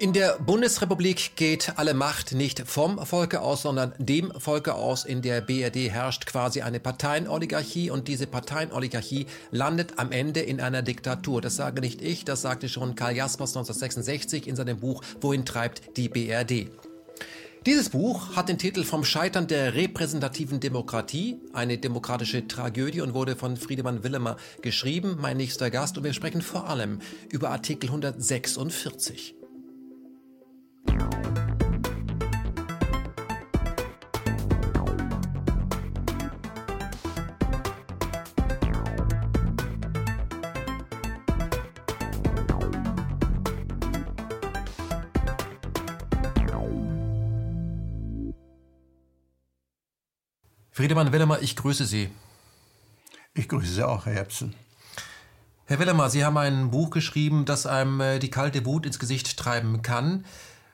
In der Bundesrepublik geht alle Macht nicht vom Volke aus, sondern dem Volke aus. In der BRD herrscht quasi eine Parteienoligarchie und diese Parteienoligarchie landet am Ende in einer Diktatur. Das sage nicht ich, das sagte schon Karl Jaspers 1966 in seinem Buch Wohin treibt die BRD? Dieses Buch hat den Titel Vom Scheitern der repräsentativen Demokratie, eine demokratische Tragödie und wurde von Friedemann Willemer geschrieben, mein nächster Gast, und wir sprechen vor allem über Artikel 146. Friedemann Willemer, ich grüße Sie. Ich grüße Sie auch, Herr Jepsen. Herr Willemer, Sie haben ein Buch geschrieben, das einem äh, die kalte Wut ins Gesicht treiben kann.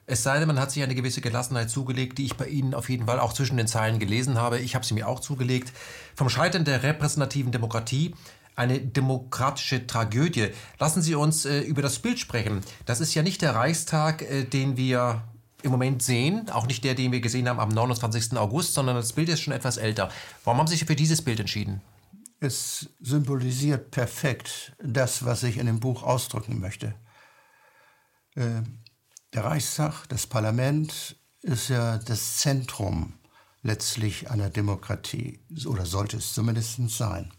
Es sei denn, man hat sich eine gewisse Gelassenheit zugelegt, die ich bei Ihnen auf jeden Fall auch zwischen den Zeilen gelesen habe. Ich habe sie mir auch zugelegt. Vom Scheitern der repräsentativen Demokratie eine demokratische Tragödie. Lassen Sie uns äh, über das Bild sprechen. Das ist ja nicht der Reichstag, äh, den wir im Moment sehen, auch nicht der, den wir gesehen haben am 29. August, sondern das Bild ist schon etwas älter. Warum haben Sie sich für dieses Bild entschieden? Es symbolisiert perfekt das, was ich in dem Buch ausdrücken möchte. Äh, der Reichstag, das Parlament ist ja das Zentrum letztlich einer Demokratie, oder sollte es zumindest sein.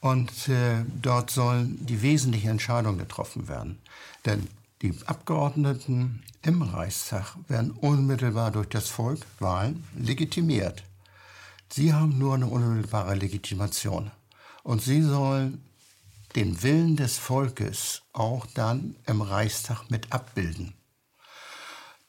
Und äh, dort sollen die wesentlichen Entscheidungen getroffen werden. Denn die Abgeordneten im Reichstag werden unmittelbar durch das Volk, Wahlen, legitimiert. Sie haben nur eine unmittelbare Legitimation. Und sie sollen den Willen des Volkes auch dann im Reichstag mit abbilden.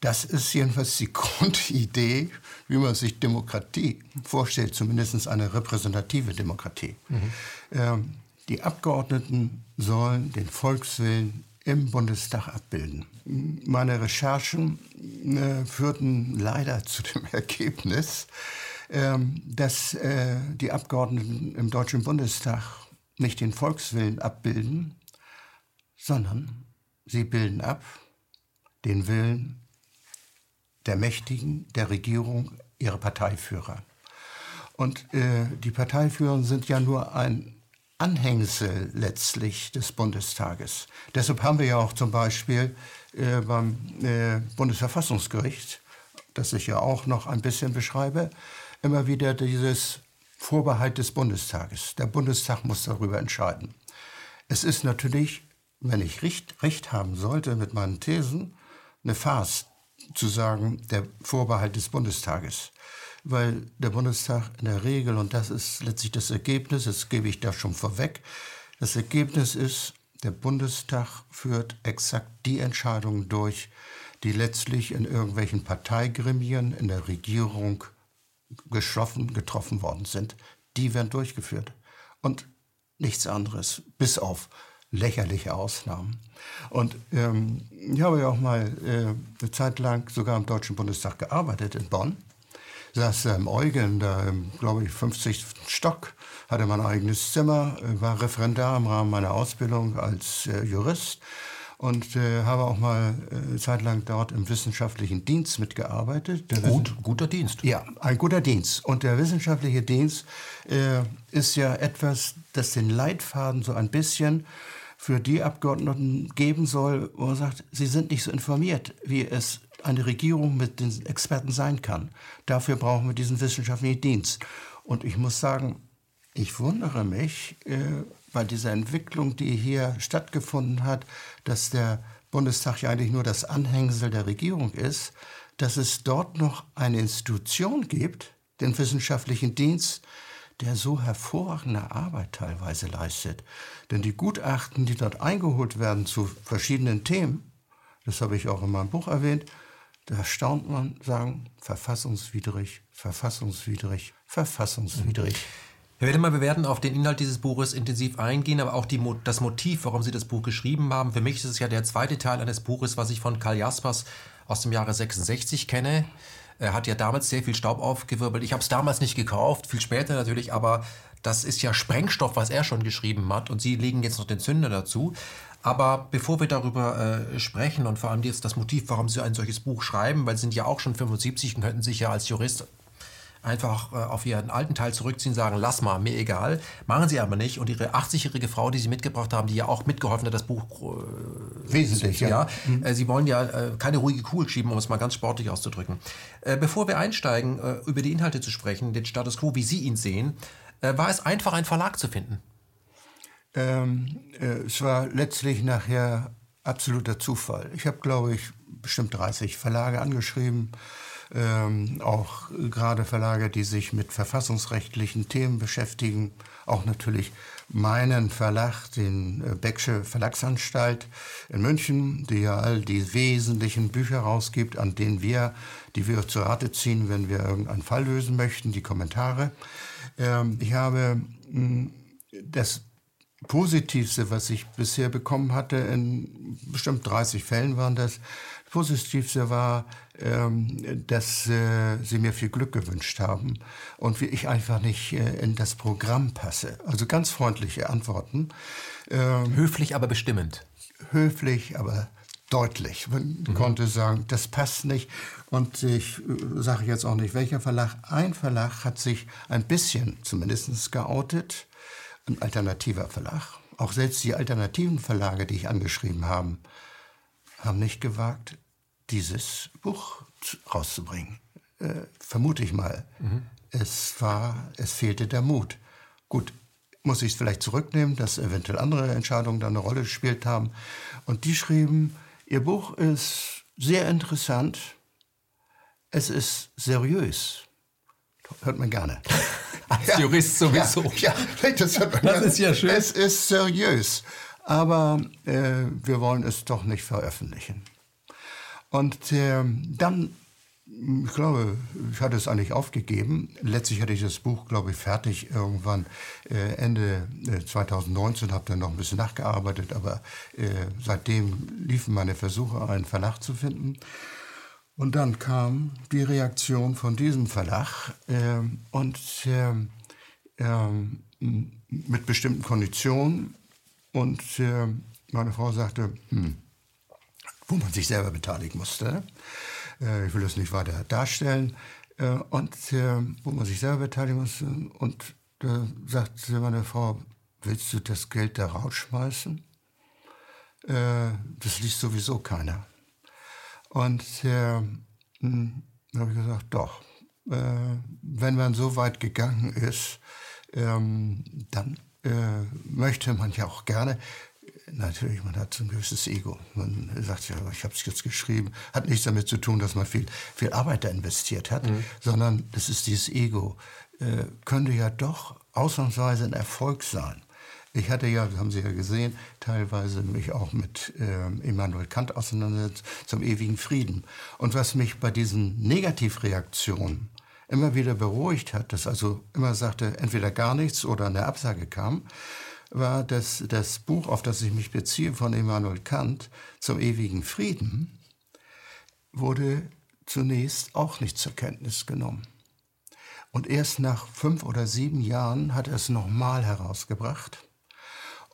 Das ist jedenfalls die Grundidee, wie man sich Demokratie vorstellt, zumindest eine repräsentative Demokratie. Mhm. Ähm, die Abgeordneten sollen den Volkswillen im Bundestag abbilden. Meine Recherchen äh, führten leider zu dem Ergebnis, äh, dass äh, die Abgeordneten im Deutschen Bundestag nicht den Volkswillen abbilden, sondern sie bilden ab den Willen der Mächtigen, der Regierung, ihrer Parteiführer. Und äh, die Parteiführer sind ja nur ein Anhängsel letztlich des Bundestages. Deshalb haben wir ja auch zum Beispiel äh, beim äh, Bundesverfassungsgericht, das ich ja auch noch ein bisschen beschreibe, immer wieder dieses Vorbehalt des Bundestages. Der Bundestag muss darüber entscheiden. Es ist natürlich, wenn ich Recht, Recht haben sollte mit meinen Thesen, eine Farce zu sagen, der Vorbehalt des Bundestages weil der Bundestag in der Regel, und das ist letztlich das Ergebnis, das gebe ich da schon vorweg, das Ergebnis ist, der Bundestag führt exakt die Entscheidungen durch, die letztlich in irgendwelchen Parteigremien in der Regierung geschaffen, getroffen worden sind. Die werden durchgeführt. Und nichts anderes, bis auf lächerliche Ausnahmen. Und ähm, ich habe ja auch mal äh, eine Zeit lang sogar im Deutschen Bundestag gearbeitet in Bonn saß er im Eugen, da glaube ich, 50. Stock, hatte mein eigenes Zimmer, war Referendar im Rahmen meiner Ausbildung als äh, Jurist und äh, habe auch mal äh, zeitlang dort im wissenschaftlichen Dienst mitgearbeitet. Der Gut, guter Dienst. Ja, ein guter Dienst. Und der wissenschaftliche Dienst äh, ist ja etwas, das den Leitfaden so ein bisschen für die Abgeordneten geben soll, wo man sagt, sie sind nicht so informiert, wie es eine Regierung mit den Experten sein kann. Dafür brauchen wir diesen wissenschaftlichen Dienst. Und ich muss sagen, ich wundere mich äh, bei dieser Entwicklung, die hier stattgefunden hat, dass der Bundestag ja eigentlich nur das Anhängsel der Regierung ist, dass es dort noch eine Institution gibt, den wissenschaftlichen Dienst, der so hervorragende Arbeit teilweise leistet. Denn die Gutachten, die dort eingeholt werden zu verschiedenen Themen, das habe ich auch in meinem Buch erwähnt, da staunt man, sagen, verfassungswidrig, verfassungswidrig, verfassungswidrig. Herr Wedemann, wir werden auf den Inhalt dieses Buches intensiv eingehen, aber auch die, das Motiv, warum Sie das Buch geschrieben haben. Für mich ist es ja der zweite Teil eines Buches, was ich von Karl Jaspers aus dem Jahre 66 kenne. Er hat ja damals sehr viel Staub aufgewirbelt. Ich habe es damals nicht gekauft, viel später natürlich, aber das ist ja Sprengstoff, was er schon geschrieben hat. Und Sie legen jetzt noch den Zünder dazu. Aber bevor wir darüber äh, sprechen und vor allem jetzt das Motiv, warum Sie ein solches Buch schreiben, weil Sie sind ja auch schon 75 und könnten sich ja als Jurist einfach äh, auf ihren alten Teil zurückziehen, sagen, lass mal, mir egal. Machen sie aber nicht. Und ihre 80-jährige Frau, die sie mitgebracht haben, die ja auch mitgeholfen hat, das Buch äh, wesentlich, ja. ja mhm. äh, sie wollen ja äh, keine ruhige Kugel schieben, um es mal ganz sportlich auszudrücken. Äh, bevor wir einsteigen, äh, über die Inhalte zu sprechen, den Status quo, wie Sie ihn sehen, war es einfach, einen Verlag zu finden? Ähm, es war letztlich nachher absoluter Zufall. Ich habe, glaube ich, bestimmt 30 Verlage angeschrieben ähm, auch gerade Verlage, die sich mit verfassungsrechtlichen Themen beschäftigen, auch natürlich meinen Verlag, den äh, Becksche Verlagsanstalt in München, die ja all die wesentlichen Bücher rausgibt, an denen wir, die wir zu Rate ziehen, wenn wir irgendeinen Fall lösen möchten, die Kommentare. Ähm, ich habe mh, hm, das Positivste, was ich bisher bekommen hatte, in bestimmt 30 Fällen waren das, das Positivste war, ähm, dass äh, sie mir viel Glück gewünscht haben und wie ich einfach nicht äh, in das Programm passe. Also ganz freundliche Antworten. Ähm, höflich, aber bestimmend. Höflich, aber deutlich. Man mhm. konnte sagen, das passt nicht. Und ich äh, sage jetzt auch nicht, welcher Verlag. Ein Verlag hat sich ein bisschen zumindest geoutet. Ein alternativer Verlag. Auch selbst die alternativen Verlage, die ich angeschrieben habe, haben nicht gewagt, dieses Buch rauszubringen. Äh, vermute ich mal. Mhm. Es war, es fehlte der Mut. Gut, muss ich es vielleicht zurücknehmen, dass eventuell andere Entscheidungen da eine Rolle gespielt haben. Und die schrieben, ihr Buch ist sehr interessant, es ist seriös. Hört man gerne. Als ja, Jurist sowieso. Ja, ja das, hört man das ist ja schön. Es ist seriös. Aber äh, wir wollen es doch nicht veröffentlichen. Und äh, dann, ich glaube, ich hatte es eigentlich aufgegeben. Letztlich hatte ich das Buch, glaube ich, fertig irgendwann äh, Ende äh, 2019, habe dann noch ein bisschen nachgearbeitet, aber äh, seitdem liefen meine Versuche, einen Verlag zu finden. Und dann kam die Reaktion von diesem Verlag äh, und äh, mit bestimmten Konditionen. Und meine Frau sagte, hm, wo man sich selber beteiligen musste. Äh, ich will das nicht weiter darstellen. Äh, und äh, wo man sich selber beteiligen musste. Und da sagte meine Frau, willst du das Geld da rausschmeißen? das liest sowieso keiner. Und äh, da habe ich gesagt, doch. wenn man so weit gegangen ist, ähm, dann möchte man ja auch gerne natürlich, man hat so ein gewisses Ego. Man sagt ja, ich habe es jetzt geschrieben. Hat nichts damit zu tun, dass man viel, viel Arbeit da investiert hat, mhm. sondern das ist dieses Ego. Äh, könnte ja doch ausnahmsweise ein Erfolg sein. Ich hatte ja, haben Sie ja gesehen, teilweise mich auch mit äh, Immanuel Kant auseinandergesetzt zum ewigen Frieden. Und was mich bei diesen Negativreaktionen immer wieder beruhigt hat, dass also immer sagte, entweder gar nichts oder eine Absage kam, war, dass das Buch, auf das ich mich beziehe, von Immanuel Kant zum ewigen Frieden, wurde zunächst auch nicht zur Kenntnis genommen. Und erst nach fünf oder sieben Jahren hat er es nochmal herausgebracht.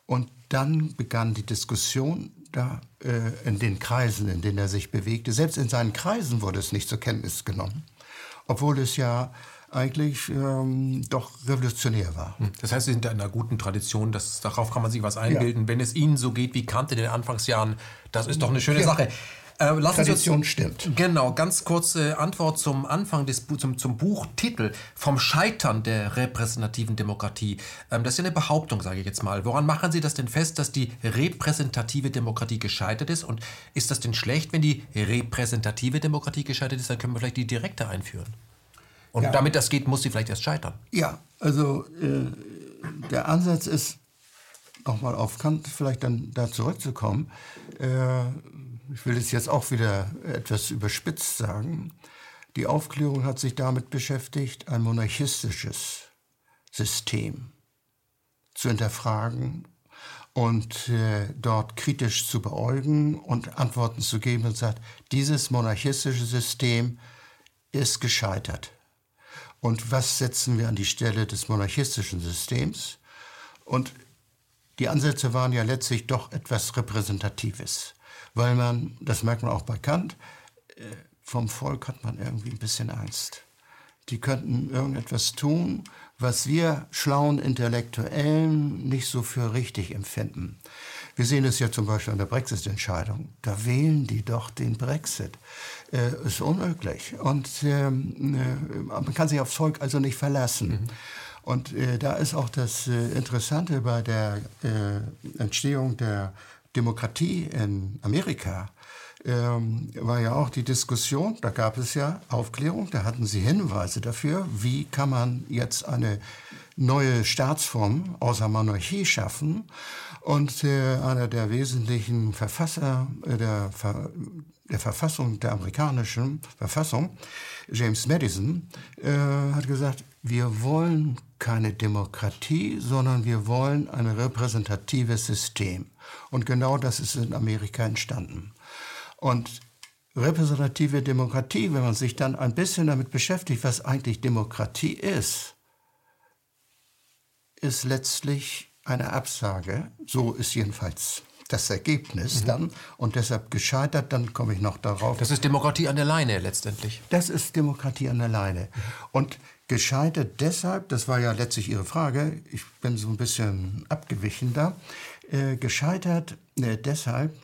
Und dann begann die Diskussion da äh, in den Kreisen, in denen er sich bewegte. Selbst in seinen Kreisen wurde es nicht zur Kenntnis genommen, obwohl es ja eigentlich ähm, doch revolutionär war. Hm. Das heißt, Sie sind in einer guten Tradition, das, darauf kann man sich was einbilden. Ja. Wenn es Ihnen so geht wie Kant in den Anfangsjahren, das ist doch eine schöne ja. Sache. Äh, Tradition uns, stimmt. Genau, ganz kurze Antwort zum Anfang des zum, zum Buchtitel vom Scheitern der repräsentativen Demokratie. Ähm, das ist ja eine Behauptung, sage ich jetzt mal. Woran machen Sie das denn fest, dass die repräsentative Demokratie gescheitert ist? Und ist das denn schlecht, wenn die repräsentative Demokratie gescheitert ist? Dann können wir vielleicht die direkte einführen. Und ja. damit das geht, muss sie vielleicht erst scheitern. Ja, also äh, der Ansatz ist, nochmal auf Kant vielleicht dann da zurückzukommen. Äh, ich will es jetzt auch wieder etwas überspitzt sagen. Die Aufklärung hat sich damit beschäftigt, ein monarchistisches System zu hinterfragen und äh, dort kritisch zu beäugen und Antworten zu geben und sagt, dieses monarchistische System ist gescheitert. Und was setzen wir an die Stelle des monarchistischen Systems? Und die Ansätze waren ja letztlich doch etwas Repräsentatives, weil man, das merkt man auch bei Kant, äh, vom Volk hat man irgendwie ein bisschen Angst. Die könnten irgendetwas tun, was wir schlauen Intellektuellen nicht so für richtig empfinden. Wir sehen es ja zum Beispiel an der Brexit-Entscheidung. Da wählen die doch den Brexit. Äh, ist unmöglich. Und ähm, äh, man kann sich aufs Volk also nicht verlassen. Mhm. Und äh, da ist auch das äh, Interessante bei der äh, Entstehung der Demokratie in Amerika, ähm, war ja auch die Diskussion, da gab es ja Aufklärung, da hatten sie Hinweise dafür, wie kann man jetzt eine neue Staatsform außer Monarchie schaffen. Und äh, einer der wesentlichen Verfasser äh, der, Ver der Verfassung, der amerikanischen Verfassung, James Madison, äh, hat gesagt, wir wollen keine Demokratie, sondern wir wollen ein repräsentatives System. Und genau das ist in Amerika entstanden. Und repräsentative Demokratie, wenn man sich dann ein bisschen damit beschäftigt, was eigentlich Demokratie ist, ist letztlich eine Absage. So ist jedenfalls das Ergebnis mhm. dann und deshalb gescheitert, dann komme ich noch darauf. Das ist Demokratie an der Leine letztendlich. Das ist Demokratie an der Leine. Und Gescheitert deshalb, das war ja letztlich Ihre Frage, ich bin so ein bisschen abgewichen da, äh, gescheitert äh, deshalb,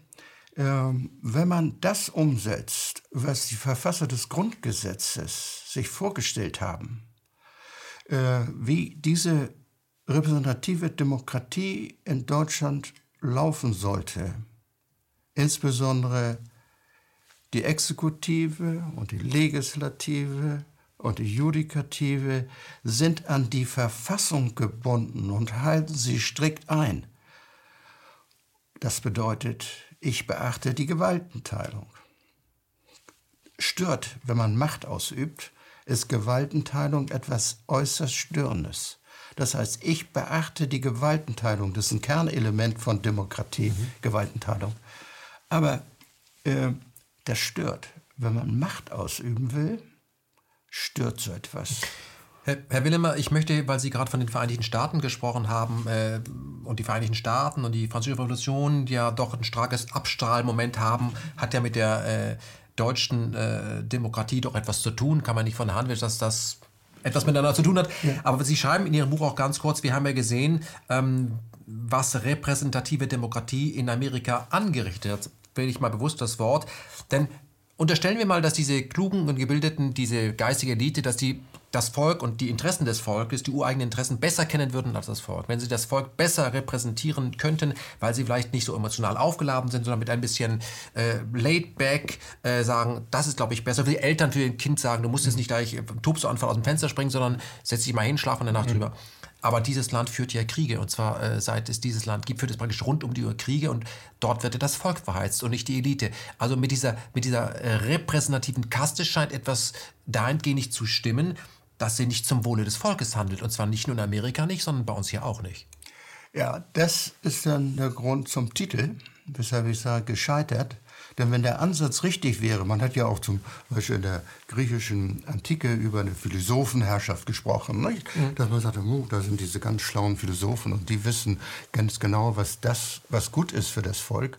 äh, wenn man das umsetzt, was die Verfasser des Grundgesetzes sich vorgestellt haben, äh, wie diese repräsentative Demokratie in Deutschland laufen sollte, insbesondere die Exekutive und die Legislative und die Judikative sind an die Verfassung gebunden und halten sie strikt ein. Das bedeutet, ich beachte die Gewaltenteilung. Stört, wenn man Macht ausübt, ist Gewaltenteilung etwas äußerst Störendes. Das heißt, ich beachte die Gewaltenteilung. Das ist ein Kernelement von Demokratie, mhm. Gewaltenteilung. Aber äh, das stört. Wenn man Macht ausüben will, stört so etwas. Herr, Herr Willemer, ich möchte, weil Sie gerade von den Vereinigten Staaten gesprochen haben äh, und die Vereinigten Staaten und die Französische Revolution, die ja doch ein starkes Abstrahlmoment haben, hat ja mit der äh, deutschen äh, Demokratie doch etwas zu tun. Kann man nicht von der Hand wissen, dass das etwas miteinander zu tun hat. Ja. Aber Sie schreiben in Ihrem Buch auch ganz kurz, wir haben ja gesehen, ähm, was repräsentative Demokratie in Amerika angerichtet hat. Will ich mal bewusst das Wort. Denn Unterstellen wir mal, dass diese klugen und gebildeten, diese geistige Elite, dass die das Volk und die Interessen des Volkes, die ureigenen Interessen besser kennen würden als das Volk. Wenn sie das Volk besser repräsentieren könnten, weil sie vielleicht nicht so emotional aufgeladen sind, sondern mit ein bisschen äh, laid back äh, sagen, das ist, glaube ich, besser. Für die Eltern, für ihr Kind sagen, du musst jetzt nicht gleich äh, Tobsuanfall aus dem Fenster springen, sondern setz dich mal hin, schlaf eine Nacht mhm. drüber. Aber dieses Land führt ja Kriege und zwar äh, seit es dieses Land gibt, führt es praktisch rund um die Uhr Kriege und dort wird ja das Volk verheizt und nicht die Elite. Also mit dieser, mit dieser äh, repräsentativen Kaste scheint etwas dahingehend nicht zu stimmen, dass sie nicht zum Wohle des Volkes handelt und zwar nicht nur in Amerika nicht, sondern bei uns hier auch nicht. Ja, das ist dann der Grund zum Titel, weshalb ich sage, gescheitert. Denn wenn der Ansatz richtig wäre, man hat ja auch zum Beispiel in der griechischen Antike über eine Philosophenherrschaft gesprochen, nicht? Mhm. dass man sagte, da sind diese ganz schlauen Philosophen und die wissen ganz genau, was das, was gut ist für das Volk.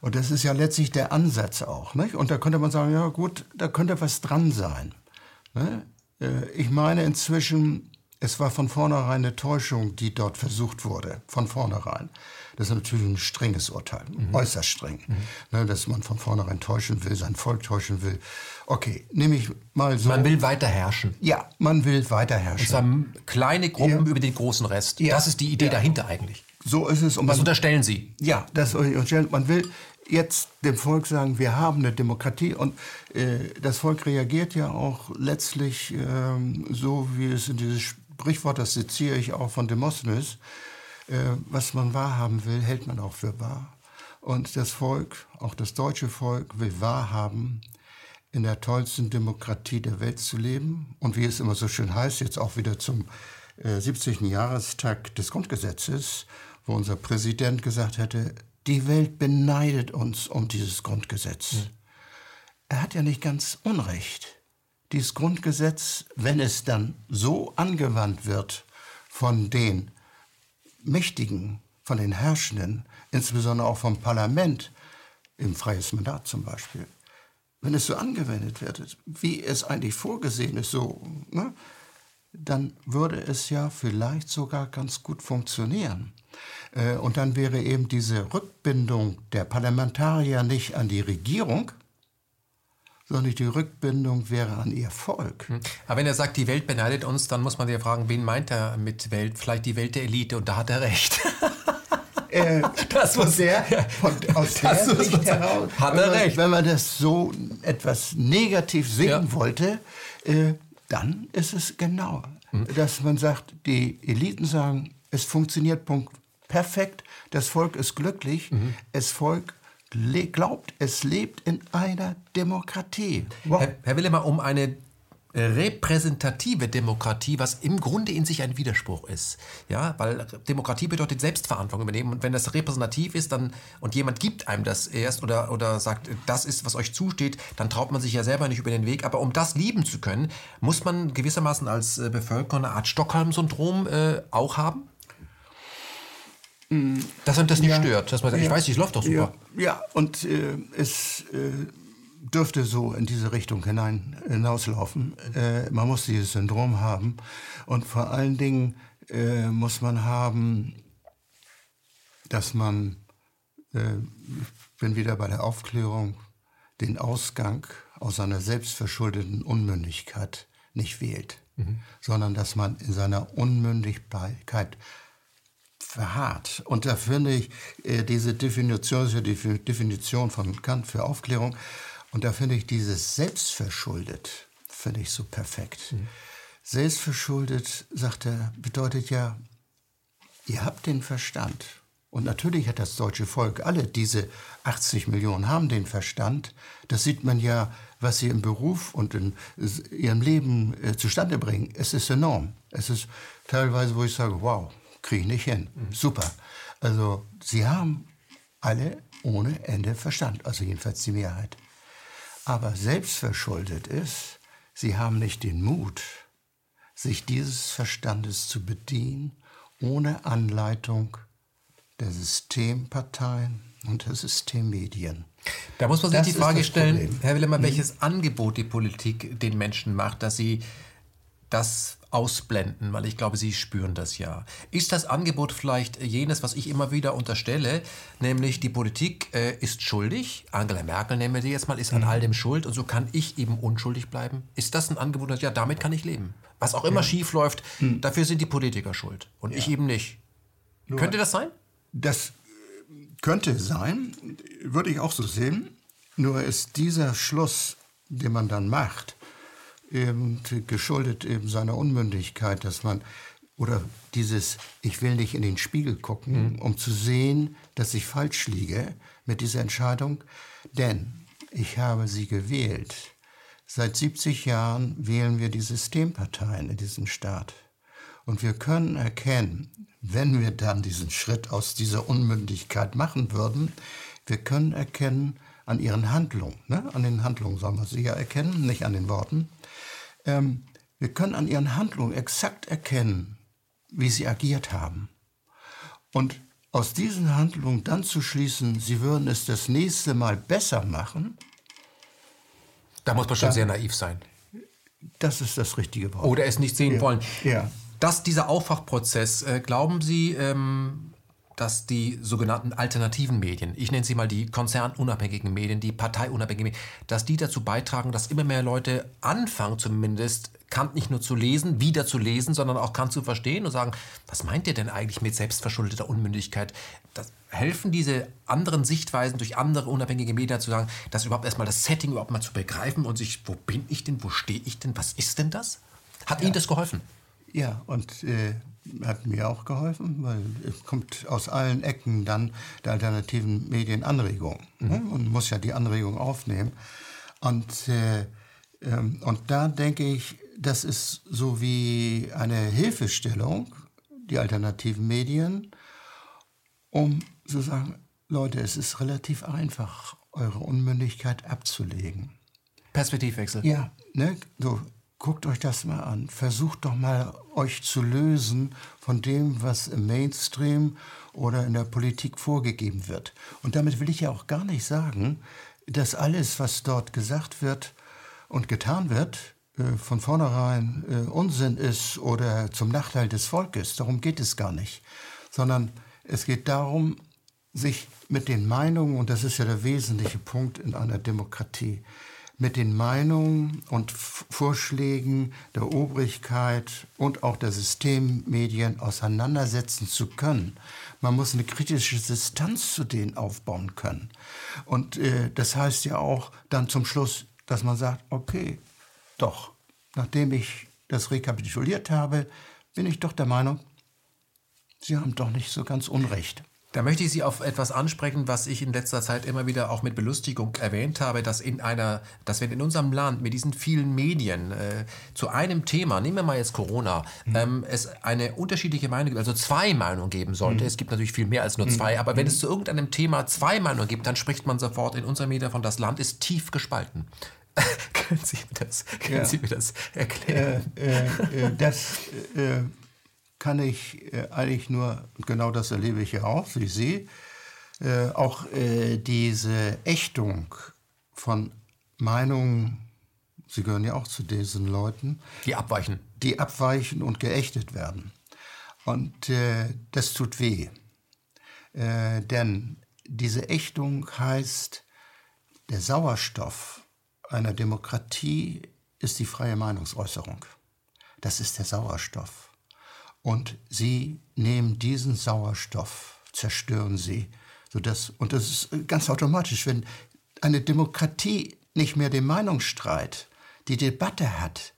Und das ist ja letztlich der Ansatz auch. Nicht? Und da könnte man sagen, ja gut, da könnte was dran sein. Ne? Äh, ich meine inzwischen, es war von vornherein eine Täuschung, die dort versucht wurde, von vornherein. Das ist natürlich ein strenges Urteil, mhm. äußerst streng, mhm. ne, dass man von vornherein täuschen will, sein Volk täuschen will. Okay, nehme ich mal so. Man will weiter herrschen. Ja, man will weiter herrschen. Und zwar kleine Gruppen ja. über den großen Rest. Ja. Das ist die Idee ja. dahinter eigentlich. So ist es. Und das unterstellen Sie. Ja, das unterstellen. Man will jetzt dem Volk sagen, wir haben eine Demokratie und äh, das Volk reagiert ja auch letztlich ähm, so, wie es in dieses Sprichwort, das zitiere ich auch von Demosthenes, äh, was man wahrhaben will, hält man auch für wahr. Und das Volk, auch das deutsche Volk, will wahrhaben, in der tollsten Demokratie der Welt zu leben. Und wie es immer so schön heißt, jetzt auch wieder zum äh, 70. Jahrestag des Grundgesetzes, wo unser Präsident gesagt hätte, die Welt beneidet uns um dieses Grundgesetz. Mhm. Er hat ja nicht ganz Unrecht. dieses Grundgesetz, wenn es dann so angewandt wird von den Mächtigen, von den Herrschenden, insbesondere auch vom Parlament, im freies Mandat zum Beispiel, wenn es so angewendet wird, wie es eigentlich vorgesehen ist, so, ne, dann würde es ja vielleicht sogar ganz gut funktionieren. Äh, und dann wäre eben diese Rückbindung der Parlamentarier nicht an die Regierung, sondern die Rückbindung wäre an ihr Volk. Hm. Aber wenn er sagt, die Welt beneidet uns, dann muss man sich fragen, wen meint er mit Welt? Vielleicht die Welt der Elite und da hat er recht. Äh, das muss der, von, aus der Sicht heraus, hat er wenn, recht. wenn man das so etwas negativ sehen ja. wollte, äh, dann ist es genau, mhm. dass man sagt, die Eliten sagen, es funktioniert Punkt perfekt, das Volk ist glücklich, mhm. das Volk glaubt, es lebt in einer Demokratie. Wow. Herr, Herr Willemer, um eine repräsentative Demokratie, was im Grunde in sich ein Widerspruch ist. Ja, weil Demokratie bedeutet Selbstverantwortung übernehmen. Und wenn das repräsentativ ist dann, und jemand gibt einem das erst oder, oder sagt, das ist, was euch zusteht, dann traut man sich ja selber nicht über den Weg. Aber um das lieben zu können, muss man gewissermaßen als äh, Bevölkerung eine Art Stockholm-Syndrom äh, auch haben? Dass man das nicht ja, stört. Dass man sagt, ja, ich weiß, es läuft doch super. Ja, ja und äh, es äh, dürfte so in diese Richtung hinein, hinauslaufen. Äh, man muss dieses Syndrom haben. Und vor allen Dingen äh, muss man haben, dass man, äh, ich bin wieder bei der Aufklärung, den Ausgang aus seiner selbstverschuldeten Unmündigkeit nicht wählt, mhm. sondern dass man in seiner Unmündigkeit verharrt. Und da finde ich äh, diese Definition, die Definition von Kant für Aufklärung, und da finde ich dieses selbstverschuldet, finde ich so perfekt. Mhm. Selbstverschuldet, sagt er, bedeutet ja, ihr habt den Verstand. Und natürlich hat das deutsche Volk, alle diese 80 Millionen haben den Verstand. Das sieht man ja, was sie im Beruf und in ihrem Leben äh, zustande bringen. Es ist enorm. Es ist teilweise, wo ich sage, wow, kriege ich nicht hin. Mhm. Super. Also sie haben alle ohne Ende Verstand, also jedenfalls die Mehrheit. Aber selbstverschuldet ist, sie haben nicht den Mut, sich dieses Verstandes zu bedienen, ohne Anleitung der Systemparteien und der Systemmedien. Da muss man sich das die Frage stellen, Herr Willemer, welches hm? Angebot die Politik den Menschen macht, dass sie das ausblenden, weil ich glaube, Sie spüren das ja. Ist das Angebot vielleicht jenes, was ich immer wieder unterstelle, nämlich die Politik äh, ist schuldig, Angela Merkel nehmen wir die jetzt mal, ist an mhm. all dem schuld und so kann ich eben unschuldig bleiben? Ist das ein Angebot, das ja, damit kann ich leben? Was auch immer ja. schief läuft, mhm. dafür sind die Politiker schuld und ja. ich eben nicht. Nur könnte das sein? Das könnte sein, würde ich auch so sehen. Nur ist dieser Schluss, den man dann macht, eben geschuldet eben seiner Unmündigkeit, dass man oder dieses ich will nicht in den Spiegel gucken, mhm. um zu sehen, dass ich falsch liege mit dieser Entscheidung, denn ich habe sie gewählt. Seit 70 Jahren wählen wir die Systemparteien in diesem Staat. Und wir können erkennen, wenn wir dann diesen Schritt aus dieser Unmündigkeit machen würden, wir können erkennen an ihren Handlungen, ne? an den Handlungen sollen wir sie ja erkennen, nicht an den Worten, ähm, wir können an ihren Handlungen exakt erkennen, wie sie agiert haben. Und aus diesen Handlungen dann zu schließen, sie würden es das nächste Mal besser machen. Da muss man schon da, sehr naiv sein. Das ist das richtige Wort. Oder es nicht sehen ja. wollen. Ja. Dass dieser Aufwachprozess, äh, glauben Sie, ähm, dass die sogenannten alternativen Medien, ich nenne sie mal die konzernunabhängigen Medien, die parteiunabhängigen Medien, dass die dazu beitragen, dass immer mehr Leute anfangen zumindest, Kant nicht nur zu lesen, wieder zu lesen, sondern auch Kant zu verstehen und sagen, was meint ihr denn eigentlich mit selbstverschuldeter Unmündigkeit? Das helfen diese anderen Sichtweisen durch andere unabhängige Medien zu sagen, das überhaupt erstmal das Setting überhaupt mal zu begreifen und sich, wo bin ich denn, wo stehe ich denn, was ist denn das? Hat ja. Ihnen das geholfen? Ja, und äh, hat mir auch geholfen, weil es kommt aus allen Ecken dann der alternativen Medien Anregung. Mhm. Ne? Und muss ja die Anregung aufnehmen. Und, äh, ähm, und da denke ich, das ist so wie eine Hilfestellung, die alternativen Medien, um zu sagen, Leute, es ist relativ einfach, eure Unmündigkeit abzulegen. Perspektivwechsel. Ja, ne, so, guckt euch das mal an. Versucht doch mal, euch zu lösen von dem, was im Mainstream oder in der Politik vorgegeben wird. Und damit will ich ja auch gar nicht sagen, dass alles, was dort gesagt wird und getan wird, äh, von vornherein äh, Unsinn ist oder zum Nachteil des Volkes. Darum geht es gar nicht. Sondern es geht darum, sich mit den Meinungen, und das ist ja der wesentliche Punkt in einer Demokratie, mit den Meinungen und Vorschlägen der Obrigkeit und auch der Systemmedien auseinandersetzen zu können. Man muss eine kritische Distanz zu denen aufbauen können. Und äh, das heißt ja auch dann zum Schluss, dass man sagt, okay, doch, nachdem ich das rekapituliert habe, bin ich doch der Meinung, Sie haben doch nicht so ganz Unrecht. Da möchte ich Sie auf etwas ansprechen, was ich in letzter Zeit immer wieder auch mit Belustigung erwähnt habe, dass in einer, dass wenn in unserem Land mit diesen vielen Medien äh, zu einem Thema, nehmen wir mal jetzt Corona, mhm. ähm, es eine unterschiedliche Meinung gibt, also zwei Meinungen geben sollte. Mhm. Es gibt natürlich viel mehr als nur zwei, mhm. aber wenn es zu irgendeinem Thema zwei Meinungen gibt, dann spricht man sofort in unserem Medien von das Land ist tief gespalten. können Sie mir das, können ja. Sie mir das erklären? Äh, äh, äh das äh, kann ich äh, eigentlich nur, genau das erlebe ich ja auch, wie Sie, äh, auch äh, diese Ächtung von Meinungen, Sie gehören ja auch zu diesen Leuten. Die abweichen. Die abweichen und geächtet werden. Und äh, das tut weh. Äh, denn diese Ächtung heißt, der Sauerstoff einer Demokratie ist die freie Meinungsäußerung. Das ist der Sauerstoff. Und sie nehmen diesen Sauerstoff, zerstören sie. Sodass, und das ist ganz automatisch, wenn eine Demokratie nicht mehr den Meinungsstreit, die Debatte hat,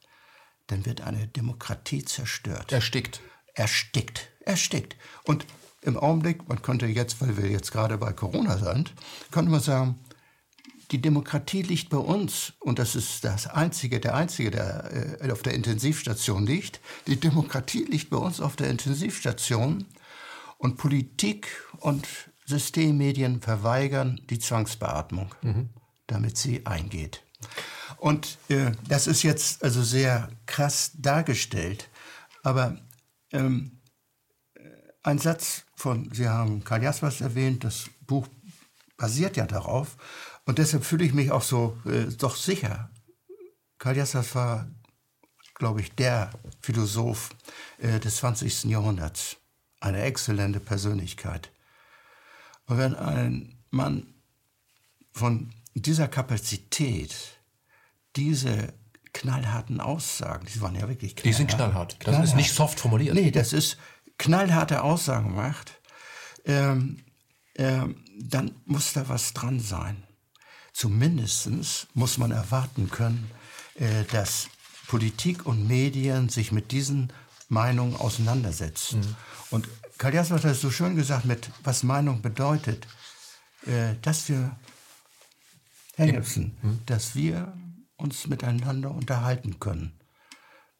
dann wird eine Demokratie zerstört. Erstickt. Erstickt. Erstickt. Und im Augenblick, man könnte jetzt, weil wir jetzt gerade bei Corona sind, könnte man sagen, die Demokratie liegt bei uns und das ist das einzige, der einzige, der äh, auf der Intensivstation liegt. Die Demokratie liegt bei uns auf der Intensivstation und Politik und Systemmedien verweigern die Zwangsbeatmung, mhm. damit sie eingeht. Und äh, das ist jetzt also sehr krass dargestellt, aber ähm, ein Satz von, Sie haben Karl Jaspers erwähnt, das Buch basiert ja darauf. Und deshalb fühle ich mich auch so äh, doch sicher. Karl Jaspers war, glaube ich, der Philosoph äh, des 20. Jahrhunderts. Eine exzellente Persönlichkeit. Und wenn ein Mann von dieser Kapazität diese knallharten Aussagen, die waren ja wirklich knallhart. Die sind knallhart. Das knallhart. ist nicht soft formuliert. Nee, das ist knallharte Aussagen macht, ähm, ähm, dann muss da was dran sein. Zumindest muss man erwarten können, äh, dass Politik und Medien sich mit diesen Meinungen auseinandersetzen. Mhm. Und Karl hat es so schön gesagt, mit was Meinung bedeutet, äh, dass wir, Herr Jepsen, mhm. dass wir uns miteinander unterhalten können,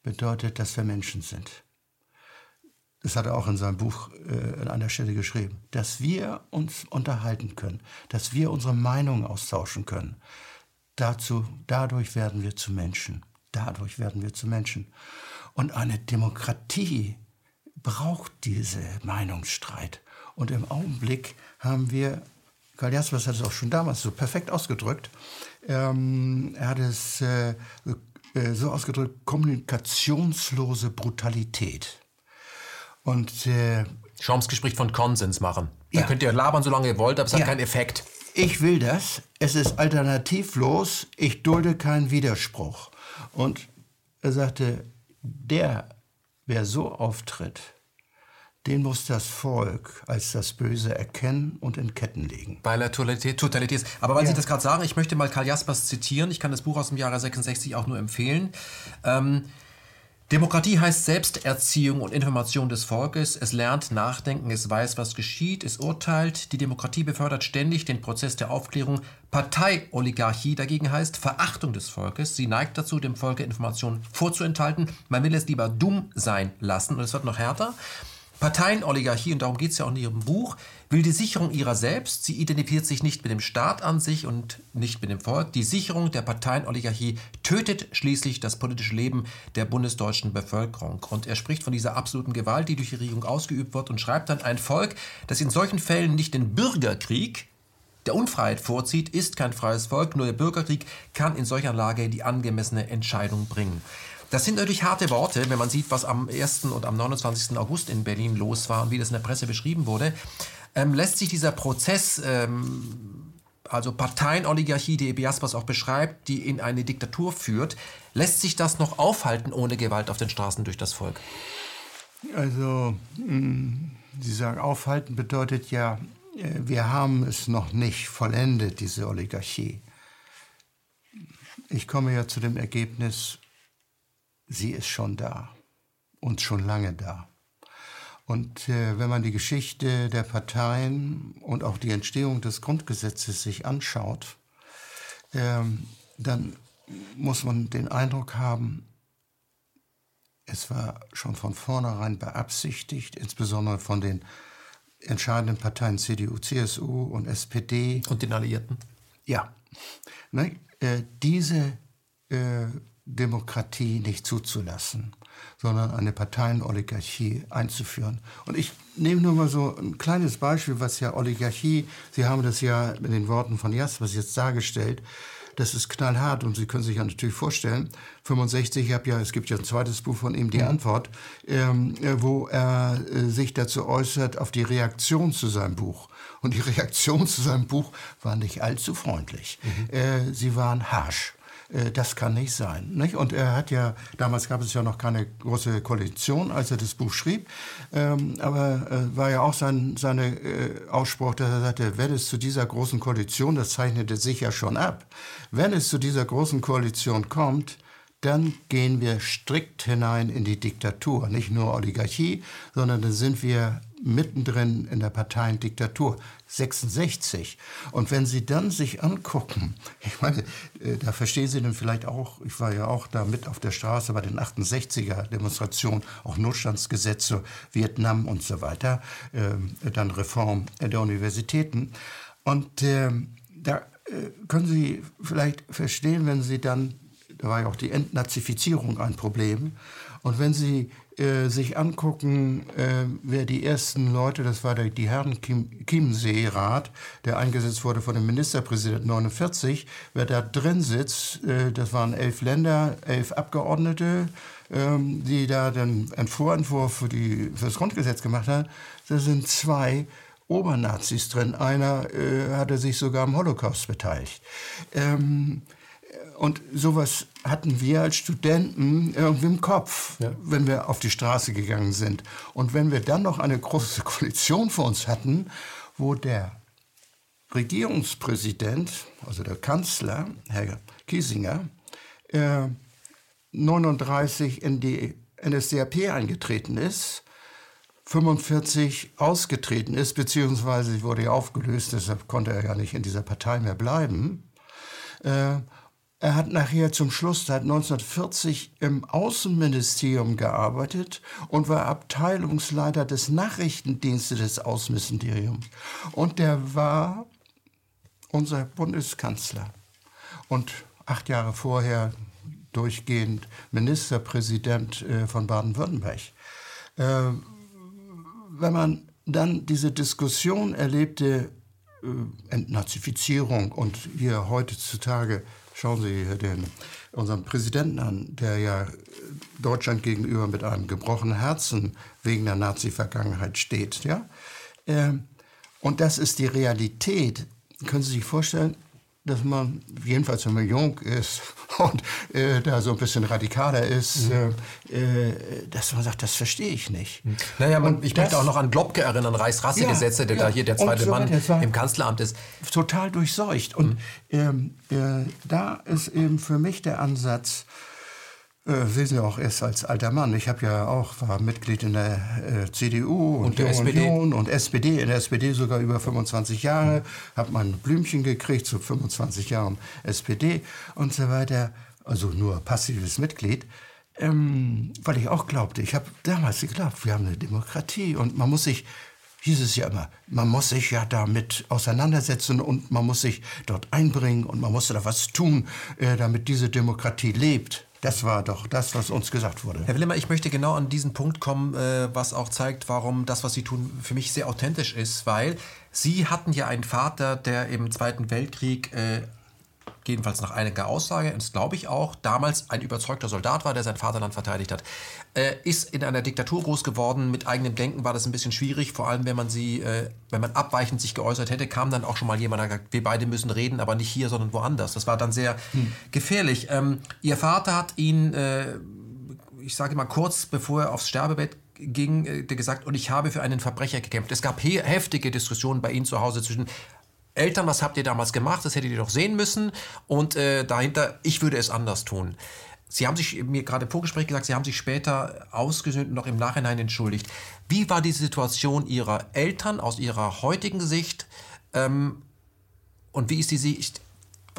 bedeutet, dass wir Menschen sind das hat er auch in seinem Buch äh, an einer Stelle geschrieben, dass wir uns unterhalten können, dass wir unsere Meinung austauschen können. Dazu, dadurch werden wir zu Menschen. Dadurch werden wir zu Menschen. Und eine Demokratie braucht diese Meinungsstreit. Und im Augenblick haben wir, Karl Jaspers hat es auch schon damals so perfekt ausgedrückt, ähm, er hat es äh, äh, so ausgedrückt, kommunikationslose Brutalität. Und äh, Chomsky spricht von Konsens machen. Da ja. könnt ihr labern, solange ihr wollt, aber es ja. hat keinen Effekt. Ich will das. Es ist alternativlos. Ich dulde keinen Widerspruch. Und er sagte, der, wer so auftritt, den muss das Volk als das Böse erkennen und in Ketten legen. Weil er totalitär ist. Aber weil ja. Sie das gerade sagen, ich möchte mal Karl Jaspers zitieren. Ich kann das Buch aus dem Jahre 66 auch nur empfehlen. Ähm, Demokratie heißt Selbsterziehung und Information des Volkes. Es lernt nachdenken, es weiß, was geschieht, es urteilt. Die Demokratie befördert ständig den Prozess der Aufklärung. Parteioligarchie dagegen heißt Verachtung des Volkes. Sie neigt dazu, dem Volke Informationen vorzuenthalten. Man will es lieber dumm sein lassen. Und es wird noch härter. Parteienoligarchie, und darum geht es ja auch in ihrem Buch, will die Sicherung ihrer selbst. Sie identifiziert sich nicht mit dem Staat an sich und nicht mit dem Volk. Die Sicherung der Parteienoligarchie tötet schließlich das politische Leben der bundesdeutschen Bevölkerung. Und er spricht von dieser absoluten Gewalt, die durch die Regierung ausgeübt wird und schreibt dann, ein Volk, das in solchen Fällen nicht den Bürgerkrieg, der Unfreiheit vorzieht, ist kein freies Volk. Nur der Bürgerkrieg kann in solcher Lage die angemessene Entscheidung bringen. Das sind natürlich harte Worte, wenn man sieht, was am 1. und am 29. August in Berlin los war und wie das in der Presse beschrieben wurde. Ähm, lässt sich dieser Prozess, ähm, also Parteienoligarchie, die Ebiaspas auch beschreibt, die in eine Diktatur führt, lässt sich das noch aufhalten ohne Gewalt auf den Straßen durch das Volk? Also, hm, Sie sagen, aufhalten bedeutet ja, äh, wir haben es noch nicht vollendet, diese Oligarchie. Ich komme ja zu dem Ergebnis, sie ist schon da und schon lange da. Und äh, wenn man die Geschichte der Parteien und auch die Entstehung des Grundgesetzes sich anschaut, äh, dann muss man den Eindruck haben, es war schon von vornherein beabsichtigt, insbesondere von den entscheidenden Parteien CDU, CSU und SPD. Und den Alliierten? Ja. Ne, äh, diese äh, Demokratie nicht zuzulassen, sondern eine Parteienoligarchie einzuführen. Und ich nehme nur mal so ein kleines Beispiel, was ja Oligarchie, Sie haben das ja mit den Worten von Jaspers jetzt dargestellt, das ist knallhart und Sie können sich ja natürlich vorstellen, 65, ich habe ja, es gibt ja ein zweites Buch von ihm, Die Antwort, ähm, äh, wo er äh, sich dazu äußert auf die Reaktion zu seinem Buch. Und die Reaktion zu seinem Buch war nicht allzu freundlich. Mhm. Äh, sie waren harsch. Äh, das kann nicht sein. Nicht? Und er hat ja, damals gab es ja noch keine große Koalition, als er das Buch schrieb, ähm, aber äh, war ja auch sein seine, äh, Ausspruch, dass er sagte, wenn es zu dieser großen Koalition, das zeichnete sich ja schon ab, wenn es zu dieser großen Koalition kommt, dann gehen wir strikt hinein in die Diktatur. Nicht nur Oligarchie, sondern dann sind wir mittendrin in der Parteiendiktatur. 66. Und wenn Sie dann sich angucken, ich meine, äh, da verstehen Sie dann vielleicht auch, ich war ja auch da mit auf der Straße bei den 68er Demonstrationen, auch Notstandsgesetze, Vietnam und so weiter, äh, dann Reform der Universitäten. Und äh, da äh, können Sie vielleicht verstehen, wenn Sie dann, da war ja auch die Entnazifizierung ein Problem, und wenn Sie äh, sich angucken, äh, wer die ersten Leute, das war der, die Herren Chiemsee-Rat, der eingesetzt wurde von dem Ministerpräsidenten 49, wer da drin sitzt, äh, das waren elf Länder, elf Abgeordnete, ähm, die da den Vorentwurf für, die, für das Grundgesetz gemacht haben. Da sind zwei Obernazis drin. Einer äh, hatte sich sogar am Holocaust beteiligt. Ähm, und sowas hatten wir als Studenten irgendwie im Kopf, ja. wenn wir auf die Straße gegangen sind. Und wenn wir dann noch eine große Koalition vor uns hatten, wo der Regierungspräsident, also der Kanzler, Herr Kiesinger, äh, 39 in die NSDAP eingetreten ist, 45 ausgetreten ist, beziehungsweise sie wurde ja aufgelöst, deshalb konnte er ja nicht in dieser Partei mehr bleiben. Äh, er hat nachher zum Schluss seit 1940 im Außenministerium gearbeitet und war Abteilungsleiter des Nachrichtendienstes des Außenministeriums. Und der war unser Bundeskanzler. Und acht Jahre vorher durchgehend Ministerpräsident äh, von Baden-Württemberg. Äh, wenn man dann diese Diskussion erlebte, äh, Entnazifizierung und hier heutzutage Schauen Sie den, unseren Präsidenten an, der ja Deutschland gegenüber mit einem gebrochenen Herzen wegen der Nazi-Vergangenheit steht. Ja? Ähm, und das ist die Realität. Können Sie sich vorstellen, dass man, jedenfalls wenn man jung ist und äh, da so ein bisschen radikaler ist, mhm. äh, dass man sagt, das verstehe ich nicht. Mhm. Naja, man, ich möchte auch noch an Globke erinnern, Reichsrassegesetze, ja, der ja, da hier der zweite so Mann im Kanzleramt ist. Total durchseucht. Und mhm. ähm, äh, da ist eben für mich der Ansatz, äh, wissen Sie auch erst als alter Mann. Ich habe ja auch war Mitglied in der äh, CDU und, und der SPD. Union und SPD. In der SPD sogar über 25 Jahre. Mhm. Habe mein Blümchen gekriegt zu 25 Jahren SPD und so weiter. Also nur passives Mitglied. ähm, weil ich auch glaubte, ich habe damals geglaubt, wir haben eine Demokratie und man muss sich, hieß es ja immer, man muss sich ja damit auseinandersetzen und man muss sich dort einbringen und man muss da was tun, äh, damit diese Demokratie lebt. Das war doch das, was uns gesagt wurde. Herr Willemer, ich möchte genau an diesen Punkt kommen, äh, was auch zeigt, warum das, was Sie tun, für mich sehr authentisch ist, weil Sie hatten ja einen Vater, der im Zweiten Weltkrieg äh, jedenfalls nach einiger Aussage, das glaube ich auch, damals ein überzeugter Soldat war, der sein Vaterland verteidigt hat, äh, ist in einer Diktatur groß geworden. Mit eigenem Denken war das ein bisschen schwierig, vor allem wenn man sie, äh, wenn man abweichend sich geäußert hätte, kam dann auch schon mal jemand, der gesagt, wir beide müssen reden, aber nicht hier, sondern woanders. Das war dann sehr hm. gefährlich. Ähm, ihr Vater hat ihn, äh, ich sage mal kurz bevor er aufs Sterbebett ging, äh, gesagt, und ich habe für einen Verbrecher gekämpft. Es gab heftige Diskussionen bei Ihnen zu Hause zwischen Eltern, was habt ihr damals gemacht? Das hättet ihr doch sehen müssen. Und äh, dahinter, ich würde es anders tun. Sie haben sich mir gerade im Vorgespräch gesagt, Sie haben sich später ausgesöhnt und noch im Nachhinein entschuldigt. Wie war die Situation Ihrer Eltern aus Ihrer heutigen Sicht? Ähm, und wie ist die Sicht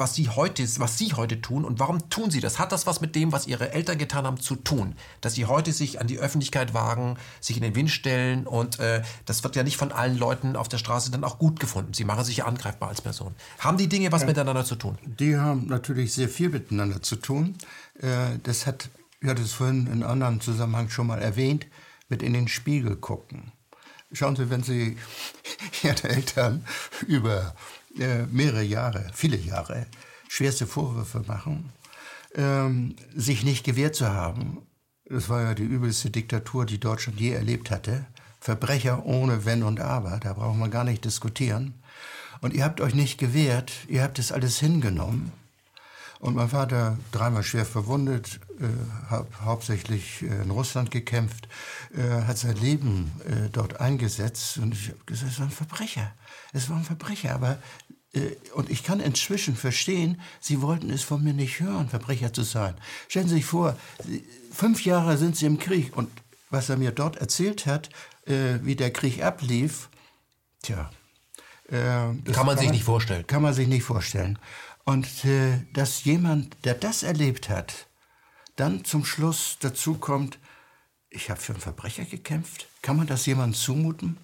was sie heute, was sie heute tun und warum tun sie das? Hat das was mit dem, was ihre Eltern getan haben, zu tun? Dass sie heute sich an die Öffentlichkeit wagen, sich in den Wind stellen und äh, das wird ja nicht von allen Leuten auf der Straße dann auch gut gefunden. Sie machen sich ja angreifbar als Person. Haben die Dinge was ja, miteinander zu tun? Die haben natürlich sehr viel miteinander zu tun. Äh, das hat, ich hatte es vorhin in einem anderen Zusammenhang schon mal erwähnt, mit in den Spiegel gucken. Schauen Sie, wenn Sie Ihre Eltern über äh, mehrere Jahre, viele Jahre, schwerste Vorwürfe machen, ähm, sich nicht gewehrt zu haben. Das war ja die übelste Diktatur, die Deutschland je erlebt hatte. Verbrecher ohne Wenn und Aber, da braucht man gar nicht diskutieren. Und ihr habt euch nicht gewehrt, ihr habt es alles hingenommen. Und mein Vater, dreimal schwer verwundet, äh, hab hauptsächlich äh, in Russland gekämpft, äh, hat sein Leben äh, dort eingesetzt. Und ich habe gesagt, es war ein Verbrecher. Es war ein Verbrecher. Aber, und ich kann inzwischen verstehen, sie wollten es von mir nicht hören, Verbrecher zu sein. Stellen Sie sich vor, fünf Jahre sind Sie im Krieg. Und was er mir dort erzählt hat, äh, wie der Krieg ablief, tja. kann man kann sich nicht vorstellen. Kann man sich nicht vorstellen. Und äh, dass jemand, der das erlebt hat, dann zum Schluss dazu kommt, ich habe für einen Verbrecher gekämpft, kann man das jemandem zumuten?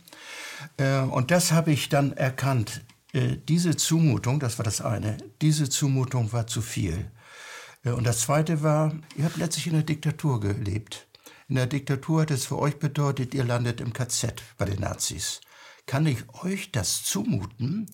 Äh, und das habe ich dann erkannt. Äh, diese Zumutung, das war das eine, diese Zumutung war zu viel. Äh, und das zweite war, ihr habt letztlich in der Diktatur gelebt. In der Diktatur hat es für euch bedeutet, ihr landet im KZ bei den Nazis. Kann ich euch das zumuten?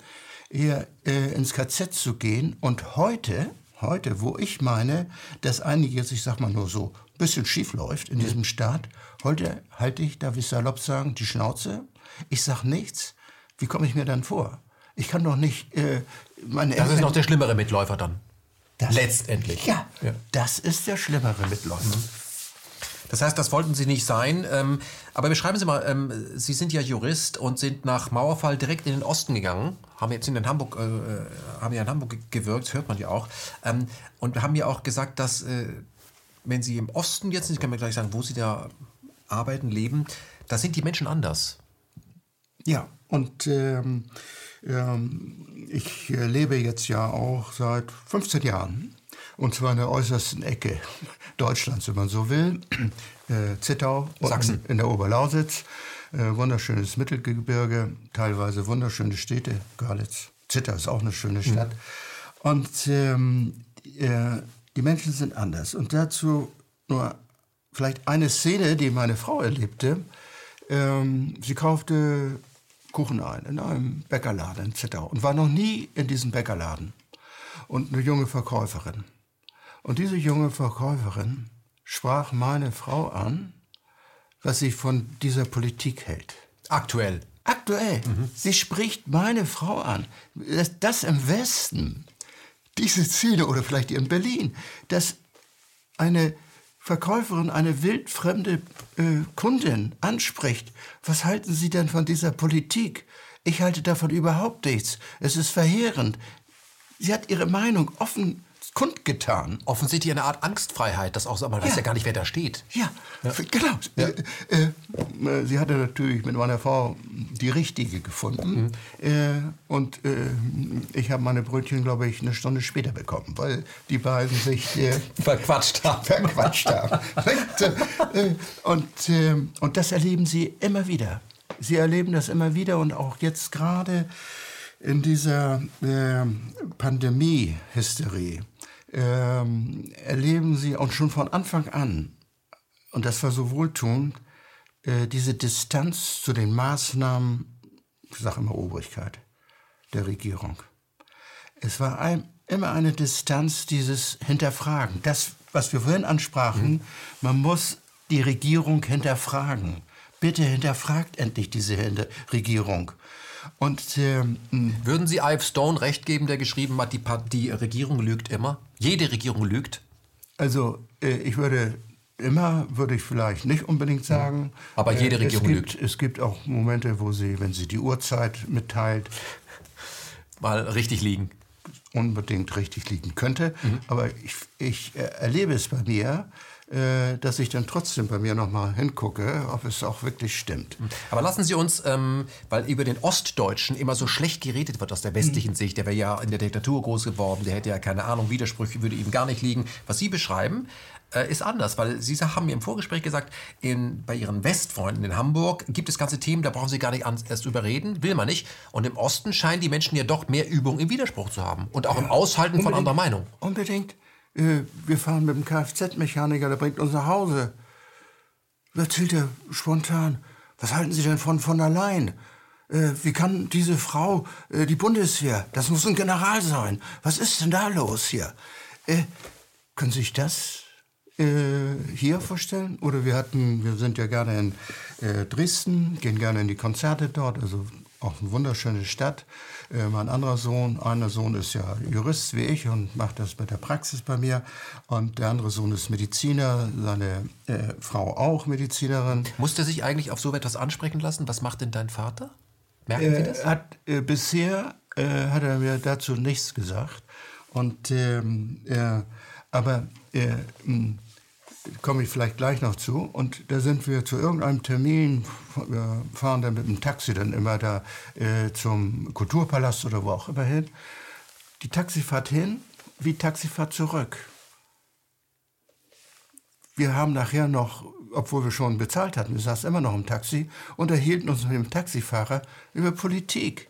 hier äh, ins KZ zu gehen. Und heute, heute, wo ich meine, dass einiges, ich sag mal nur so, ein bisschen schief läuft in diesem Staat, heute halte ich, darf ich salopp sagen, die Schnauze. Ich sag nichts. Wie komme ich mir dann vor? Ich kann doch nicht äh, meine. Das ist noch der schlimmere Mitläufer dann. Das, Letztendlich. Ja, ja, das ist der schlimmere Mitläufer. Mhm. Das heißt, das wollten Sie nicht sein. Ähm, aber beschreiben Sie mal, ähm, Sie sind ja Jurist und sind nach Mauerfall direkt in den Osten gegangen, haben jetzt in Hamburg, äh, äh, haben ja in Hamburg gewirkt, hört man ja auch, ähm, und haben ja auch gesagt, dass äh, wenn Sie im Osten jetzt, ich kann mir gleich sagen, wo Sie da arbeiten, leben, da sind die Menschen anders. Ja, und ähm, ich lebe jetzt ja auch seit 15 Jahren und zwar in der äußersten Ecke Deutschlands, wenn man so will. Äh, Zittau, Sachsen. in der Oberlausitz. Äh, wunderschönes Mittelgebirge, teilweise wunderschöne Städte. Görlitz, Zittau ist auch eine schöne mhm. Stadt. Mhm. Und ähm, äh, die Menschen sind anders. Und dazu nur vielleicht eine Szene, die meine Frau erlebte. Ähm, sie kaufte Kuchen ein in einem Bäckerladen in Zittau und war noch nie in diesem Bäckerladen. Und eine junge Verkäuferin. Und diese junge Verkäuferin sprach meine Frau an, was sie von dieser Politik hält. Aktuell. Aktuell. Mhm. Sie spricht meine Frau an. Das, das im Westen, diese Szene oder vielleicht in Berlin, dass eine Verkäuferin eine wildfremde äh, Kundin anspricht. Was halten Sie denn von dieser Politik? Ich halte davon überhaupt nichts. Es ist verheerend. Sie hat ihre Meinung offen kundgetan. Offensichtlich eine Art Angstfreiheit, das auch so, man weiß ja. ja gar nicht, wer da steht. Ja, ja. genau. Ja. Äh, äh, sie hatte natürlich mit meiner Frau die richtige gefunden. Mhm. Äh, und äh, ich habe meine Brötchen, glaube ich, eine Stunde später bekommen, weil die beiden sich äh, verquatscht haben. Verquatscht haben. Äh, und, und das erleben sie immer wieder. Sie erleben das immer wieder und auch jetzt gerade in dieser äh, Pandemie-Hysterie äh, erleben sie und schon von Anfang an, und das war so wohltuend, äh, diese Distanz zu den Maßnahmen, ich sage immer Obrigkeit, der Regierung. Es war ein, immer eine Distanz, dieses Hinterfragen. Das, was wir vorhin ansprachen, mhm. man muss die Regierung hinterfragen. Bitte hinterfragt endlich diese Regierung. Und ähm, würden Sie Ive Stone recht geben, der geschrieben hat, die, die Regierung lügt immer? Jede Regierung lügt? Also äh, ich würde immer würde ich vielleicht nicht unbedingt sagen. Aber jede äh, Regierung es gibt, lügt. Es gibt auch Momente, wo sie, wenn sie die Uhrzeit mitteilt, mal richtig liegen. Unbedingt richtig liegen könnte. Mhm. Aber ich, ich äh, erlebe es bei mir, dass ich dann trotzdem bei mir nochmal hingucke, ob es auch wirklich stimmt. Aber lassen Sie uns, ähm, weil über den Ostdeutschen immer so schlecht geredet wird aus der westlichen mhm. Sicht, der wäre ja in der Diktatur groß geworden, der hätte ja keine Ahnung, Widersprüche würde ihm gar nicht liegen. Was Sie beschreiben, äh, ist anders, weil Sie haben mir im Vorgespräch gesagt, in, bei Ihren Westfreunden in Hamburg gibt es ganze Themen, da brauchen Sie gar nicht erst überreden, will man nicht. Und im Osten scheinen die Menschen ja doch mehr Übung im Widerspruch zu haben und auch ja, im Aushalten von anderer Meinung. Unbedingt. Äh, wir fahren mit dem Kfz-Mechaniker, der bringt uns nach Hause. Erzählt er spontan, was halten Sie denn von von der Leyen? Äh, wie kann diese Frau äh, die Bundeswehr? Das muss ein General sein. Was ist denn da los hier? Äh, können Sie sich das äh, hier vorstellen? Oder wir hatten, wir sind ja gerne in äh, Dresden, gehen gerne in die Konzerte dort, also auch eine wunderschöne Stadt. Äh, mein anderer Sohn, einer Sohn ist ja Jurist wie ich und macht das mit der Praxis bei mir. Und der andere Sohn ist Mediziner, seine äh, Frau auch Medizinerin. Musste sich eigentlich auf so etwas ansprechen lassen? Was macht denn dein Vater? Merken Sie das? Hat, äh, bisher äh, hat er mir dazu nichts gesagt. Und, ähm, aber komme ich vielleicht gleich noch zu. Und da sind wir zu irgendeinem Termin, wir fahren dann mit dem Taxi dann immer da äh, zum Kulturpalast oder wo auch immer hin. Die Taxifahrt hin, wie Taxifahrt zurück. Wir haben nachher noch, obwohl wir schon bezahlt hatten, wir saßen immer noch im Taxi, unterhielten uns mit dem Taxifahrer über Politik.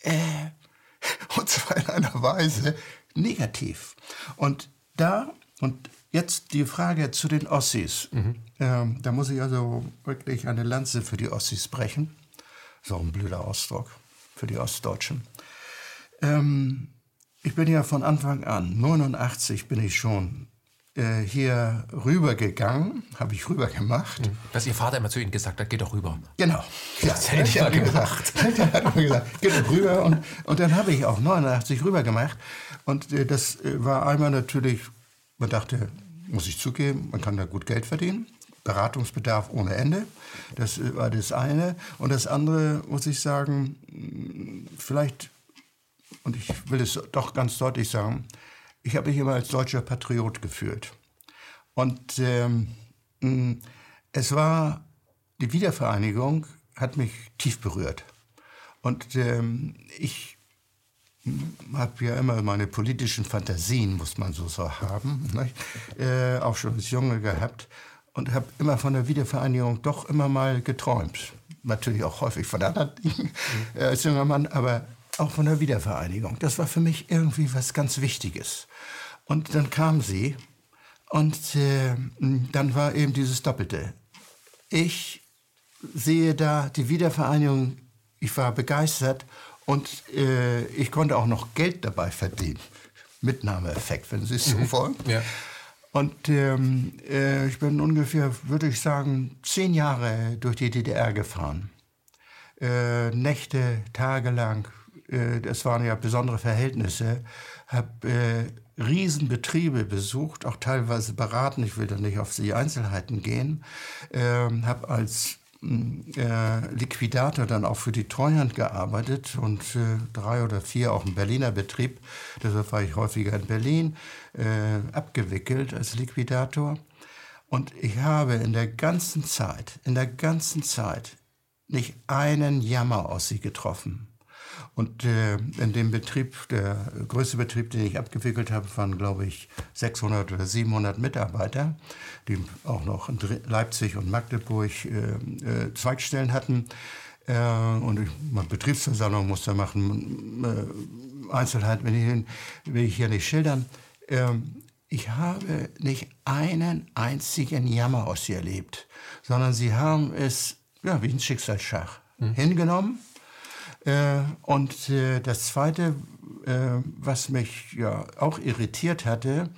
Äh, und zwar in einer Weise negativ. Und da, und Jetzt die Frage zu den Ossis. Mhm. Ähm, da muss ich also wirklich eine Lanze für die Ossis brechen. So ein blöder Ausdruck für die Ostdeutschen. Ähm, ich bin ja von Anfang an, 89 bin ich schon äh, hier rübergegangen, habe ich rüber gemacht. Mhm. Dass Ihr Vater immer zu Ihnen gesagt hat, geht doch rüber. Genau. Ja, das hätte ich mal gemacht. Der hat immer gesagt, geht doch rüber. Und, und dann habe ich auch 89 rüber gemacht. Und äh, das äh, war einmal natürlich man dachte, muss ich zugeben, man kann da gut Geld verdienen. Beratungsbedarf ohne Ende. Das war das eine. Und das andere, muss ich sagen, vielleicht, und ich will es doch ganz deutlich sagen, ich habe mich immer als deutscher Patriot gefühlt. Und ähm, es war, die Wiedervereinigung hat mich tief berührt. Und ähm, ich habe ja immer meine politischen Fantasien, muss man so, so haben, äh, auch schon als Junge gehabt und habe immer von der Wiedervereinigung doch immer mal geträumt. Natürlich auch häufig von anderen Dingen äh, als junger Mann, aber auch von der Wiedervereinigung. Das war für mich irgendwie was ganz Wichtiges. Und dann kam sie und äh, dann war eben dieses Doppelte. Ich sehe da die Wiedervereinigung, ich war begeistert und äh, ich konnte auch noch Geld dabei verdienen. Mitnahmeeffekt, wenn Sie es so mhm. wollen. Ja. Und ähm, äh, ich bin ungefähr, würde ich sagen, zehn Jahre durch die DDR gefahren. Äh, Nächte, tagelang. Äh, das waren ja besondere Verhältnisse. Habe äh, Riesenbetriebe besucht, auch teilweise beraten. Ich will da nicht auf die Einzelheiten gehen. Ähm, habe als äh, Liquidator dann auch für die Treuhand gearbeitet und äh, drei oder vier auch im Berliner Betrieb, deshalb war ich häufiger in Berlin, äh, abgewickelt als Liquidator. Und ich habe in der ganzen Zeit, in der ganzen Zeit nicht einen Jammer aus sie getroffen. Und äh, in dem Betrieb, der größte Betrieb, den ich abgewickelt habe, waren, glaube ich, 600 oder 700 Mitarbeiter, die auch noch in Leipzig und Magdeburg äh, äh, Zweigstellen hatten. Äh, und ich, meine Betriebsversammlung musste machen. Äh, Einzelheiten will ich, will ich hier nicht schildern. Ähm, ich habe nicht einen einzigen Jammer aus sie erlebt, sondern sie haben es ja, wie ein Schicksalsschach mhm. hingenommen und äh, das Zweite, äh, was mich ja auch irritiert hatte,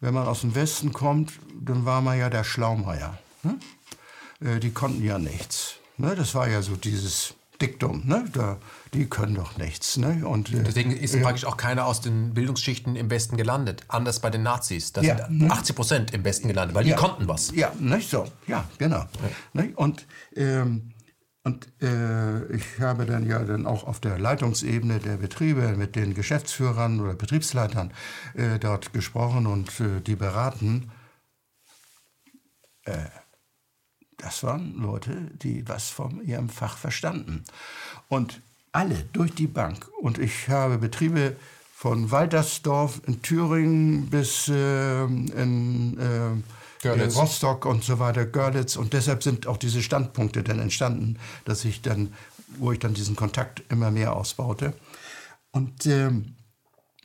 wenn man aus dem Westen kommt, dann war man ja der Schlaumeier. Ne? die konnten ja nichts. Ne? Das war ja so dieses Diktum, ne? Da, die können doch nichts. Ne? Und, äh, Deswegen ist äh, praktisch auch keiner aus den Bildungsschichten im Westen gelandet. Anders bei den Nazis. Da ja, sind 80 Prozent im Westen gelandet, weil ja, die konnten was. Ja, nicht so. Ja, genau. Ja. Und ähm, und äh, ich habe dann ja dann auch auf der Leitungsebene der Betriebe mit den Geschäftsführern oder Betriebsleitern äh, dort gesprochen und äh, die beraten. Äh, das waren Leute, die was von ihrem Fach verstanden. Und alle durch die Bank. Und ich habe Betriebe von Waltersdorf in Thüringen bis äh, in äh, Görlitz. Rostock und so weiter, Görlitz. Und deshalb sind auch diese Standpunkte dann entstanden, dass ich dann, wo ich dann diesen Kontakt immer mehr ausbaute. Und, ähm,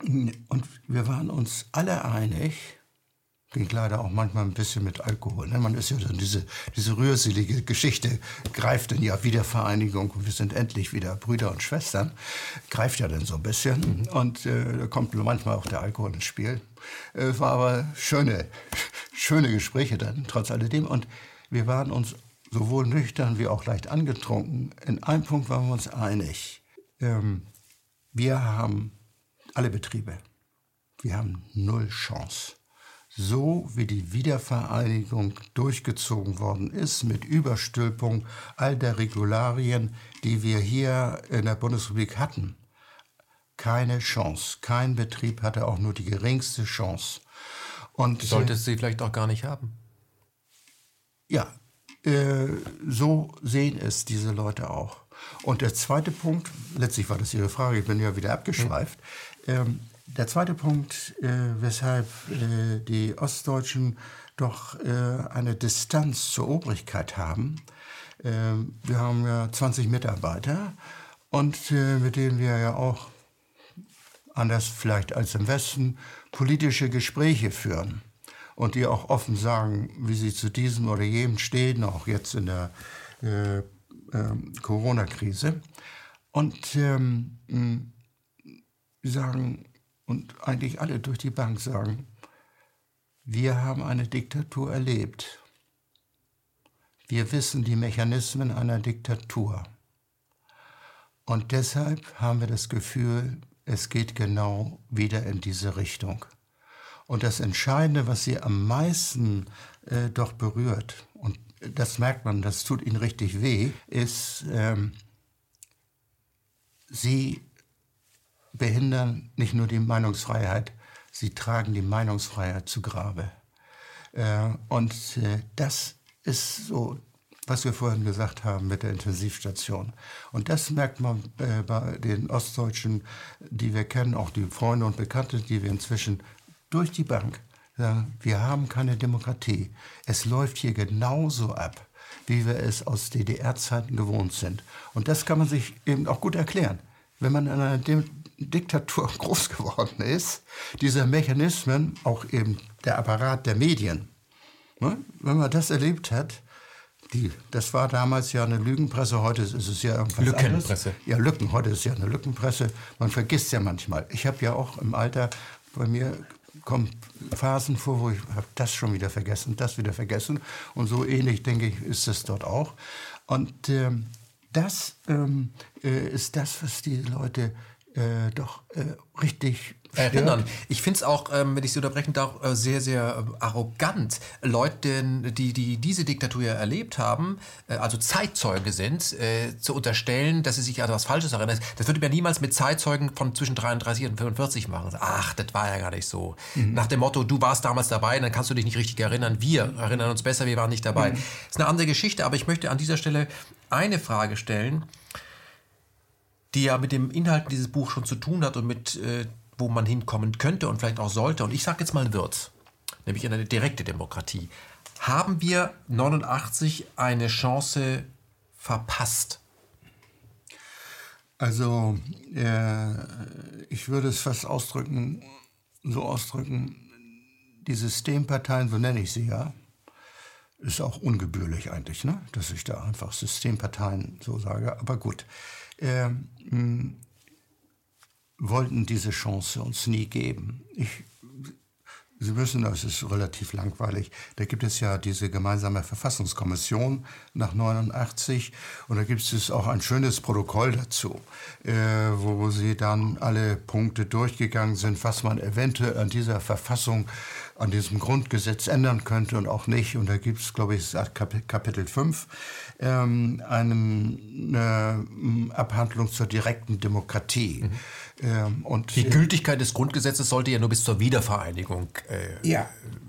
und wir waren uns alle einig, ging leider auch manchmal ein bisschen mit Alkohol. Ne? Man ist ja dann diese, diese rührselige Geschichte, greift dann ja Wiedervereinigung und wir sind endlich wieder Brüder und Schwestern, greift ja dann so ein bisschen. Mhm. Und äh, da kommt manchmal auch der Alkohol ins Spiel. Es war aber schöne, schöne Gespräche dann, trotz alledem. Und wir waren uns sowohl nüchtern wie auch leicht angetrunken. In einem Punkt waren wir uns einig. Ähm, wir haben alle Betriebe, wir haben null Chance so wie die Wiedervereinigung durchgezogen worden ist, mit Überstülpung all der Regularien, die wir hier in der Bundesrepublik hatten. Keine Chance. Kein Betrieb hatte auch nur die geringste Chance. Und sollte es sie vielleicht auch gar nicht haben? Ja, äh, so sehen es diese Leute auch. Und der zweite Punkt, letztlich war das Ihre Frage, ich bin ja wieder abgeschweift. Hm. Ähm, der zweite Punkt, äh, weshalb äh, die Ostdeutschen doch äh, eine Distanz zur Obrigkeit haben. Äh, wir haben ja 20 Mitarbeiter und äh, mit denen wir ja auch, anders vielleicht als im Westen, politische Gespräche führen und die auch offen sagen, wie sie zu diesem oder jenem stehen, auch jetzt in der äh, ähm, Corona-Krise. Und ähm, sagen, und eigentlich alle durch die Bank sagen, wir haben eine Diktatur erlebt. Wir wissen die Mechanismen einer Diktatur. Und deshalb haben wir das Gefühl, es geht genau wieder in diese Richtung. Und das Entscheidende, was sie am meisten äh, doch berührt, und das merkt man, das tut ihnen richtig weh, ist, ähm, sie behindern nicht nur die Meinungsfreiheit, sie tragen die Meinungsfreiheit zu Grabe. Äh, und äh, das ist so, was wir vorhin gesagt haben mit der Intensivstation. Und das merkt man äh, bei den Ostdeutschen, die wir kennen, auch die Freunde und Bekannte, die wir inzwischen durch die Bank sagen, wir haben keine Demokratie. Es läuft hier genauso ab, wie wir es aus DDR-Zeiten gewohnt sind. Und das kann man sich eben auch gut erklären. Wenn man in einer Diktatur groß geworden ist, diese Mechanismen, auch eben der Apparat der Medien, ne? wenn man das erlebt hat, die, das war damals ja eine Lügenpresse, heute ist es ja irgendwas Lückenpresse. Anderes. Ja, Lücken, heute ist es ja eine Lückenpresse. Man vergisst ja manchmal. Ich habe ja auch im Alter, bei mir kommen Phasen vor, wo ich habe das schon wieder vergessen, das wieder vergessen. Und so ähnlich, denke ich, ist es dort auch. Und ähm, das ähm, äh, ist das, was die Leute äh, doch äh, richtig erinnern. Ich finde es auch, ähm, wenn ich Sie unterbrechen darf, äh, sehr, sehr äh, arrogant. Leute, die, die diese Diktatur ja erlebt haben, äh, also Zeitzeuge sind, äh, zu unterstellen, dass sie sich an etwas Falsches erinnern. Das würde man niemals mit Zeitzeugen von zwischen 33 und 45 machen. Ach, das war ja gar nicht so. Mhm. Nach dem Motto, du warst damals dabei, dann kannst du dich nicht richtig erinnern. Wir erinnern uns besser, wir waren nicht dabei. Mhm. Das ist eine andere Geschichte, aber ich möchte an dieser Stelle eine Frage stellen, die ja mit dem Inhalt dieses Buchs schon zu tun hat und mit äh, wo man hinkommen könnte und vielleicht auch sollte. Und ich sage jetzt mal wird, nämlich in eine direkte Demokratie. Haben wir 89 eine Chance verpasst? Also, äh, ich würde es fast ausdrücken, so ausdrücken, die Systemparteien, so nenne ich sie ja, ist auch ungebührlich eigentlich, ne? dass ich da einfach Systemparteien so sage. Aber gut, äh, wollten diese Chance uns nie geben. Ich, Sie wissen, das ist relativ langweilig. Da gibt es ja diese gemeinsame Verfassungskommission nach 89 und da gibt es auch ein schönes Protokoll dazu, äh, wo sie dann alle Punkte durchgegangen sind, was man eventuell an dieser Verfassung, an diesem Grundgesetz ändern könnte und auch nicht. Und da gibt es, glaube ich, Kapitel 5 ähm, eine Abhandlung zur direkten Demokratie. Mhm. Ähm, und die Gültigkeit des Grundgesetzes sollte ja nur bis zur Wiedervereinigung äh, ja.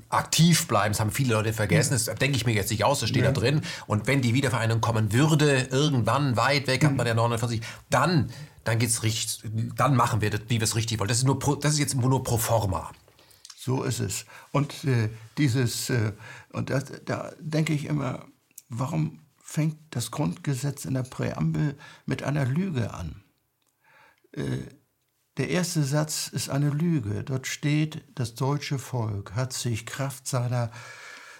aktiv bleiben. Das haben viele Leute vergessen. Das denke ich mir jetzt nicht aus, das steht ja. da drin. Und wenn die Wiedervereinigung kommen würde, irgendwann weit weg, hat man ja 49, dann, dann geht's richtig, dann machen wir das, wie wir es richtig wollen. Das ist, nur pro, das ist jetzt nur pro forma. So ist es. Und äh, dieses, äh, und das, da denke ich immer, warum fängt das Grundgesetz in der Präambel mit einer Lüge an? Äh, der erste Satz ist eine Lüge. Dort steht, das deutsche Volk hat sich Kraft seiner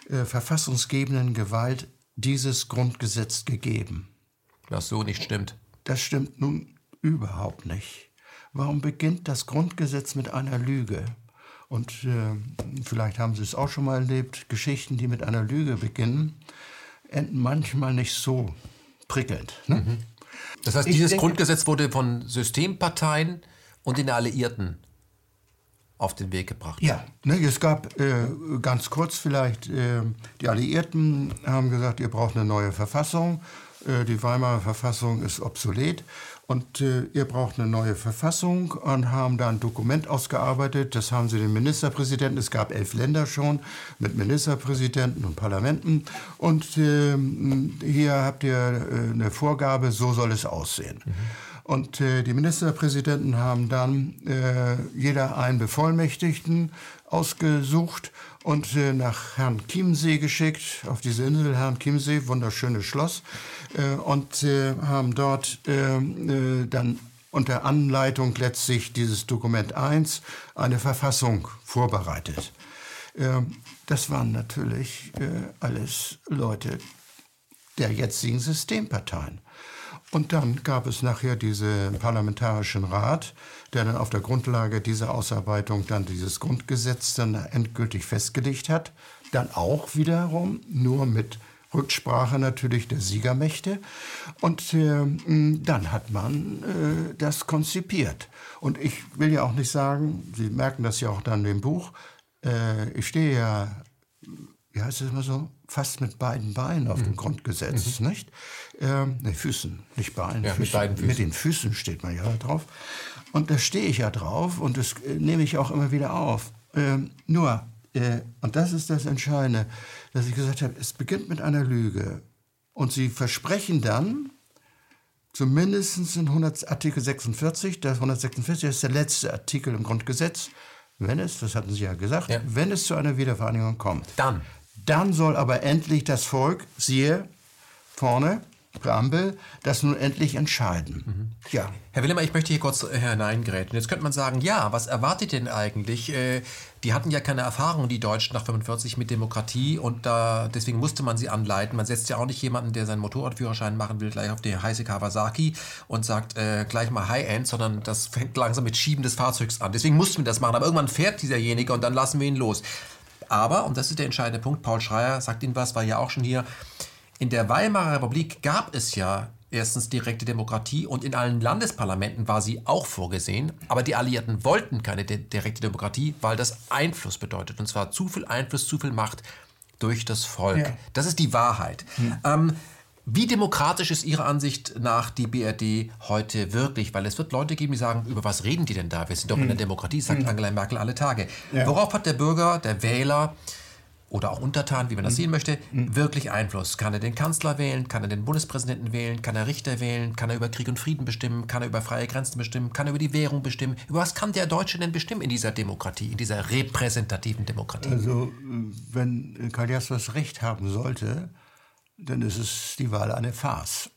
äh, verfassungsgebenden Gewalt dieses Grundgesetz gegeben. Was so nicht stimmt. Das stimmt nun überhaupt nicht. Warum beginnt das Grundgesetz mit einer Lüge? Und äh, vielleicht haben Sie es auch schon mal erlebt, Geschichten, die mit einer Lüge beginnen, enden manchmal nicht so prickelnd. Ne? Mhm. Das heißt, dieses denke, Grundgesetz wurde von Systemparteien und den Alliierten auf den Weg gebracht. Ja, ne, es gab äh, ganz kurz vielleicht, äh, die Alliierten haben gesagt, ihr braucht eine neue Verfassung. Äh, die Weimarer Verfassung ist obsolet und äh, ihr braucht eine neue Verfassung und haben da ein Dokument ausgearbeitet. Das haben sie den Ministerpräsidenten, es gab elf Länder schon mit Ministerpräsidenten und Parlamenten. Und äh, hier habt ihr äh, eine Vorgabe, so soll es aussehen. Mhm. Und äh, die Ministerpräsidenten haben dann äh, jeder einen Bevollmächtigten ausgesucht und äh, nach Herrn Chiemsee geschickt, auf diese Insel Herrn Chiemsee, wunderschönes Schloss, äh, und äh, haben dort äh, dann unter Anleitung letztlich dieses Dokument 1 eine Verfassung vorbereitet. Das waren natürlich alles Leute der jetzigen Systemparteien. Und dann gab es nachher diesen parlamentarischen Rat, der dann auf der Grundlage dieser Ausarbeitung dann dieses Grundgesetz dann endgültig festgelegt hat. Dann auch wiederum nur mit Rücksprache natürlich der Siegermächte. Und äh, dann hat man äh, das konzipiert. Und ich will ja auch nicht sagen, Sie merken das ja auch dann im Buch, äh, ich stehe ja, wie heißt es immer so, fast mit beiden Beinen auf mhm. dem Grundgesetz, mhm. nicht? Ähm, ne, Füßen, nicht Beinen. Ja, Füßen. Mit, Füßen. mit den Füßen steht man ja drauf. Und da stehe ich ja drauf und das äh, nehme ich auch immer wieder auf. Ähm, nur, äh, und das ist das Entscheidende, dass ich gesagt habe, es beginnt mit einer Lüge. Und sie versprechen dann, zumindest in 100, Artikel 46, das 146 ist der letzte Artikel im Grundgesetz, wenn es, das hatten Sie ja gesagt, ja. wenn es zu einer Wiedervereinigung kommt. Dann. Dann soll aber endlich das Volk, siehe vorne, Präambel, das nun endlich entscheiden. Mhm. Ja. Herr Willemer, ich möchte hier kurz äh, hineingräten. Jetzt könnte man sagen, ja, was erwartet denn eigentlich? Äh, die hatten ja keine Erfahrung, die Deutschen nach 45 mit Demokratie und da, deswegen musste man sie anleiten. Man setzt ja auch nicht jemanden, der seinen Motorradführerschein machen will, gleich auf die heiße Kawasaki und sagt äh, gleich mal High-End, sondern das fängt langsam mit Schieben des Fahrzeugs an. Deswegen mussten wir das machen. Aber irgendwann fährt dieserjenige und dann lassen wir ihn los. Aber, und das ist der entscheidende Punkt, Paul Schreier sagt Ihnen was, war ja auch schon hier, in der Weimarer Republik gab es ja erstens direkte Demokratie und in allen Landesparlamenten war sie auch vorgesehen. Aber die Alliierten wollten keine direkte Demokratie, weil das Einfluss bedeutet. Und zwar zu viel Einfluss, zu viel Macht durch das Volk. Ja. Das ist die Wahrheit. Hm. Ähm, wie demokratisch ist Ihrer Ansicht nach die BRD heute wirklich? Weil es wird Leute geben, die sagen, über was reden die denn da? Wir sind doch hm. in der Demokratie, sagt hm. Angela Merkel alle Tage. Ja. Worauf hat der Bürger, der Wähler, oder auch Untertan, wie man das mhm. sehen möchte, mhm. wirklich Einfluss. Kann er den Kanzler wählen, kann er den Bundespräsidenten wählen, kann er Richter wählen, kann er über Krieg und Frieden bestimmen, kann er über freie Grenzen bestimmen, kann er über die Währung bestimmen. Über was kann der Deutsche denn bestimmen in dieser Demokratie, in dieser repräsentativen Demokratie? Also, wenn Karl Jaspers recht haben sollte, dann ist es die Wahl eine Farce.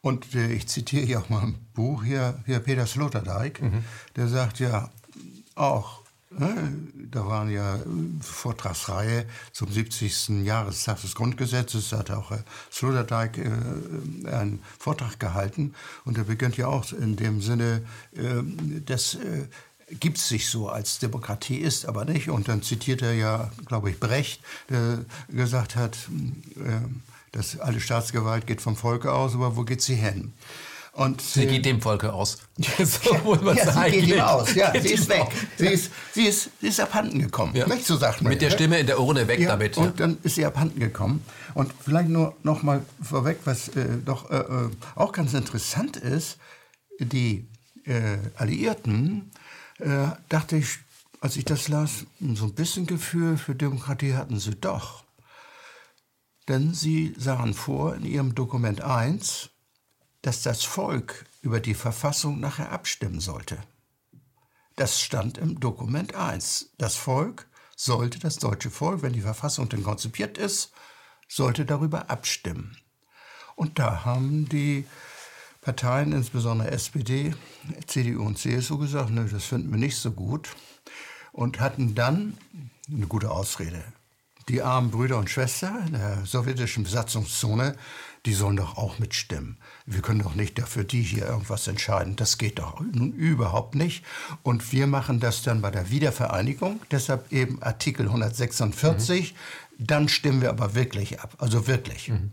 Und äh, ich zitiere hier auch mal ein Buch, hier, hier Peter Sloterdijk, mhm. der sagt ja auch? Da waren ja Vortragsreihe zum 70. Jahrestag des Grundgesetzes. Da hat auch Herr Sloterdijk äh, einen Vortrag gehalten. Und er beginnt ja auch in dem Sinne, äh, das äh, gibt sich so als Demokratie ist, aber nicht. Und dann zitiert er ja, glaube ich, Brecht, der gesagt hat, äh, dass alle Staatsgewalt geht vom Volke aus, aber wo geht sie hin? Und, sie geht dem Volke aus. so muss man ja, sagen. Sie geht ihm aus, ja, sie ist weg. Sie ist, sie, ist, sie ist abhanden gekommen, ja. nicht so sagt man. Mit der Stimme in der Urne weg ja, damit. Und dann ist sie abhanden gekommen. Und vielleicht nur noch mal vorweg, was äh, doch äh, äh, auch ganz interessant ist, die äh, Alliierten, äh, dachte ich, als ich das las, so ein bisschen Gefühl für Demokratie hatten sie doch. Denn sie sahen vor in ihrem Dokument 1, dass das Volk über die Verfassung nachher abstimmen sollte. Das stand im Dokument 1. Das Volk sollte, das deutsche Volk, wenn die Verfassung denn konzipiert ist, sollte darüber abstimmen. Und da haben die Parteien, insbesondere SPD, CDU und CSU, gesagt, ne, das finden wir nicht so gut. Und hatten dann eine gute Ausrede. Die armen Brüder und Schwestern in der sowjetischen Besatzungszone die sollen doch auch mitstimmen. Wir können doch nicht dafür die hier irgendwas entscheiden. Das geht doch nun überhaupt nicht. Und wir machen das dann bei der Wiedervereinigung, deshalb eben Artikel 146. Mhm. Dann stimmen wir aber wirklich ab, also wirklich. Mhm.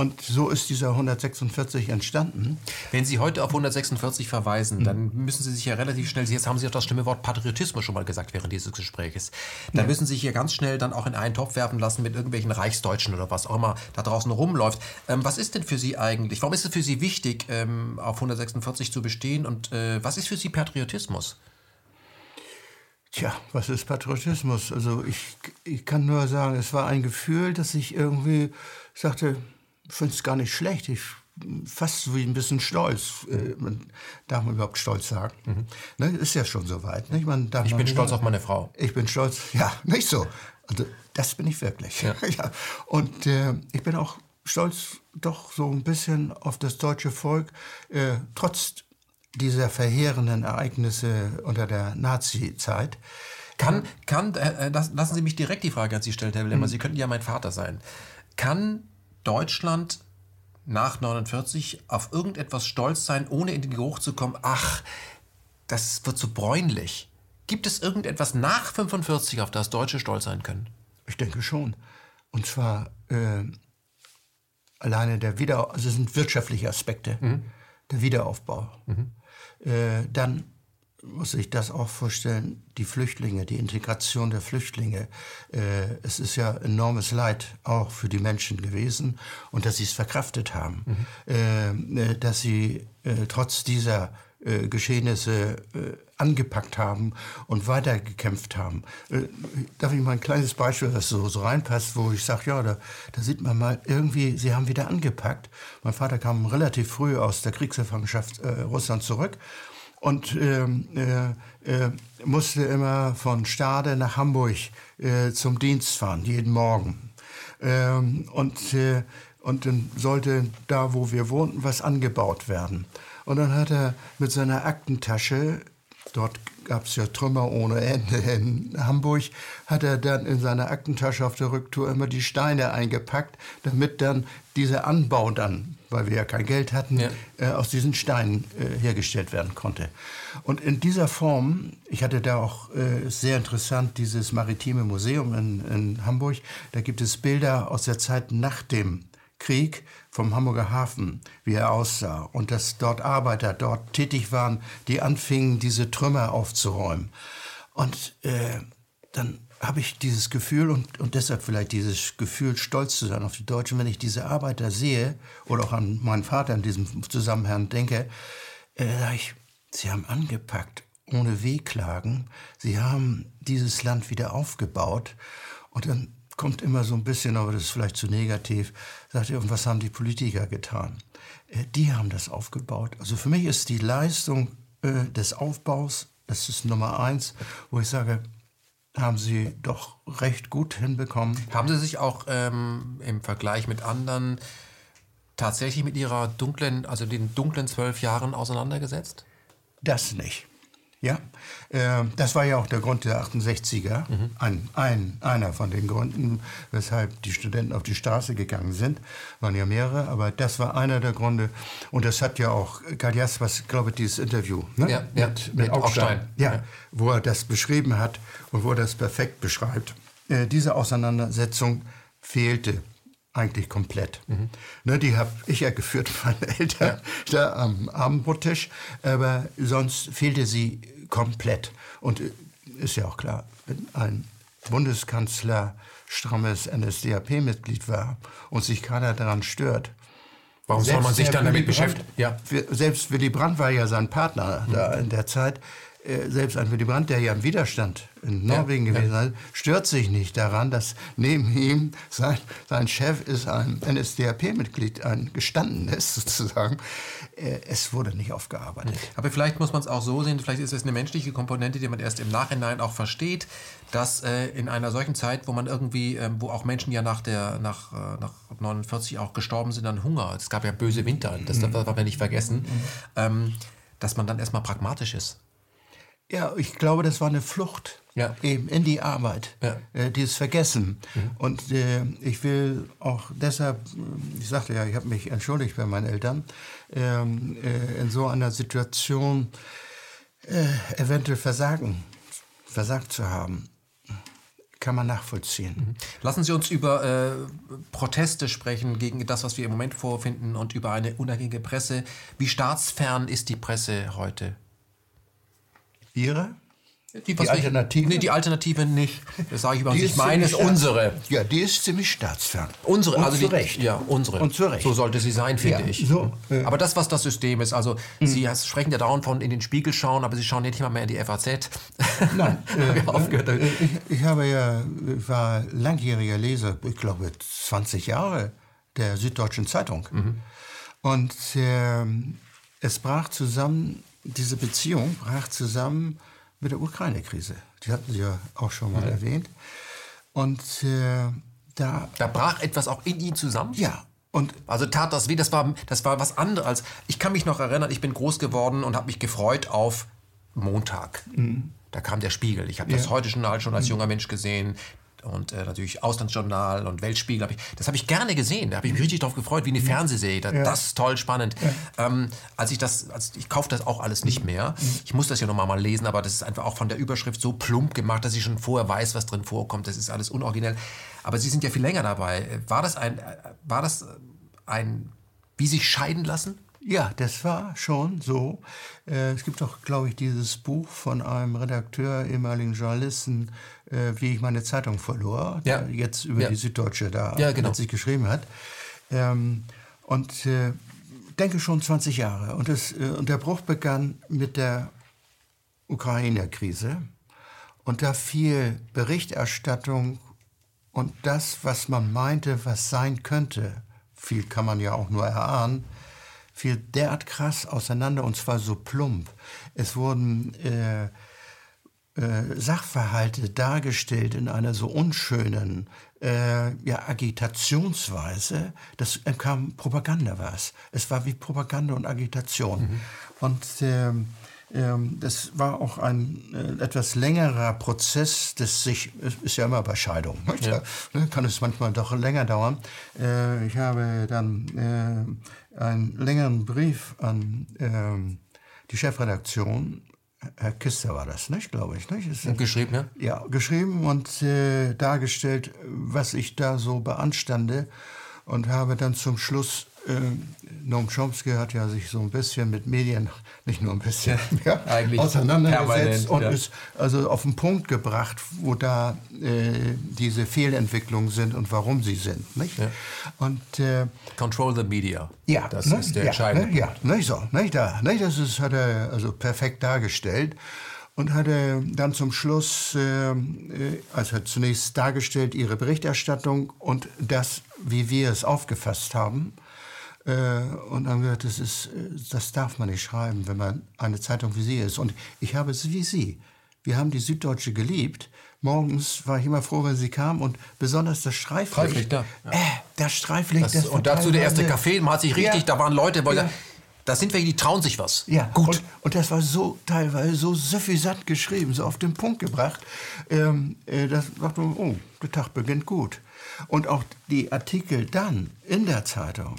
Und so ist dieser 146 entstanden. Wenn Sie heute auf 146 verweisen, dann müssen Sie sich ja relativ schnell, jetzt haben Sie auch das Stimmenwort Patriotismus schon mal gesagt während dieses Gesprächs, dann ja. müssen Sie sich hier ganz schnell dann auch in einen Topf werfen lassen mit irgendwelchen Reichsdeutschen oder was auch immer da draußen rumläuft. Ähm, was ist denn für Sie eigentlich, warum ist es für Sie wichtig, ähm, auf 146 zu bestehen und äh, was ist für Sie Patriotismus? Tja, was ist Patriotismus? Also ich, ich kann nur sagen, es war ein Gefühl, dass ich irgendwie sagte, finde es gar nicht schlecht. Ich fast wie ein bisschen stolz. Äh, man, darf man überhaupt stolz sagen? Mhm. Ne, ist ja schon soweit. Nicht? Man ich bin stolz auf meine Frau. Ich bin stolz, ja, nicht so. Also, das bin ich wirklich. Ja. ja. Und äh, ich bin auch stolz doch so ein bisschen auf das deutsche Volk, äh, trotz dieser verheerenden Ereignisse unter der Nazi-Zeit. Kann, kann, äh, äh lassen Sie mich direkt die Frage an Sie stellen, Herr Willemmer. Mhm. Sie könnten ja mein Vater sein. Kann Deutschland nach 49 auf irgendetwas stolz sein, ohne in den Geruch zu kommen, ach, das wird so bräunlich. Gibt es irgendetwas nach 45, auf das Deutsche stolz sein können? Ich denke schon. Und zwar äh, alleine der Wiederaufbau, also es sind wirtschaftliche Aspekte, mhm. der Wiederaufbau. Mhm. Äh, dann muss ich das auch vorstellen, die Flüchtlinge, die Integration der Flüchtlinge. Äh, es ist ja enormes Leid auch für die Menschen gewesen und dass sie es verkraftet haben, mhm. äh, dass sie äh, trotz dieser äh, Geschehnisse äh, angepackt haben und weitergekämpft haben. Äh, darf ich mal ein kleines Beispiel, das so, so reinpasst, wo ich sage, ja, da, da sieht man mal irgendwie, sie haben wieder angepackt. Mein Vater kam relativ früh aus der Kriegsgefangenschaft Russland zurück und ähm, äh, äh, musste immer von Stade nach Hamburg äh, zum Dienst fahren, jeden Morgen. Ähm, und, äh, und dann sollte da, wo wir wohnten, was angebaut werden. Und dann hat er mit seiner Aktentasche, dort gab es ja Trümmer ohne Ende in Hamburg, hat er dann in seiner Aktentasche auf der Rücktour immer die Steine eingepackt, damit dann dieser Anbau dann weil wir ja kein Geld hatten, ja. äh, aus diesen Steinen äh, hergestellt werden konnte. Und in dieser Form, ich hatte da auch äh, sehr interessant dieses maritime Museum in, in Hamburg, da gibt es Bilder aus der Zeit nach dem Krieg vom Hamburger Hafen, wie er aussah und dass dort Arbeiter dort tätig waren, die anfingen, diese Trümmer aufzuräumen. Und äh, dann habe ich dieses Gefühl und, und deshalb vielleicht dieses Gefühl, stolz zu sein auf die Deutschen, wenn ich diese Arbeiter sehe oder auch an meinen Vater in diesem Zusammenhang denke, äh, ich, sie haben angepackt, ohne Wehklagen. Sie haben dieses Land wieder aufgebaut. Und dann kommt immer so ein bisschen, aber das ist vielleicht zu negativ, sagt er, und was haben die Politiker getan? Äh, die haben das aufgebaut. Also für mich ist die Leistung äh, des Aufbaus, das ist Nummer eins, wo ich sage, haben Sie doch recht gut hinbekommen. Haben Sie sich auch ähm, im Vergleich mit anderen tatsächlich mit Ihrer dunklen, also den dunklen zwölf Jahren auseinandergesetzt? Das nicht. Ja, äh, das war ja auch der Grund der 68er, mhm. ein, ein, einer von den Gründen, weshalb die Studenten auf die Straße gegangen sind. Waren ja mehrere, aber das war einer der Gründe. Und das hat ja auch Karl was glaube ich, dieses Interview ne? ja, ja, mit, mit, Augstein, ja, ja, wo er das beschrieben hat und wo er das perfekt beschreibt. Äh, diese Auseinandersetzung fehlte eigentlich komplett. Mhm. Ne, die habe ich ja geführt, meine Eltern, ja. da am Abendbrottisch. Aber sonst fehlte sie komplett. Und äh, ist ja auch klar, wenn ein Bundeskanzler strammes NSDAP-Mitglied war und sich keiner daran stört. Warum soll man sich dann damit beschäftigen? Ja. Selbst Willy Brandt war ja sein Partner mhm. da in der Zeit. Äh, selbst ein Willy Brandt, der ja im Widerstand in Norwegen ja, gewesen ist, stört sich nicht daran, dass neben ihm sein, sein Chef ist ein NSDAP-Mitglied, ein gestandenes sozusagen. Äh, es wurde nicht aufgearbeitet. Aber vielleicht muss man es auch so sehen, vielleicht ist es eine menschliche Komponente, die man erst im Nachhinein auch versteht, dass äh, in einer solchen Zeit, wo man irgendwie, äh, wo auch Menschen ja nach der nach, äh, nach 49 auch gestorben sind an Hunger, es gab ja böse Winter, das mhm. darf man nicht vergessen, mhm. ähm, dass man dann erstmal pragmatisch ist ja, ich glaube, das war eine Flucht ja. eben in die Arbeit, ja. äh, dieses Vergessen. Mhm. Und äh, ich will auch deshalb, ich sagte ja, ich habe mich entschuldigt bei meinen Eltern, ähm, äh, in so einer Situation äh, eventuell versagen, versagt zu haben kann man nachvollziehen. Mhm. Lassen Sie uns über äh, Proteste sprechen gegen das, was wir im Moment vorfinden und über eine unabhängige Presse. Wie staatsfern ist die Presse heute? Ihre? Die, die Alternative? Nee, die Alternative nicht. Das sage ich überhaupt nicht. Ich meine es unsere. Ja, die ist ziemlich staatsfern. Unsere, Und also zu die, Recht. Ja, unsere. Und zu Recht. So sollte sie sein, finde ja, ich. So, äh, aber das, was das System ist, also mhm. Sie sprechen ja dauernd von in den Spiegel schauen, aber Sie schauen nicht mal mehr in die FAZ. Nein. äh, ich, ich, habe ja, war langjähriger Leser, ich glaube 20 Jahre der Süddeutschen Zeitung. Mhm. Und äh, es brach zusammen, diese Beziehung brach zusammen mit der Ukraine-Krise. Die hatten Sie ja auch schon mal mhm. erwähnt. Und äh, da. Da brach etwas auch in Ihnen zusammen? Ja. Und also tat das weh, das war, das war was anderes als. Ich kann mich noch erinnern, ich bin groß geworden und habe mich gefreut auf Montag. Mhm. Da kam der Spiegel. Ich habe ja. das heute Journal schon als mhm. junger Mensch gesehen und äh, natürlich Auslandsjournal und Weltspiegel. Hab ich, das habe ich gerne gesehen. Da habe ich mich richtig drauf gefreut, wie eine Fernsehserie. Das, ja. das ist toll, spannend. Ja. Ähm, als ich das, als, ich kaufe das auch alles nicht mehr. Ich muss das ja nochmal mal lesen, aber das ist einfach auch von der Überschrift so plump gemacht, dass ich schon vorher weiß, was drin vorkommt. Das ist alles unoriginell. Aber Sie sind ja viel länger dabei. War das ein, war das ein, wie sich scheiden lassen? Ja, das war schon so. Äh, es gibt auch, glaube ich, dieses Buch von einem Redakteur, ehemaligen Journalisten, äh, wie ich meine Zeitung verlor, ja. der jetzt über ja. die Süddeutsche da ja, genau. sich geschrieben hat. Ähm, und äh, denke schon 20 Jahre. Und, das, und der Bruch begann mit der Ukraine-Krise. Und da fiel Berichterstattung und das, was man meinte, was sein könnte, viel kann man ja auch nur erahnen, fiel derart krass auseinander und zwar so plump. Es wurden äh, äh, Sachverhalte dargestellt in einer so unschönen äh, ja, Agitationsweise, das kam Propaganda war es. Es war wie Propaganda und Agitation. Mhm. Und ähm, ähm, das war auch ein äh, etwas längerer Prozess, das sich, ist ja immer bei Scheidung, ja. Ne, kann es manchmal doch länger dauern. Äh, ich habe dann äh, einen längeren Brief an ähm, die Chefredaktion Herr Kister war das, nicht, glaube ich. Nicht? Ist, geschrieben, ja? Ja, geschrieben und äh, dargestellt, was ich da so beanstande. und habe dann zum Schluss Noam Chomsky hat ja sich so ein bisschen mit Medien, nicht nur ein bisschen, ja, auseinandergesetzt und ja. ist also auf den Punkt gebracht, wo da äh, diese Fehlentwicklungen sind und warum sie sind. Nicht? Ja. Und, äh, Control the media. Ja, das ne, ist der ja, entscheidende. Ne, ja, nicht so, nicht da, nicht, das ist, hat er also perfekt dargestellt und hatte dann zum Schluss, äh, also hat zunächst dargestellt ihre Berichterstattung und das, wie wir es aufgefasst haben. Äh, und haben gesagt, das, ist, das darf man nicht schreiben, wenn man eine Zeitung wie Sie ist. Und ich habe es wie Sie. Wir haben die Süddeutsche geliebt. Morgens war ich immer froh, wenn sie kam und besonders das Streiflicht. Streiflicht ja. Äh, das Streiflicht. Das, das und dazu der erste Kaffee, man hat sich richtig, ja. da waren Leute, weil ja. da sind welche, die trauen sich was. Ja, gut. Und, und, das war so teilweise so suffisant geschrieben, so auf den Punkt gebracht. Ähm, äh, das dachte man, oh, der Tag beginnt gut. Und auch die Artikel dann in der Zeitung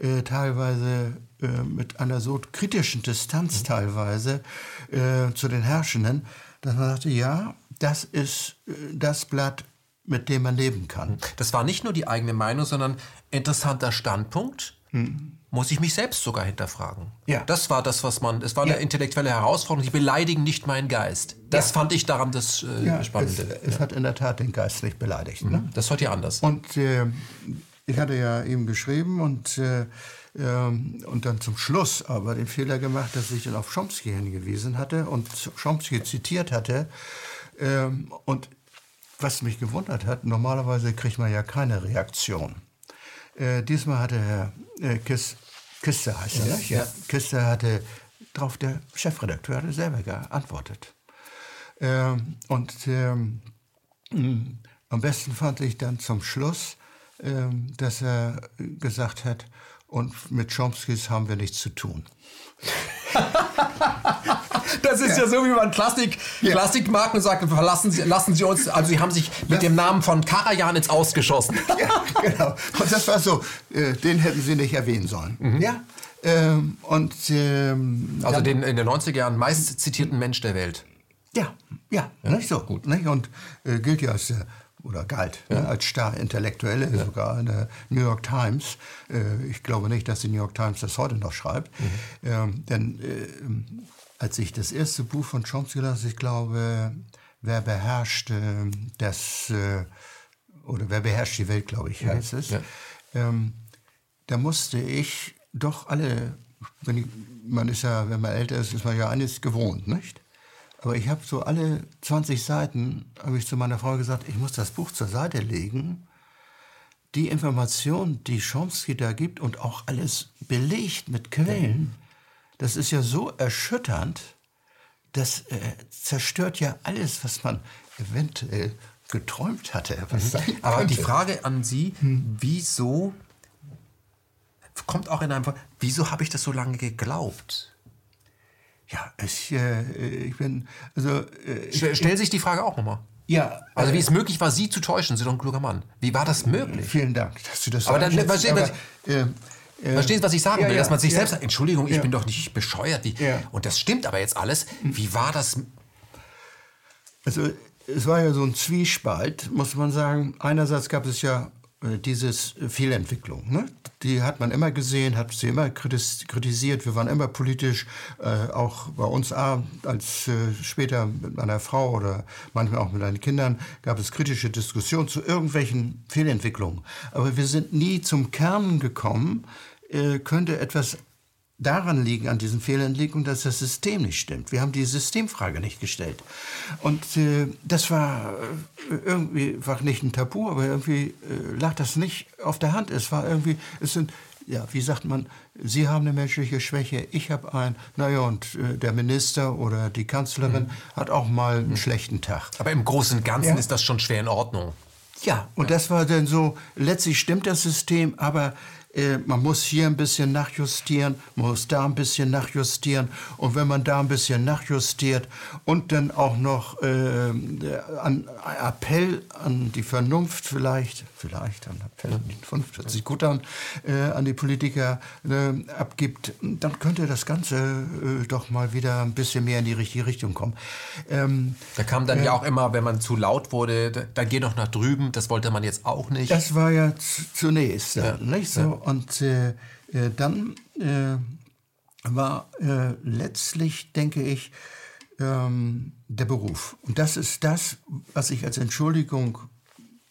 äh, teilweise äh, mit einer so kritischen Distanz mhm. teilweise äh, zu den Herrschenden, dass man sagte, ja, das ist äh, das Blatt, mit dem man leben kann. Mhm. Das war nicht nur die eigene Meinung, sondern interessanter Standpunkt. Mhm. Muss ich mich selbst sogar hinterfragen. Ja. Das war das, was man. Es war ja. eine intellektuelle Herausforderung. Die beleidigen nicht meinen Geist. Das ja. fand ich daran das äh, ja, Spannende. Es, es hat in der Tat den Geist nicht beleidigt. Ne? Das ist heute anders. Und äh, ich hatte ja ihm geschrieben und, äh, ähm, und dann zum Schluss aber den Fehler gemacht, dass ich dann auf Chomsky hingewiesen hatte und Chomsky zitiert hatte. Ähm, und was mich gewundert hat, normalerweise kriegt man ja keine Reaktion. Äh, diesmal hatte Herr äh, Kiss, Kister, heißt er, ja, ja. Kister hatte darauf, der Chefredakteur hatte selber geantwortet. Ähm, und ähm, am besten fand ich dann zum Schluss, dass er gesagt hat, und mit Chomskys haben wir nichts zu tun. das ist ja. ja. so, wie man Klassik, ja. Klassikmarken sagt, verlassen Sie, lassen Sie uns, also Sie haben sich mit ja. dem Namen von Karajan ins Ausgeschossen. ja, genau. Und das war so, äh, den hätten Sie nicht erwähnen sollen. Mhm. Ja. Ähm, und, ähm, also den in den 90er Jahren meist zitierten Mensch der Welt. Ja, ja, nicht so. Gut. Nicht? Und äh, gilt ja als der oder galt ja. ne, als starr Intellektuelle, ja. sogar in der New York Times. Äh, ich glaube nicht, dass die New York Times das heute noch schreibt. Mhm. Ähm, denn äh, als ich das erste Buch von Chomsky las, ich glaube, wer beherrscht äh, das, äh, oder wer beherrscht die Welt, glaube ich, mhm. heißt es, ja. ähm, da musste ich doch alle, wenn ich, man ist ja, wenn man älter ist, ist man ja eines gewohnt, nicht? Aber ich habe so alle 20 Seiten, habe ich zu meiner Frau gesagt, ich muss das Buch zur Seite legen. Die Information, die Chomsky da gibt und auch alles belegt mit Quellen, das ist ja so erschütternd, das äh, zerstört ja alles, was man eventuell geträumt hatte. Mhm. Aber die Frage an Sie, hm. wieso kommt auch in einem, wieso habe ich das so lange geglaubt? Ja, ich, äh, ich bin. Also, äh, Stell, stell sich die Frage auch nochmal. Ja. Also wie äh, es möglich war, Sie zu täuschen, Sie doch ein kluger Mann. Wie war das möglich? Vielen Dank, dass Sie das sagen. Aber dann verstehen, aber, äh, äh, verstehen Sie, was ich sagen ja, will? Dass man sich ja, selbst sagt, Entschuldigung, ich ja. bin doch nicht bescheuert. Wie, Und das stimmt aber jetzt alles. Wie war das? Also es war ja so ein Zwiespalt, muss man sagen. Einerseits gab es ja äh, dieses Fehlentwicklung. Ne? Die hat man immer gesehen, hat sie immer kritisiert. Wir waren immer politisch, äh, auch bei uns als äh, später mit meiner Frau oder manchmal auch mit meinen Kindern gab es kritische Diskussionen zu irgendwelchen Fehlentwicklungen. Aber wir sind nie zum Kern gekommen, äh, könnte etwas daran liegen, an diesen Fehlentwicklungen, dass das System nicht stimmt. Wir haben die Systemfrage nicht gestellt. Und äh, das war äh, irgendwie, war nicht ein Tabu, aber irgendwie äh, lag das nicht auf der Hand. Es war irgendwie, es sind, ja, wie sagt man, Sie haben eine menschliche Schwäche, ich habe ein, naja, und äh, der Minister oder die Kanzlerin mhm. hat auch mal einen mhm. schlechten Tag. Aber im Großen und Ganzen ja. ist das schon schwer in Ordnung. Ja, und ja. das war dann so, letztlich stimmt das System, aber äh, man muss hier ein bisschen nachjustieren, man muss da ein bisschen nachjustieren. Und wenn man da ein bisschen nachjustiert und dann auch noch äh, an Appell an die Vernunft vielleicht, vielleicht an Appell an die Vernunft, hört sich gut an, äh, an die Politiker äh, abgibt, dann könnte das Ganze äh, doch mal wieder ein bisschen mehr in die richtige Richtung kommen. Ähm, da kam dann ja auch immer, wenn man zu laut wurde, dann geh doch nach drüben, das wollte man jetzt auch nicht. Das war ja zunächst, ja. nicht so? Und äh, äh, dann äh, war äh, letztlich, denke ich, ähm, der Beruf. Und das ist das, was ich als Entschuldigung,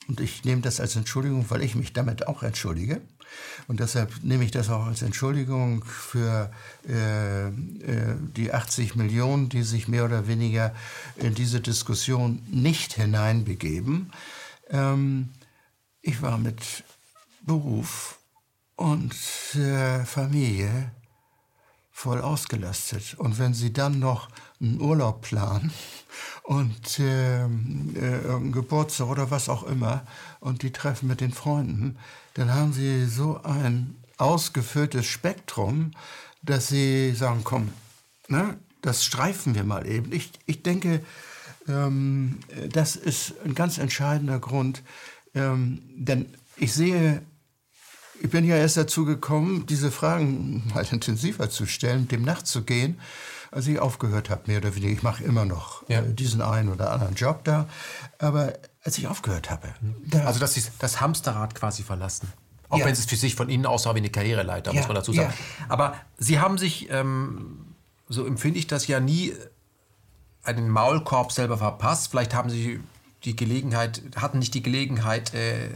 und ich nehme das als Entschuldigung, weil ich mich damit auch entschuldige. Und deshalb nehme ich das auch als Entschuldigung für äh, äh, die 80 Millionen, die sich mehr oder weniger in diese Diskussion nicht hineinbegeben. Ähm, ich war mit Beruf und äh, Familie voll ausgelastet. Und wenn Sie dann noch einen Urlaub planen und äh, äh, Geburtstag oder was auch immer und die treffen mit den Freunden, dann haben Sie so ein ausgefülltes Spektrum, dass Sie sagen, komm, ne, das streifen wir mal eben. Ich, ich denke, ähm, das ist ein ganz entscheidender Grund, ähm, denn ich sehe ich bin ja erst dazu gekommen, diese Fragen mal intensiver zu stellen, dem nachzugehen, als ich aufgehört habe, mehr oder weniger. Ich mache immer noch ja. äh, diesen einen oder anderen Job da. Aber als ich aufgehört habe. also, dass Sie das Hamsterrad quasi verlassen. Auch ja. wenn es für sich von Ihnen aussah wie eine Karriereleiter, ja. muss man dazu sagen. Aber Sie haben sich, ähm, so empfinde ich das ja nie, einen Maulkorb selber verpasst. Vielleicht haben Sie die Gelegenheit, hatten nicht die Gelegenheit, äh,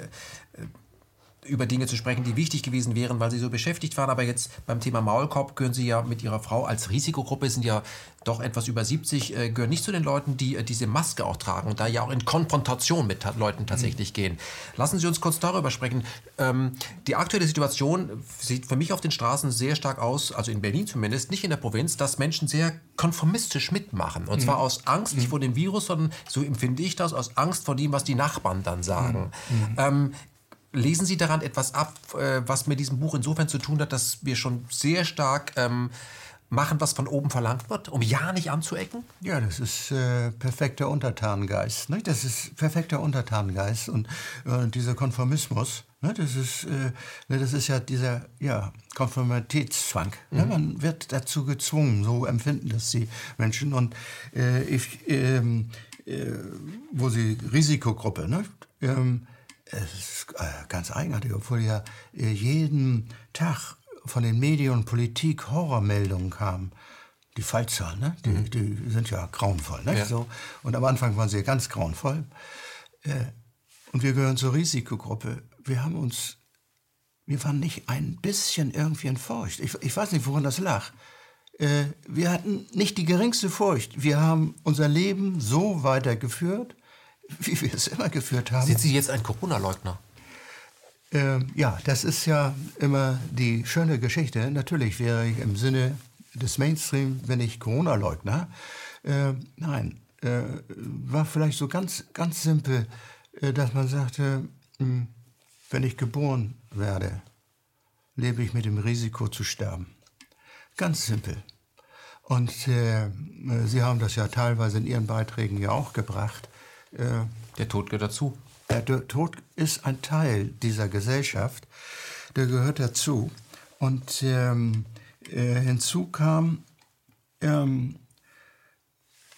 über Dinge zu sprechen, die wichtig gewesen wären, weil sie so beschäftigt waren. Aber jetzt beim Thema Maulkorb gehören Sie ja mit Ihrer Frau als Risikogruppe, sind ja doch etwas über 70, äh, gehören nicht zu den Leuten, die äh, diese Maske auch tragen und da ja auch in Konfrontation mit Leuten tatsächlich mhm. gehen. Lassen Sie uns kurz darüber sprechen. Ähm, die aktuelle Situation sieht für mich auf den Straßen sehr stark aus, also in Berlin zumindest, nicht in der Provinz, dass Menschen sehr konformistisch mitmachen. Und mhm. zwar aus Angst nicht mhm. vor dem Virus, sondern so empfinde ich das, aus Angst vor dem, was die Nachbarn dann sagen. Mhm. mhm. Ähm, lesen Sie daran etwas ab, äh, was mit diesem Buch insofern zu tun hat, dass wir schon sehr stark ähm, machen, was von oben verlangt wird, um ja nicht anzuecken? Ja, das ist äh, perfekter Untertanengeist. Ne? Das ist perfekter Untertanengeist und äh, dieser Konformismus. Ne? Das, ist, äh, ne, das ist ja dieser ja, Konformitätszwang. Ne? Mhm. Man wird dazu gezwungen, so empfinden das die Menschen. Und äh, ich, ähm, äh, wo sie Risikogruppe, ne? Ähm, es ist äh, ganz eigenartig, obwohl ja äh, jeden Tag von den Medien und Politik Horrormeldungen kamen. Die Fallzahlen, ne? die, mhm. die sind ja grauenvoll. Ne? Ja. So. Und am Anfang waren sie ganz grauenvoll. Äh, und wir gehören zur Risikogruppe. Wir haben uns, wir waren nicht ein bisschen irgendwie in Furcht. Ich, ich weiß nicht, woran das lag. Wir hatten nicht die geringste Furcht. Wir haben unser Leben so weitergeführt, wie wir es immer geführt haben. Sind Sie jetzt ein Corona-Leugner? Ähm, ja, das ist ja immer die schöne Geschichte. Natürlich wäre ich im Sinne des Mainstream, wenn ich Corona-Leugner. Äh, nein, äh, war vielleicht so ganz, ganz simpel, äh, dass man sagte, mh, hm, wenn ich geboren werde, lebe ich mit dem Risiko zu sterben. Ganz simpel. Und äh, Sie haben das ja teilweise in Ihren Beiträgen ja auch gebracht. Äh, der Tod gehört dazu. Der Tod ist ein Teil dieser Gesellschaft, der gehört dazu. Und ähm, äh, hinzu kam ähm,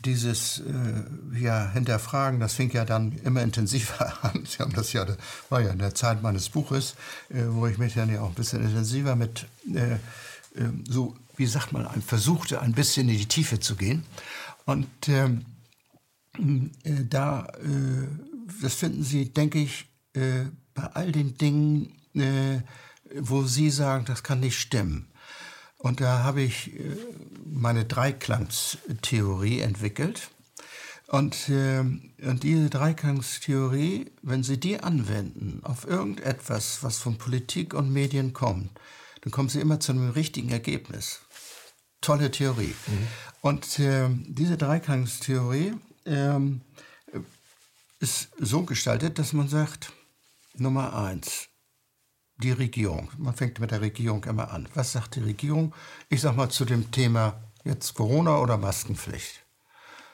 dieses äh, ja, Hinterfragen, das fing ja dann immer intensiver an. Sie haben das ja, das war ja in der Zeit meines Buches, äh, wo ich mich dann ja auch ein bisschen intensiver mit, äh, ähm, so, wie sagt man, versuchte, ein bisschen in die Tiefe zu gehen. Und ähm, äh, da, äh, das finden Sie, denke ich, äh, bei all den Dingen, wo Sie sagen, das kann nicht stimmen. Und da habe ich meine Dreiklangstheorie entwickelt. Und, äh, und diese Dreiklangstheorie, wenn Sie die anwenden auf irgendetwas, was von Politik und Medien kommt, dann kommen Sie immer zu einem richtigen Ergebnis. Tolle Theorie. Mhm. Und äh, diese Dreiklangstheorie ähm, ist so gestaltet, dass man sagt, Nummer eins, die Regierung. Man fängt mit der Regierung immer an. Was sagt die Regierung? Ich sag mal zu dem Thema jetzt Corona oder Maskenpflicht.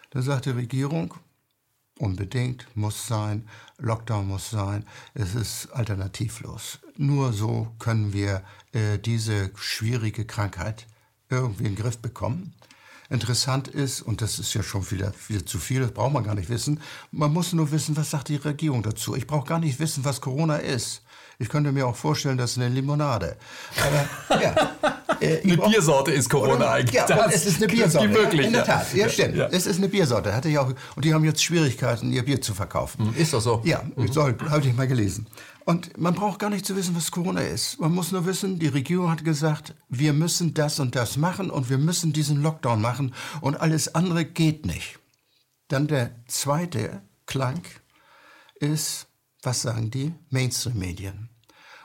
Da sagt die Regierung, unbedingt, muss sein, Lockdown muss sein, es ist alternativlos. Nur so können wir äh, diese schwierige Krankheit irgendwie in den Griff bekommen. Interessant ist, und das ist ja schon wieder, wieder zu viel, das braucht man gar nicht wissen, man muss nur wissen, was sagt die Regierung dazu. Ich brauche gar nicht wissen, was Corona ist. Ich könnte mir auch vorstellen, das ist eine Limonade. Aber ja. Äh, eine brauch, Biersorte ist Corona oder, eigentlich. Ja, das, es ist eine Biersorte. Wirklich, in der Tat, ja, stimmt. Ja. Es ist eine Biersorte. Hatte ich auch, und die haben jetzt Schwierigkeiten, ihr Bier zu verkaufen. Hm, ist das so? Ja, mhm. habe ich mal gelesen. Und man braucht gar nicht zu wissen, was Corona ist. Man muss nur wissen, die Regierung hat gesagt, wir müssen das und das machen und wir müssen diesen Lockdown machen und alles andere geht nicht. Dann der zweite Klang ist, was sagen die? Mainstream-Medien.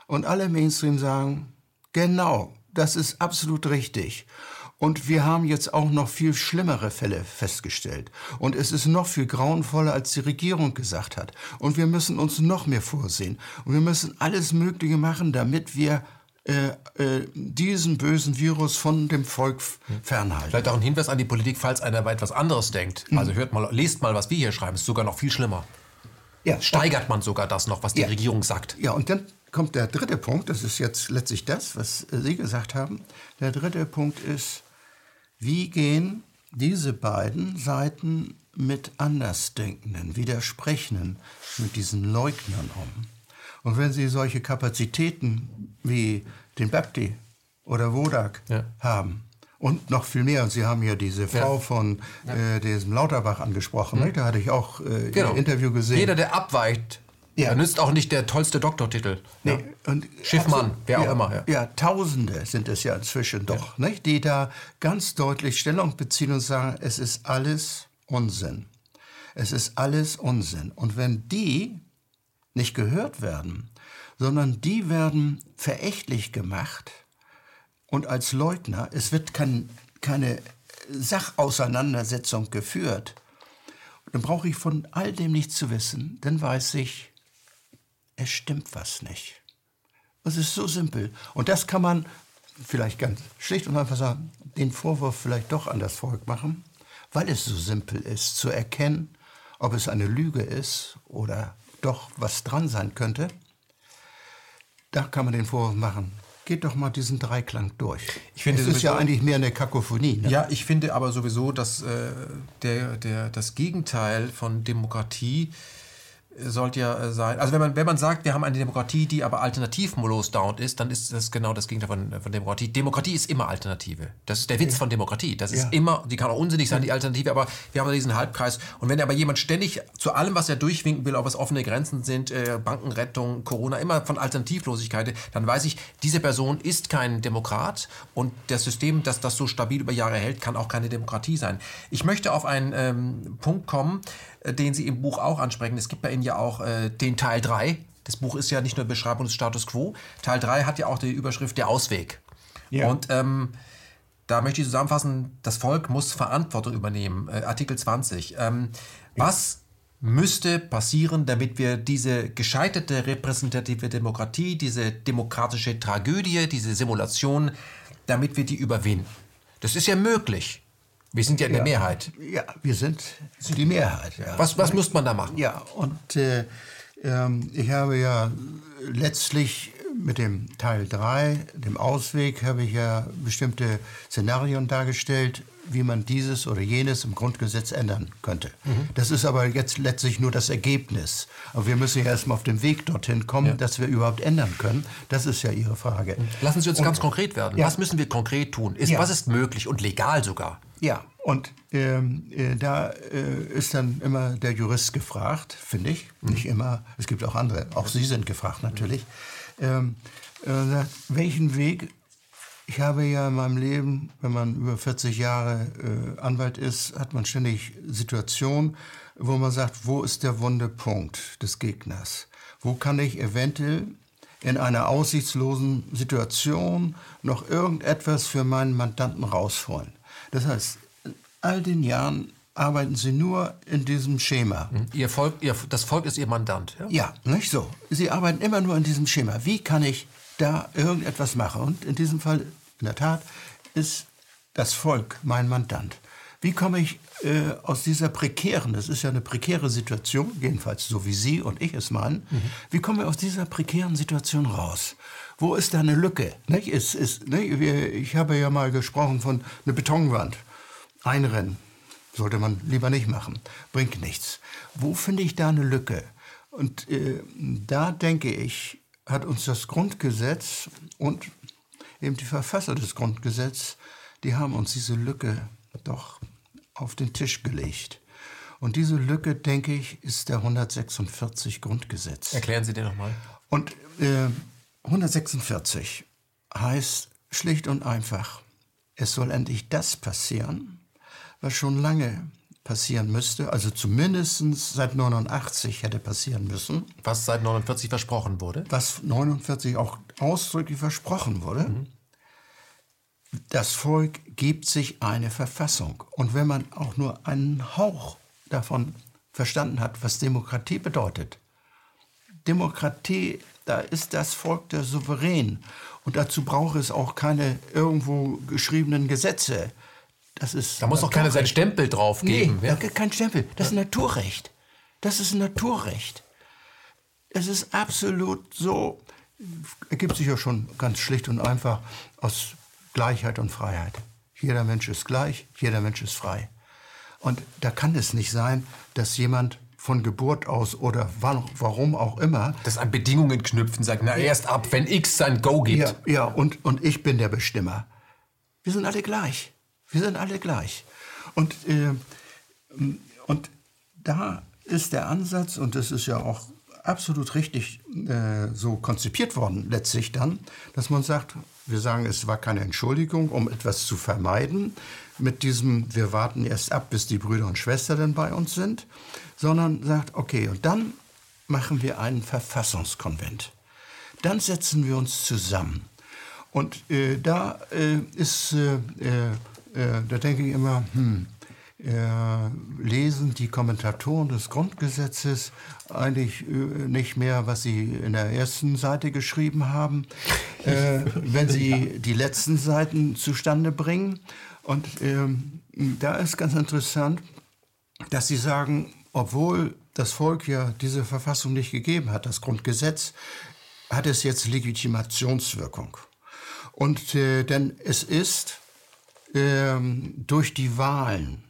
Und alle Mainstream sagen, genau, das ist absolut richtig. Und wir haben jetzt auch noch viel schlimmere Fälle festgestellt. Und es ist noch viel grauenvoller, als die Regierung gesagt hat. Und wir müssen uns noch mehr vorsehen. Und wir müssen alles Mögliche machen, damit wir äh, äh, diesen bösen Virus von dem Volk fernhalten. Vielleicht auch ein Hinweis an die Politik, falls einer etwas anderes denkt. Mhm. Also hört mal, lest mal, was wir hier schreiben. Es ist sogar noch viel schlimmer. Ja. Steigert man sogar das noch, was die ja. Regierung sagt. Ja, und dann kommt der dritte Punkt. Das ist jetzt letztlich das, was Sie gesagt haben. Der dritte Punkt ist, wie gehen diese beiden Seiten mit Andersdenkenden, Widersprechenden, mit diesen Leugnern um? Und wenn Sie solche Kapazitäten wie den Bapti oder Wodak ja. haben, und noch viel mehr. Und Sie haben ja diese Frau ja. von äh, diesem Lauterbach angesprochen. Mhm. Da hatte ich auch äh, genau. ein Interview gesehen. Jeder, der abweicht, ja. Da nützt auch nicht der tollste Doktortitel. Nee. Ja. Und Schiffmann, also, wer auch ja, immer. Ja. ja. Tausende sind es ja inzwischen doch, nicht? die da ganz deutlich Stellung beziehen und sagen, es ist alles Unsinn. Es ist alles Unsinn. Und wenn die nicht gehört werden, sondern die werden verächtlich gemacht und als Leugner, es wird kein, keine Sachauseinandersetzung geführt, dann brauche ich von all dem nichts zu wissen, dann weiß ich, es stimmt was nicht. Es ist so simpel. Und das kann man vielleicht ganz schlicht und einfach sagen, den Vorwurf vielleicht doch an das Volk machen, weil es so simpel ist, zu erkennen, ob es eine Lüge ist oder doch was dran sein könnte. Da kann man den Vorwurf machen. Geht doch mal diesen Dreiklang durch. Ich finde, es ist ja eigentlich mehr eine Kakophonie. Ne? Ja, ich finde aber sowieso, dass äh, der, der, das Gegenteil von Demokratie sollte ja äh, sein, also wenn man, wenn man sagt, wir haben eine Demokratie, die aber alternativlos down ist, dann ist das genau das Gegenteil von, von Demokratie. Demokratie ist immer Alternative. Das ist der Witz ja. von Demokratie. Das ist ja. immer, die kann auch unsinnig sein, die Alternative, aber wir haben diesen Halbkreis. Und wenn aber jemand ständig zu allem, was er durchwinken will, ob es offene Grenzen sind, äh, Bankenrettung, Corona, immer von Alternativlosigkeit, dann weiß ich, diese Person ist kein Demokrat und das System, das das so stabil über Jahre hält, kann auch keine Demokratie sein. Ich möchte auf einen ähm, Punkt kommen, den Sie im Buch auch ansprechen. Es gibt bei Ihnen ja auch äh, den Teil 3. Das Buch ist ja nicht nur Beschreibung des Status quo. Teil 3 hat ja auch die Überschrift Der Ausweg. Ja. Und ähm, da möchte ich zusammenfassen, das Volk muss Verantwortung übernehmen. Äh, Artikel 20. Ähm, ja. Was müsste passieren, damit wir diese gescheiterte repräsentative Demokratie, diese demokratische Tragödie, diese Simulation, damit wir die überwinden? Das ist ja möglich. Wir sind ja in der Mehrheit. Ja, wir sind die Mehrheit. Ja. Was, was muss man da machen? Ja, und äh, äh, ich habe ja letztlich mit dem Teil 3, dem Ausweg, habe ich ja bestimmte Szenarien dargestellt, wie man dieses oder jenes im Grundgesetz ändern könnte. Mhm. Das ist aber jetzt letztlich nur das Ergebnis. Aber wir müssen ja erstmal auf dem Weg dorthin kommen, ja. dass wir überhaupt ändern können. Das ist ja Ihre Frage. Lassen Sie uns und, ganz konkret werden. Ja. Was müssen wir konkret tun? Ist, ja. Was ist möglich und legal sogar? Ja, und ähm, äh, da äh, ist dann immer der Jurist gefragt, finde ich. Mhm. Nicht immer, es gibt auch andere, auch Sie sind gefragt natürlich. Ähm, äh, sagt, welchen Weg, ich habe ja in meinem Leben, wenn man über 40 Jahre äh, Anwalt ist, hat man ständig Situationen, wo man sagt, wo ist der wunde Punkt des Gegners? Wo kann ich eventuell in einer aussichtslosen Situation noch irgendetwas für meinen Mandanten rausholen? Das heißt, in all den Jahren arbeiten Sie nur in diesem Schema. Mhm. Ihr Volk, ihr, das Volk ist Ihr Mandant. Ja? ja, nicht so. Sie arbeiten immer nur in diesem Schema. Wie kann ich da irgendetwas mache. Und in diesem Fall, in der Tat, ist das Volk mein Mandant. Wie komme ich äh, aus dieser prekären, das ist ja eine prekäre Situation, jedenfalls so wie Sie und ich es meinen, mhm. wie komme ich aus dieser prekären Situation raus? Wo ist da eine Lücke? Nicht? Ist, ist, nicht? Ich habe ja mal gesprochen von einer Betonwand. Einrennen sollte man lieber nicht machen, bringt nichts. Wo finde ich da eine Lücke? Und äh, da denke ich, hat uns das Grundgesetz und eben die Verfasser des Grundgesetzes, die haben uns diese Lücke doch auf den Tisch gelegt. Und diese Lücke, denke ich, ist der 146 Grundgesetz. Erklären Sie den nochmal. Und äh, 146 heißt schlicht und einfach, es soll endlich das passieren, was schon lange passieren müsste, also zumindest seit 89 hätte passieren müssen. Was seit 49 versprochen wurde? Was 49 auch ausdrücklich versprochen wurde. Mhm. Das Volk gibt sich eine Verfassung. Und wenn man auch nur einen Hauch davon verstanden hat, was Demokratie bedeutet, Demokratie, da ist das Volk der Souverän. Und dazu braucht es auch keine irgendwo geschriebenen Gesetze. Das ist da muss doch keiner seinen Stempel drauf geben. Nee, ja? kein Stempel. Das ist Naturrecht. Das ist Naturrecht. Es ist absolut so, ergibt sich ja schon ganz schlicht und einfach aus Gleichheit und Freiheit. Jeder Mensch ist gleich, jeder Mensch ist frei. Und da kann es nicht sein, dass jemand von Geburt aus oder warum auch immer. Das an Bedingungen knüpfen, sagt, na erst ab, wenn X sein Go gibt. Ja, ja und, und ich bin der Bestimmer. Wir sind alle gleich. Wir sind alle gleich. Und, äh, und da ist der Ansatz, und das ist ja auch absolut richtig äh, so konzipiert worden letztlich dann, dass man sagt, wir sagen, es war keine Entschuldigung, um etwas zu vermeiden, mit diesem, wir warten erst ab, bis die Brüder und Schwestern dann bei uns sind, sondern sagt, okay, und dann machen wir einen Verfassungskonvent. Dann setzen wir uns zusammen. Und äh, da äh, ist, äh, äh, äh da denke ich immer, hm, äh, lesen die Kommentatoren des Grundgesetzes eigentlich nicht mehr, was sie in der ersten Seite geschrieben haben, wenn sie die letzten Seiten zustande bringen. Und ähm, da ist ganz interessant, dass sie sagen, obwohl das Volk ja diese Verfassung nicht gegeben hat, das Grundgesetz, hat es jetzt Legitimationswirkung. Und äh, denn es ist ähm, durch die Wahlen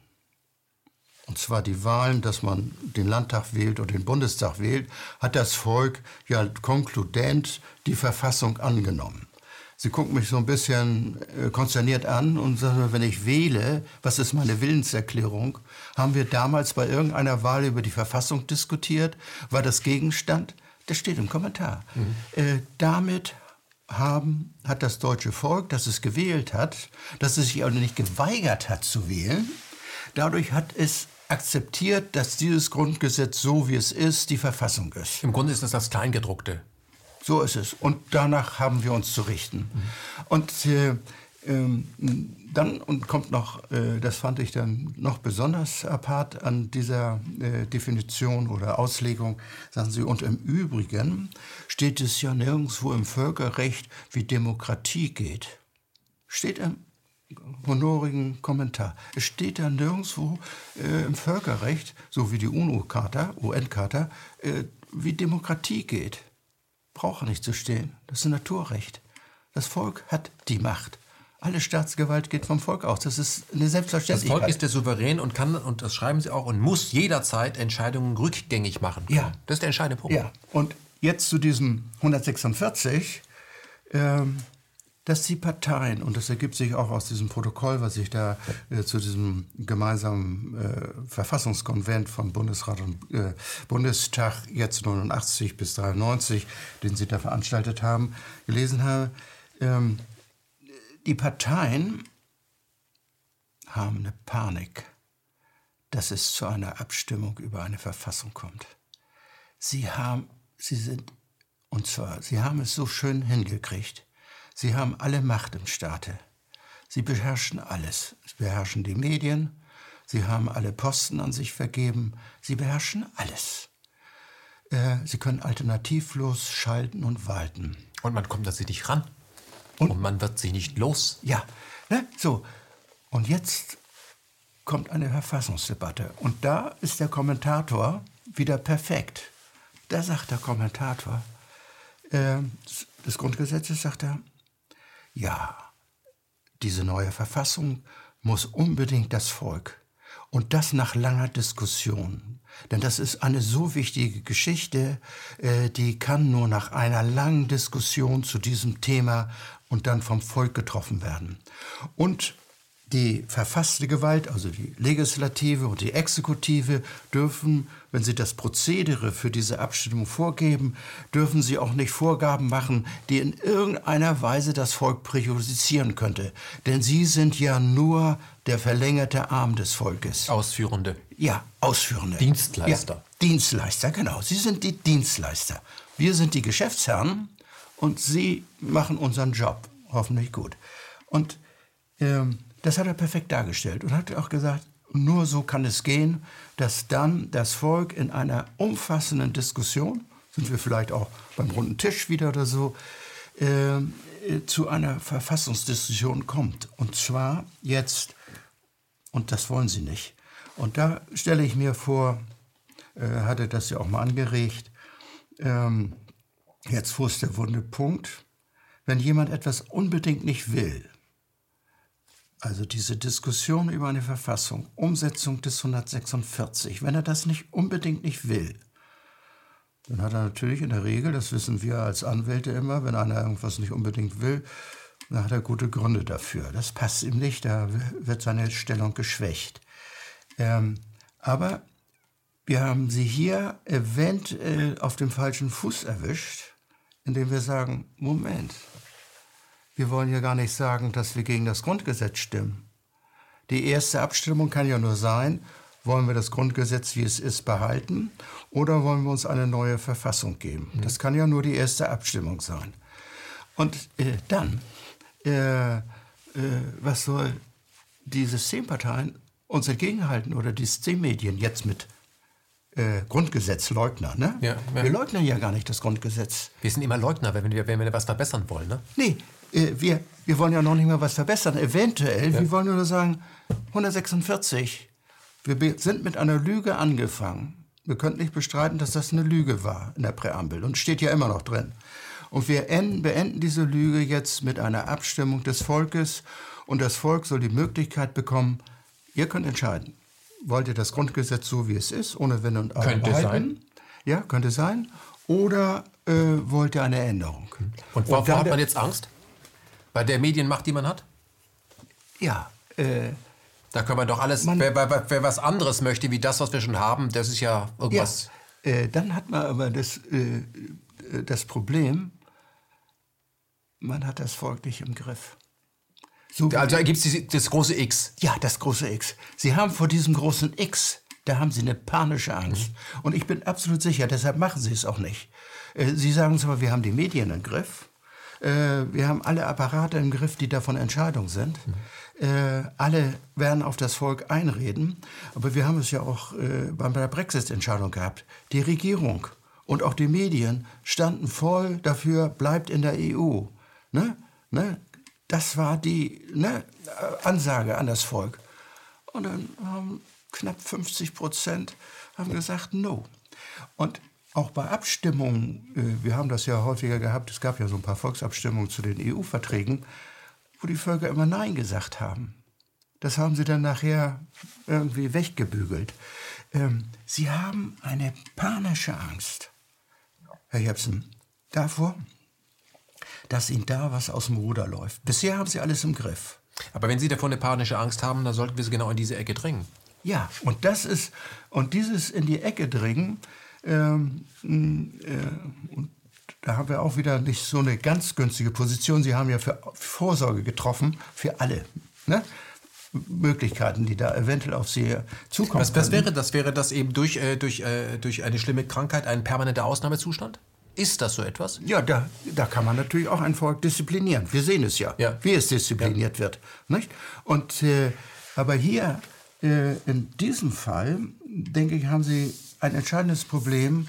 und zwar die Wahlen, dass man den Landtag wählt oder den Bundestag wählt, hat das Volk ja konkludent die Verfassung angenommen. Sie gucken mich so ein bisschen äh, konsterniert an und sagen, wenn ich wähle, was ist meine Willenserklärung? Haben wir damals bei irgendeiner Wahl über die Verfassung diskutiert? War das Gegenstand? Das steht im Kommentar. Mhm. Äh, damit haben, hat das deutsche Volk, das es gewählt hat, dass es sich auch nicht geweigert hat zu wählen, dadurch hat es akzeptiert, dass dieses Grundgesetz so wie es ist, die Verfassung ist. Im Grunde ist das das Kleingedruckte. So ist es. Und danach haben wir uns zu richten. Mhm. Und äh, ähm, dann und kommt noch, äh, das fand ich dann noch besonders apart an dieser äh, Definition oder Auslegung, sagen Sie, und im Übrigen steht es ja nirgendwo im Völkerrecht, wie Demokratie geht. Steht im honorigen Kommentar. Es steht da nirgendwo äh, im Völkerrecht, so wie die UNO-Charta, UN-Charta, äh, wie Demokratie geht. Braucht nicht zu stehen. Das ist ein Naturrecht. Das Volk hat die Macht. Alle Staatsgewalt geht vom Volk aus. Das ist eine Selbstverständlichkeit. Das Volk ist der Souverän und kann, und das schreiben Sie auch, und muss jederzeit Entscheidungen rückgängig machen. Ja. Das ist der entscheidende Punkt. Ja. Und jetzt zu diesem 146. Ähm, dass die Parteien, und das ergibt sich auch aus diesem Protokoll, was ich da äh, zu diesem gemeinsamen äh, Verfassungskonvent von Bundesrat und äh, Bundestag jetzt 89 bis 93, den Sie da veranstaltet haben, gelesen habe, ähm, die Parteien haben eine Panik, dass es zu einer Abstimmung über eine Verfassung kommt. Sie haben, sie sind, und zwar, sie haben es so schön hingekriegt, Sie haben alle Macht im Staate. Sie beherrschen alles. Sie beherrschen die Medien. Sie haben alle Posten an sich vergeben. Sie beherrschen alles. Äh, sie können alternativlos schalten und walten. Und man kommt da nicht ran. Und, und, man wird sich nicht los. Ja, ne? so. Und jetzt kommt eine Verfassungsdebatte. Und da ist der Kommentator wieder perfekt. Da sagt der Kommentator äh, des Grundgesetzes, sagt er, ja, diese neue Verfassung muss unbedingt das Volk. Und das nach langer Diskussion. Denn das ist eine so wichtige Geschichte, äh, die kann nur nach einer langen Diskussion zu diesem Thema und dann vom Volk getroffen werden. Und die verfasste Gewalt, also die Legislative und die Exekutive, dürfen, wenn sie das Prozedere für diese Abstimmung vorgeben, dürfen sie auch nicht Vorgaben machen, die in irgendeiner Weise das Volk präjudizieren könnte. Denn sie sind ja nur der verlängerte Arm des Volkes. Ausführende. Ja, Ausführende. Dienstleister. Ja, Dienstleister, genau. Sie sind die Dienstleister. Wir sind die Geschäftsherren und sie machen unseren Job. Hoffentlich gut. Und ähm, das hat er perfekt dargestellt und hat auch gesagt, nur so kann es gehen, dass dann das Volk in einer umfassenden Diskussion, sind wir vielleicht auch beim runden Tisch wieder oder so, äh, zu einer Verfassungsdiskussion kommt. Und zwar jetzt, und das wollen sie nicht. Und da stelle ich mir vor, äh, hatte das ja auch mal angeregt, ähm, jetzt wo ist der wunde Punkt, wenn jemand etwas unbedingt nicht will, also diese Diskussion über eine Verfassung, Umsetzung des 146, wenn er das nicht unbedingt nicht will, dann hat er natürlich in der Regel, das wissen wir als Anwälte immer, wenn einer irgendwas nicht unbedingt will, dann hat er gute Gründe dafür. Das passt ihm nicht, da wird seine Stellung geschwächt. Ähm, aber wir haben sie hier eventuell auf dem falschen Fuß erwischt, indem wir sagen, Moment, wir wollen ja gar nicht sagen, dass wir gegen das Grundgesetz stimmen. Die erste Abstimmung kann ja nur sein, wollen wir das Grundgesetz, wie es ist, behalten oder wollen wir uns eine neue Verfassung geben? Mhm. Das kann ja nur die erste Abstimmung sein. Und äh, dann, äh, äh, was soll die Systemparteien uns entgegenhalten oder die Systemmedien jetzt mit äh, Grundgesetzleugner, ne? Ja, ja. Wir leugnen ja gar nicht das Grundgesetz. Wir sind immer Leugner, wenn wir, wenn wir was verbessern wollen, ne? Nee, äh, wir, wir wollen ja noch nicht mal was verbessern. Eventuell, ja. wir wollen nur sagen, 146, wir sind mit einer Lüge angefangen. Wir könnten nicht bestreiten, dass das eine Lüge war in der Präambel und steht ja immer noch drin. Und wir enden, beenden diese Lüge jetzt mit einer Abstimmung des Volkes und das Volk soll die Möglichkeit bekommen, ihr könnt entscheiden. Wollt ihr das Grundgesetz so, wie es ist, ohne Wenn und Aber Könnte behalten? sein. Ja, könnte sein. Oder äh, wollt ihr eine Änderung? Und wovor hat man jetzt Angst? Bei der Medienmacht, die man hat? Ja. Äh, da kann man doch alles, man, wer, wer, wer, was anderes möchte, wie das, was wir schon haben, das ist ja irgendwas. Ja, äh, dann hat man aber das, äh, das Problem, man hat das Volk nicht im Griff. So also da gibt es das große X. Ja, das große X. Sie haben vor diesem großen X, da haben Sie eine panische Angst. Mhm. Und ich bin absolut sicher, deshalb machen Sie es auch nicht. Äh, Sie sagen zwar, wir haben die Medien im Griff. Äh, wir haben alle Apparate im Griff, die davon Entscheidung sind. Mhm. alle werden auf das Volk einreden. Aber wir haben es ja auch bei der Brexit-Entscheidung gehabt. Die Regierung und auch die Medien standen voll dafür, bleibt in der EU. Ne? Ne? Das war die ne, Ansage an das Volk. Und dann haben knapp 50 Prozent haben gesagt, no. Und auch bei Abstimmungen, äh, wir haben das ja häufiger gehabt, es gab ja so ein paar Volksabstimmungen zu den EU-Verträgen, wo die Völker immer Nein gesagt haben. Das haben sie dann nachher irgendwie weggebügelt. Ähm, sie haben eine panische Angst, Herr Jepsen, davor, dass ihnen da was aus dem Ruder läuft. Bisher haben sie alles im Griff. Aber wenn Sie davon eine panische Angst haben, dann sollten wir sie genau in diese Ecke drängen. Ja, und das ist, und dieses in die Ecke drängen, ähm, äh, und da haben wir auch wieder nicht so eine ganz günstige Position. Sie haben ja für Vorsorge getroffen, für alle. Ne? Möglichkeiten, die da eventuell auf sie zukommen. Was, was wäre das? Wäre das eben durch, äh, durch, äh, durch eine schlimme Krankheit ein permanenter Ausnahmezustand? Ist das so etwas? Ja, da, da kann man natürlich auch ein Volk disziplinieren. Wir sehen es ja, ja. wie es diszipliniert ja. wird. Nicht? Und, äh, aber hier, äh, in diesem Fall, denke ich, haben Sie ein entscheidendes Problem,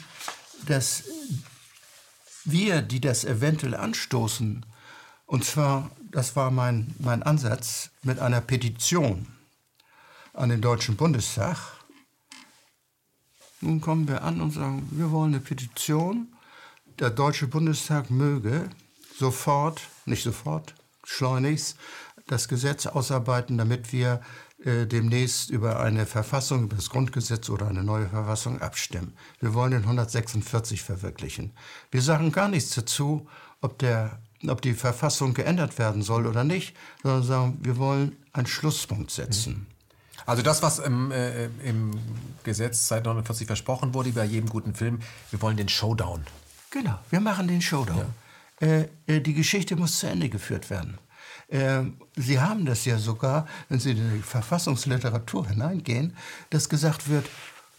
dass wir, die das eventuell anstoßen, und zwar, das war mein, mein Ansatz, mit einer Petition an den Deutschen Bundestag, nun kommen wir an und sagen, wir wollen eine Petition, der Deutsche Bundestag möge sofort, nicht sofort, schleunigst das Gesetz ausarbeiten, damit wir äh, demnächst über eine Verfassung, über das Grundgesetz oder eine neue Verfassung abstimmen. Wir wollen den 146 verwirklichen. Wir sagen gar nichts dazu, ob, der, ob die Verfassung geändert werden soll oder nicht, sondern sagen, wir wollen einen Schlusspunkt setzen. Also das, was im, äh, im Gesetz seit 49 versprochen wurde, bei jedem guten Film, wir wollen den Showdown. Genau, wir machen den Showdown. Ja. Äh, äh die Geschichte muss zu Ende geführt werden. Ähm, Sie haben das ja sogar, wenn Sie in die Verfassungsliteratur hineingehen, dass gesagt wird,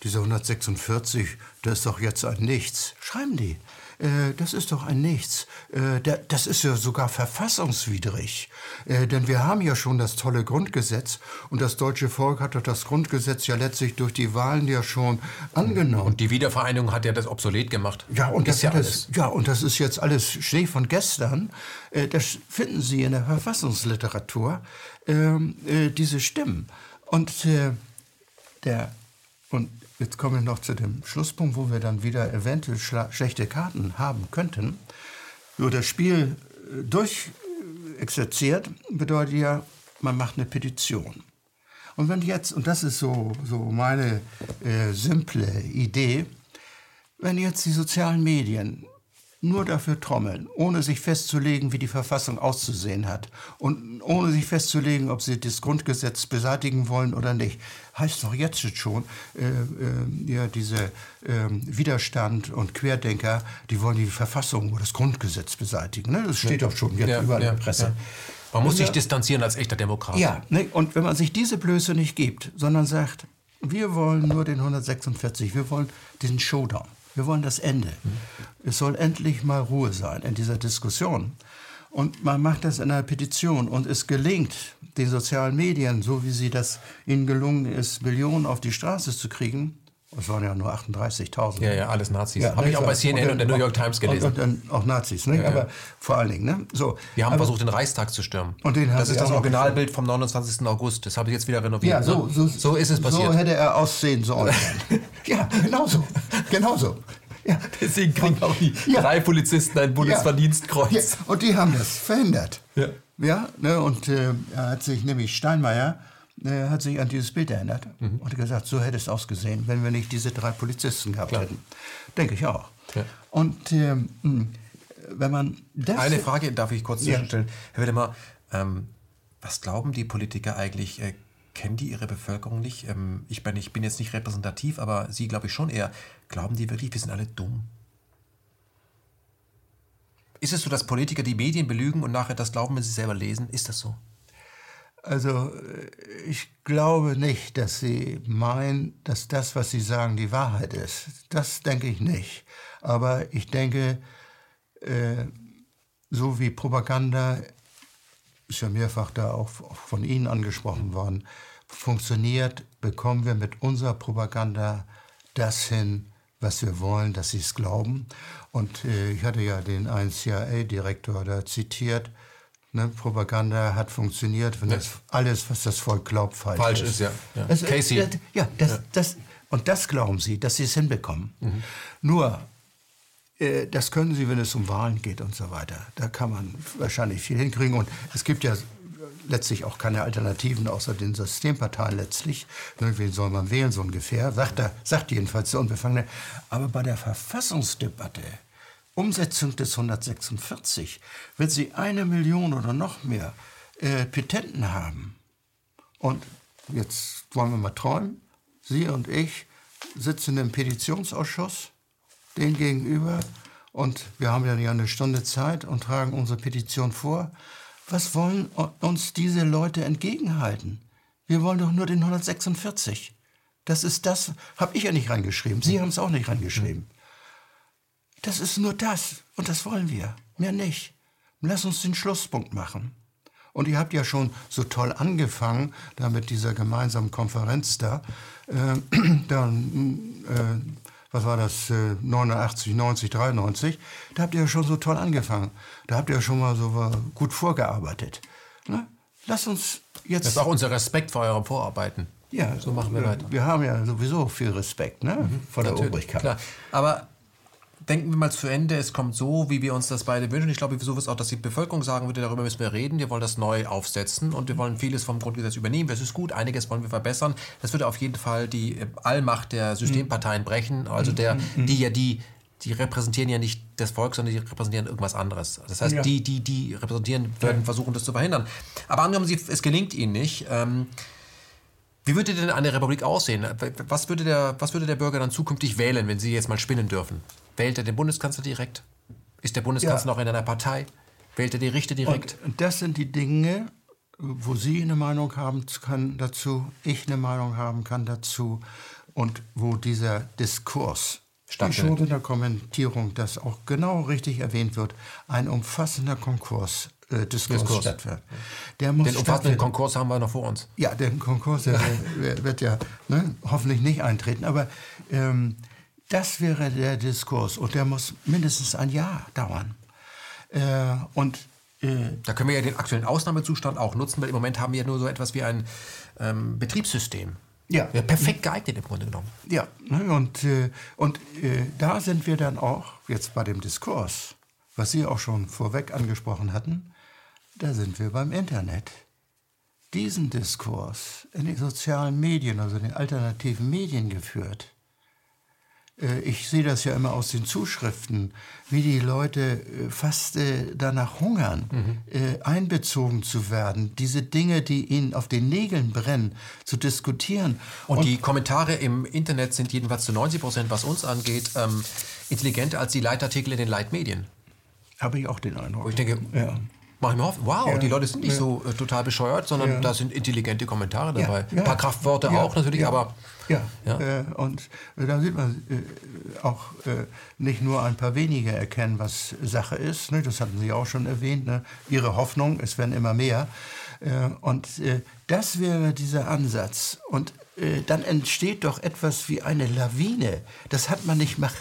dieser 146, das ist doch jetzt ein Nichts. Schreiben die. Äh, das ist doch ein Nichts. Äh, das ist ja sogar verfassungswidrig. Äh, denn wir haben ja schon das tolle Grundgesetz und das deutsche Volk hat doch das Grundgesetz ja letztlich durch die Wahlen ja schon angenommen. Und die Wiedervereinigung hat ja das obsolet gemacht. Ja, und das, ist ja, alles. ja, und das ist jetzt alles Schnee von gestern. Das finden Sie in der Verfassungsliteratur, ähm, diese Stimmen. Und der und Jetzt kommen wir noch zu dem Schlusspunkt, wo wir dann wieder eventuell schlechte Karten haben könnten. So, das Spiel äh, durchexerziert bedeutet ja, man macht eine Petition. Und wenn jetzt, und das ist so, so meine äh, simple Idee, wenn jetzt die sozialen Medien nur dafür trommeln, ohne sich festzulegen, wie die Verfassung auszusehen hat und ohne sich festzulegen, ob sie das Grundgesetz beseitigen wollen oder nicht. Heißt doch jetzt schon, äh, äh, ja, diese äh, Widerstand und Querdenker, die wollen die Verfassung oder das Grundgesetz beseitigen. Ne? Das steht ja. doch schon jetzt ja, überall ja, in der Presse. Man muss sich distanzieren als echter Demokrat. Ja, ne? und wenn man sich diese Blöße nicht gibt, sondern sagt, wir wollen nur den 146, wir wollen diesen Showdown. Wir wollen das Ende. Es soll endlich mal Ruhe sein in dieser Diskussion. Und man macht das in einer Petition und es gelingt den sozialen Medien, so wie sie das ihnen gelungen ist, Millionen auf die Straße zu kriegen, es waren ja nur 38.000. Ja, ja, alles Nazis. Ja, Habe ich auch bei CNN und, und, der New York Times gelesen. Und, und, auch Nazis, ne? Ja, aber vor allen Dingen. Ne? So, Wir haben aber, versucht, den Reichstag zu stürmen. Und den das ist das Originalbild vom 29. August. Das habe ich jetzt wieder renoviert. Ja, so, so, so ist es passiert. So hätte er aussehen sollen. ja, genau so. Genau so. Ja. Deswegen kriegen auch die ja. drei Polizisten ein Bundesverdienstkreuz. Ja. Und die haben das verhindert. Ja. Ja, ne, und äh, er hat sich nämlich Steinmeier äh, hat sich an dieses Bild erinnert mhm. und gesagt, so hätte es ausgesehen, wenn wir nicht diese drei Polizisten gehabt Klar. hätten. Denke ich auch. Ja. Und ähm, hm, wenn man das Eine Frage darf ich kurz zwischenstellen. Herr Wedemer, ähm, was glauben die Politiker eigentlich? Äh, kennen die ihre Bevölkerung nicht? Ähm, ich, bin, ich bin jetzt nicht repräsentativ, aber Sie glaube ich schon eher. Glauben die wirklich, wir sind alle dumm? Ist es so, dass Politiker die Medien belügen und nachher das glauben, wenn sie selber lesen? Ist das so? Also äh, ich glaube nicht, dass Sie meinen, dass das, was Sie sagen, die Wahrheit ist. Das denke ich nicht. Aber ich denke, äh, so wie Propaganda, ist ja mehrfach da auch von Ihnen angesprochen worden, funktioniert, bekommen wir mit unserer Propaganda das hin, was wir wollen, dass Sie es glauben. Und äh, ich hatte ja den einen CIA-Direktor da zitiert, Ne, Propaganda hat funktioniert, wenn ja. das alles, was das Volk glaubt, falsch, falsch ist. ist ja. ja. Das, Casey. Das, ja, das, ja. Das, und das glauben sie, dass sie es hinbekommen. Mhm. Nur, äh, das können sie, wenn es um Wahlen geht und so weiter. Da kann man wahrscheinlich viel hinkriegen. Und es gibt ja letztlich auch keine Alternativen außer den Systemparteien letztlich. Wen soll man wählen, so ungefähr? Sagt, er, sagt jedenfalls der Unbefangene. Aber bei der Verfassungsdebatte Umsetzung des 146 wird sie eine Million oder noch mehr äh, Petenten haben. Und jetzt wollen wir mal träumen. Sie und ich sitzen im Petitionsausschuss, den gegenüber, und wir haben ja eine Stunde Zeit und tragen unsere Petition vor. Was wollen uns diese Leute entgegenhalten? Wir wollen doch nur den 146. Das ist das, habe ich ja nicht reingeschrieben. Sie haben es auch nicht reingeschrieben. Das ist nur das. Und das wollen wir. Mehr nicht. Lass uns den Schlusspunkt machen. Und ihr habt ja schon so toll angefangen, da mit dieser gemeinsamen Konferenz da. Äh, dann äh, was war das, äh, 89, 90, 93, da habt ihr ja schon so toll angefangen. Da habt ihr ja schon mal so gut vorgearbeitet. Ne? Lasst uns jetzt... Das ist auch unser Respekt vor eurem Vorarbeiten. Ja, so machen wir wir weiter. Wir haben ja sowieso viel Respekt ne? Mhm. vor der Obrigkeit. Klar. Aber denken wir mal zu Ende, es kommt so, wie wir uns das beide wünschen. Ich glaube, so ist auch, dass die Bevölkerung sagen würde, darüber müssen wir reden, wir wollen das neu aufsetzen und wir wollen vieles vom Grundgesetz übernehmen. Das ist gut, einiges wollen wir verbessern. Das würde auf jeden Fall die äh, Allmacht der Systemparteien brechen, also der, die ja die die repräsentieren ja nicht das Volk, sondern die repräsentieren irgendwas anderes. Das heißt, Ja. die, die, die repräsentieren, werden versuchen, das zu verhindern. Aber angenommen, es gelingt ihnen nicht. Ähm, wie würde denn eine Republik aussehen? Was würde, der, was würde der Bürger dann zukünftig wählen, wenn Sie jetzt mal spinnen dürfen? Wählt er den Bundeskanzler direkt? Ist der Bundeskanzler Ja. noch in einer Partei? Wählt er die Richter direkt? Und das sind die Dinge, wo Sie eine Meinung haben kann dazu, ich eine Meinung haben kann dazu und wo dieser Diskurs, Stattfindet. schon in der Kommentierung, das auch genau richtig erwähnt wird, ein umfassender Konkurs, äh, Diskurs, Diskurs. stattfindet. Der muss Den umfassenden. Konkurs haben wir noch vor uns. Ja, der Konkurs der wird- wird ja ne, hoffentlich nicht eintreten. Aber ähm, das wäre der Diskurs und der muss mindestens ein Jahr dauern. Äh, und äh, Da können wir ja den aktuellen Ausnahmezustand auch nutzen, weil im Moment haben wir ja nur so etwas wie ein ähm, Betriebssystem. Ja. ja. Perfekt geeignet im Grunde genommen. ja, ne, und, äh, und äh, da sind wir dann auch jetzt bei dem Diskurs, was Sie auch schon vorweg angesprochen hatten, da sind wir beim Internet. Diesen Diskurs in den sozialen Medien, also in den alternativen Medien geführt, Äh, Ich sehe das ja immer aus den Zuschriften, wie die Leute äh, fast äh, danach hungern, äh, einbezogen zu werden, diese Dinge, die ihnen auf den Nägeln brennen, zu diskutieren. Und, die Kommentare im Internet sind jedenfalls zu 90 Prozent, was uns angeht, ähm, intelligenter als die Leitartikel in den Leitmedien. habe ich auch den Eindruck. Wo ich denke, ja. Mach ich mir hoffen, wow, Ja. die Leute sind nicht Ja. so äh, total bescheuert, sondern Ja. da sind intelligente Kommentare dabei. Ein paar Kraftworte auch natürlich, aber Ja, Ja. Äh, und äh, da sieht man äh, auch äh, nicht nur ein paar wenige erkennen, was Sache ist. Ne? Das hatten Sie auch schon erwähnt. Ne? Ihre Hoffnung, es werden immer mehr. Äh, und äh, das wäre dieser Ansatz. Und äh, dann entsteht doch etwas wie eine Lawine. Das hat man nicht mehr,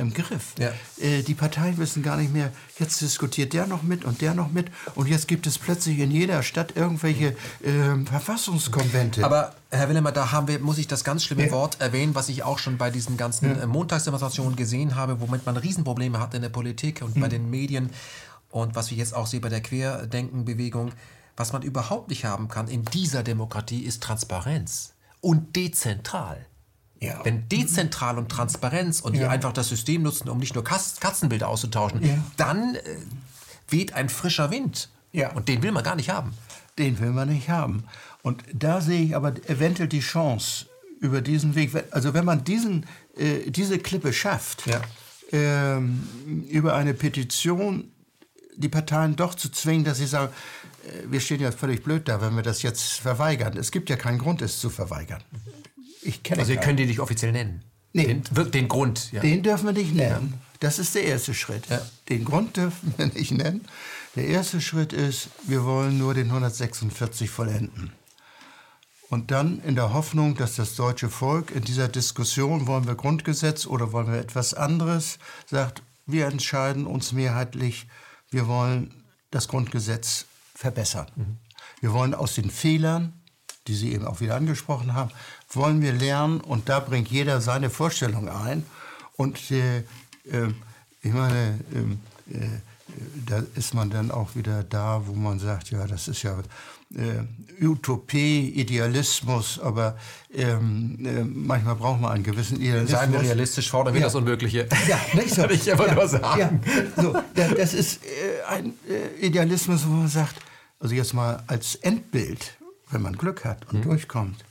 im Griff. Ja. Die Parteien wissen gar nicht mehr, jetzt diskutiert der noch mit und der noch mit. Und jetzt gibt es plötzlich in jeder Stadt irgendwelche äh, Verfassungskonvente. Aber Herr Willemer, da haben wir, muss ich das ganz schlimme Ja. Wort erwähnen, was ich auch schon bei diesen ganzen äh, Montagsdemonstrationen gesehen habe, womit man Riesenprobleme hat in der Politik und Mhm. bei den Medien und was wir jetzt auch sehen bei der Querdenkenbewegung. Was man überhaupt nicht haben kann in dieser Demokratie ist Transparenz und dezentral. Ja. Wenn dezentral und Transparenz und Ja. einfach das System nutzen, um nicht nur Katzenbilder auszutauschen, Ja. dann äh, weht ein frischer Wind. Ja. Und den will man gar nicht haben. Den will man nicht haben. Und da sehe ich aber eventuell die Chance über diesen Weg. Also wenn man diesen, äh, diese Klippe schafft, Ja. ähm, über eine Petition die Parteien doch zu zwingen, dass sie sagen, wir stehen ja völlig blöd da, wenn wir das jetzt verweigern. Es gibt ja keinen Grund, es zu verweigern. Ich kenne Also ihr könnt den nicht offiziell nennen. Nee. Den, den Grund. Ja. Den dürfen wir nicht nennen. Das ist der erste Schritt. Ja. Den Grund dürfen wir nicht nennen. Der erste Schritt ist, wir wollen nur den 146 vollenden. Und dann in der Hoffnung, dass das deutsche Volk in dieser Diskussion, wollen wir Grundgesetz oder wollen wir etwas anderes, sagt, wir entscheiden uns mehrheitlich, wir wollen das Grundgesetz verbessern. Wir wollen aus den Fehlern, die Sie eben auch wieder angesprochen haben, wollen wir lernen und da bringt jeder seine Vorstellung ein. Und äh, äh, ich meine, ähm, äh, da ist man dann auch wieder da, wo man sagt, ja, das ist ja äh, Utopie, Idealismus, aber ähm, äh, manchmal braucht man einen gewissen Idealismus. Seien wir realistisch, fordern wir Ja. das Unmögliche. Ja, nicht so. Kann ich aber ja, nur sagen. Ja, so, da- das ist äh, ein Idealismus, wo man sagt, also jetzt mal als Endbild, wenn man Glück hat Mhm. und durchkommt,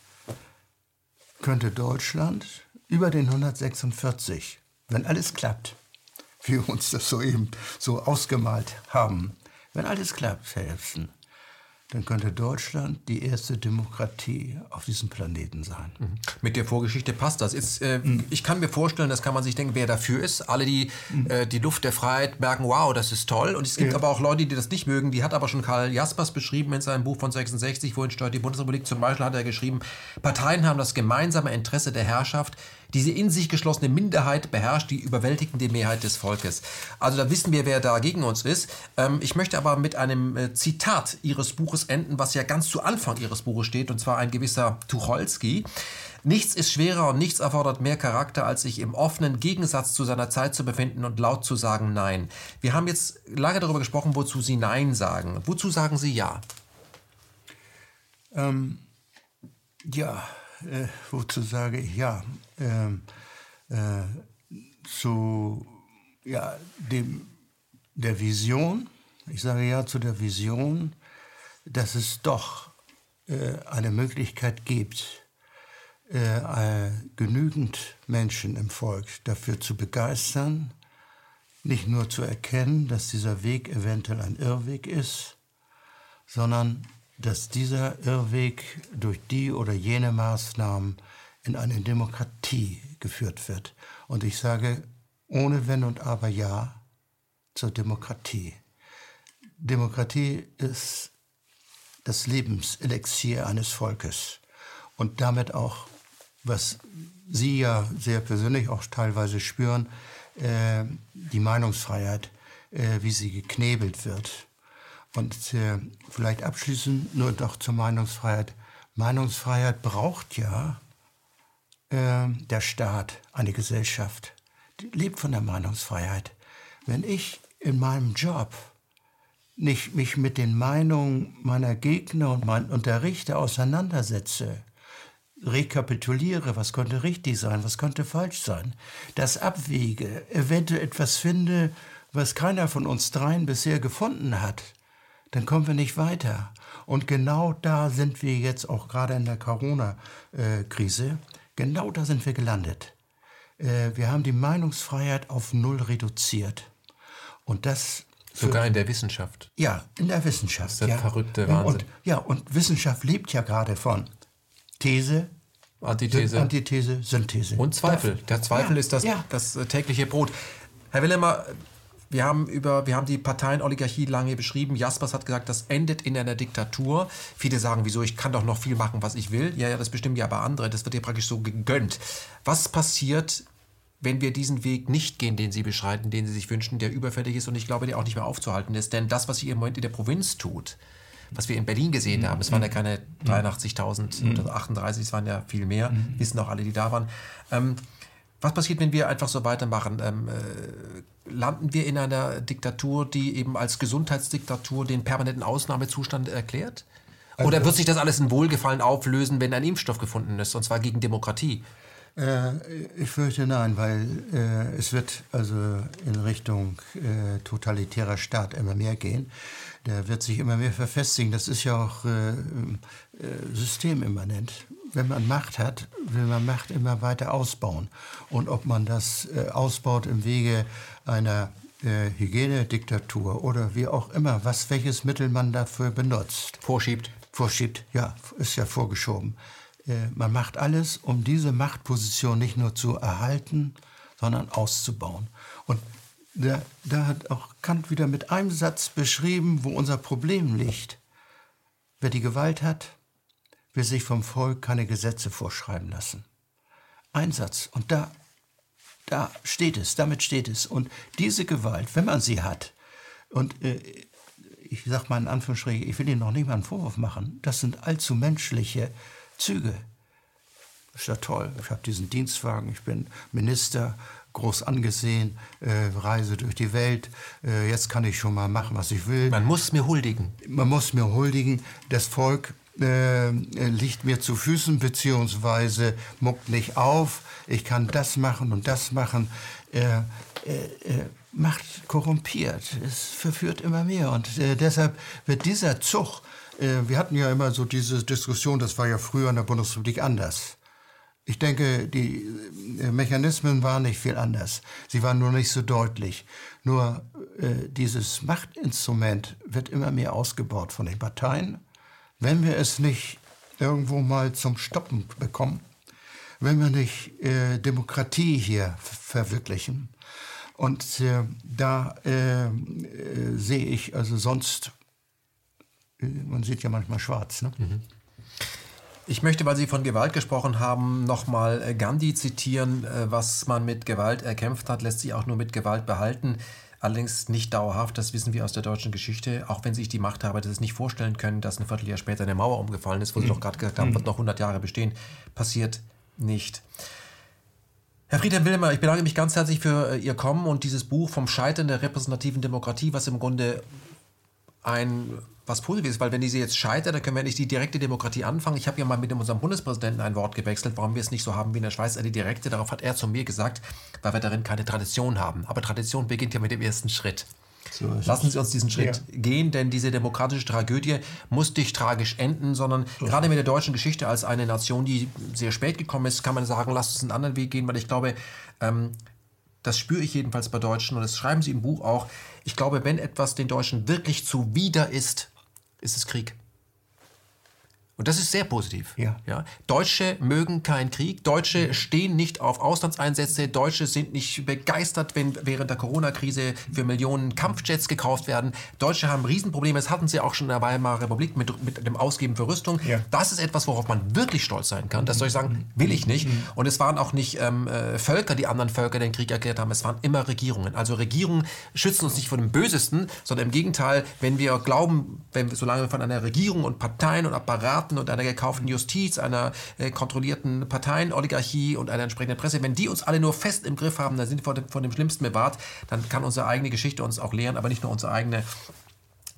könnte Deutschland über den 146, wenn alles klappt, wie wir uns das soeben so ausgemalt haben, wenn alles klappt, Herr Elfsen, dann könnte Deutschland die erste Demokratie auf diesem Planeten sein. Mit der Vorgeschichte passt das. Jetzt, äh, Mhm. Ich kann mir vorstellen, das kann man sich denken, wer dafür ist. Alle, die äh, die Luft der Freiheit merken, wow, das ist toll. Und es gibt Ja. aber auch Leute, die das nicht mögen. Die hat aber schon Karl Jaspers beschrieben in seinem Buch von 66, wohin steuert die Bundesrepublik. Zum Beispiel hat er geschrieben, Parteien haben das gemeinsame Interesse der Herrschaft, Diese in sich geschlossene Minderheit beherrscht die überwältigende Mehrheit des Volkes. Also da wissen wir, wer da gegen uns ist. Ähm, ich möchte aber mit einem äh, Zitat Ihres Buches enden, was ja ganz zu Anfang Ihres Buches steht, und zwar ein gewisser Tucholsky. Nichts ist schwerer und nichts erfordert mehr Charakter, als sich im offenen Gegensatz zu seiner Zeit zu befinden und laut zu sagen Nein. Wir haben jetzt lange darüber gesprochen, wozu Sie Nein sagen. Wozu sagen Sie Ja? Ähm, ja, äh, wozu sage ich ja? Ähm, äh, zu ja, dem, der Vision, ich sage ja zu der Vision, dass es doch äh, eine Möglichkeit gibt, äh, genügend Menschen im Volk dafür zu begeistern, nicht nur zu erkennen, dass dieser Weg eventuell ein Irrweg ist, sondern dass dieser Irrweg durch die oder jene Maßnahmen in eine Demokratie geführt wird. Und ich sage ohne Wenn und Aber ja zur Demokratie. Demokratie ist das Lebenselixier eines Volkes und damit auch was Sie ja sehr persönlich auch teilweise spüren, äh, die Meinungsfreiheit, äh, wie sie geknebelt wird. Und äh, vielleicht abschließend nur noch zur Meinungsfreiheit. Meinungsfreiheit braucht ja äh, der Staat, eine Gesellschaft. Die lebt von der Meinungsfreiheit. Wenn ich in meinem Job nicht mich mit den Meinungen meiner Gegner und, mein, und der Richter auseinandersetze, rekapituliere, was könnte richtig sein, was könnte falsch sein, das abwiege, eventuell etwas finde, was keiner von uns dreien bisher gefunden hat, dann kommen wir nicht weiter. Und genau da sind wir jetzt auch gerade in der Corona-Krise, genau da sind wir gelandet. Äh, wir haben die Meinungsfreiheit auf Null reduziert. Und das Sogar in der Wissenschaft. Ja, in der Wissenschaft. Das ist der ja. verrückte Wahnsinn. Und, ja, und Wissenschaft lebt ja gerade von These, Antithese. Antithese, Synthese. Und Zweifel. Der Zweifel ja, ist das, ja. das äh, tägliche Brot. Herr Willemer, wir haben, über, wir haben die Parteienoligarchie lange beschrieben. Jaspers hat gesagt, das endet in einer Diktatur. Viele sagen, wieso, ich kann doch noch viel machen, was ich will. Ja, ja, das bestimmen ja aber andere. Das wird ja praktisch so gegönnt. Was passiert, wenn wir diesen Weg nicht gehen, den Sie beschreiten, den Sie sich wünschen, der überfällig ist und ich glaube, der auch nicht mehr aufzuhalten ist? Denn das, was Sie im Moment in der Provinz tut, was wir in Berlin gesehen mhm. haben. Es waren ja keine 83.000 mhm. oder 38, es waren ja viel mehr, mhm. wissen auch alle, die da waren. Ähm, was passiert, wenn wir einfach so weitermachen? Ähm, äh, landen wir in einer Diktatur, die eben als Gesundheitsdiktatur den permanenten Ausnahmezustand erklärt? Oder also, wird sich das alles in Wohlgefallen auflösen, wenn ein Impfstoff gefunden ist, und zwar gegen Demokratie? Äh, ich fürchte nein, weil äh, es wird also in Richtung äh, totalitärer Staat immer mehr gehen der wird sich immer mehr verfestigen. Das ist ja auch äh, äh, systemimmanent. Wenn man Macht hat, will man Macht immer weiter ausbauen. Und ob man das äh, ausbaut im Wege einer äh, Hygienediktatur oder wie auch immer, was, welches Mittel man dafür benutzt. Vorschiebt. Vorschiebt, ja, ist ja vorgeschoben. Äh, man macht alles, um diese Machtposition nicht nur zu erhalten, sondern auszubauen. Und da, da hat auch Kant wieder mit einem Satz beschrieben, wo unser Problem liegt. Wer die Gewalt hat, will sich vom Volk keine Gesetze vorschreiben lassen. Ein Satz. Und da, da steht es, damit steht es. Und diese Gewalt, wenn man sie hat, und äh, ich sage mal in Anführungsstrichen, ich will Ihnen noch nicht mal einen Vorwurf machen, das sind allzu menschliche Züge. ist ja toll. Ich habe diesen Dienstwagen, ich bin Minister groß angesehen, äh, reise durch die Welt, äh, jetzt kann ich schon mal machen, was ich will. Man muss mir huldigen. Man muss mir huldigen. Das Volk äh, liegt mir zu Füßen, beziehungsweise muckt nicht auf. Ich kann das machen und das machen. Äh, äh, äh, Macht korrumpiert. Es verführt immer mehr. Und deshalb wird dieser Zug, wir hatten ja immer so diese Diskussion, das war ja früher in der Bundesrepublik anders. Ich denke, die äh, Mechanismen waren nicht viel anders. Sie waren nur nicht so deutlich. Nur äh, dieses Machtinstrument wird immer mehr ausgebaut von den Parteien. Wenn wir es nicht irgendwo mal zum Stoppen bekommen, wenn wir nicht äh, Demokratie hier verwirklichen, und äh, da äh, äh, sehe ich also sonst, man sieht ja manchmal schwarz. Ne? Mhm. Ich möchte, weil Sie von Gewalt gesprochen haben, nochmal äh, Gandhi zitieren. Äh, was man mit Gewalt erkämpft hat, lässt sich auch nur mit Gewalt behalten. Allerdings nicht dauerhaft, das wissen wir aus der deutschen Geschichte. Auch wenn sich die Machthaber das nicht vorstellen können, dass ein Vierteljahr später eine Mauer umgefallen ist, wo sie mhm. doch gerade gesagt haben, wird noch 100 Jahre bestehen, passiert nicht. Herr Friedhelm Wilmer, ich bedanke mich ganz herzlich für äh, Ihr Kommen und dieses Buch vom Scheitern der repräsentativen Demokratie, was im Grunde ein was Positives, weil wenn diese jetzt scheitert, dann können wir nicht die direkte Demokratie anfangen. Ich habe ja mal mit unserem Bundespräsidenten ein Wort gewechselt, warum wir es nicht so haben wie in der Schweiz, die direkte. Darauf hat er zu mir gesagt, weil wir darin keine Tradition haben. Aber Tradition beginnt ja mit dem ersten Schritt. So Lassen Sie uns diesen Schritt ja. gehen, denn diese demokratische Tragödie muss nicht tragisch enden, sondern so. gerade mit der deutschen Geschichte als eine Nation, die sehr spät gekommen ist, kann man sagen, lasst uns einen anderen Weg gehen, weil ich glaube, ähm, das spüre ich jedenfalls bei Deutschen und das schreiben Sie im Buch auch. Ich glaube, wenn etwas den Deutschen wirklich zuwider ist, ist es Krieg. Und das ist sehr positiv. Ja. Ja. Deutsche mögen keinen Krieg. Deutsche stehen nicht auf Auslandseinsätze. Deutsche sind nicht begeistert, wenn während der Corona-Krise für Millionen Kampfjets gekauft werden. Deutsche haben Riesenprobleme. Das hatten sie auch schon in der Weimarer Republik mit, mit dem Ausgeben für Rüstung. Ja. Das ist etwas, worauf man wirklich stolz sein kann. Das soll ich sagen, will ich nicht. Und es waren auch nicht ähm, äh, Völker, die anderen Völker den Krieg erklärt haben. Es waren immer Regierungen. Also Regierungen schützen uns nicht vor dem Bösesten, sondern im Gegenteil, wenn wir glauben, wenn wir, solange wir von einer Regierung und Parteien und Apparaten Staaten und einer gekauften Justiz, einer äh, kontrollierten Parteienoligarchie und einer entsprechenden Presse, wenn die uns alle nur fest im Griff haben, dann sind wir vor dem, vor dem Schlimmsten bewahrt, dann kann unsere eigene Geschichte uns auch lehren, aber nicht nur unsere eigene,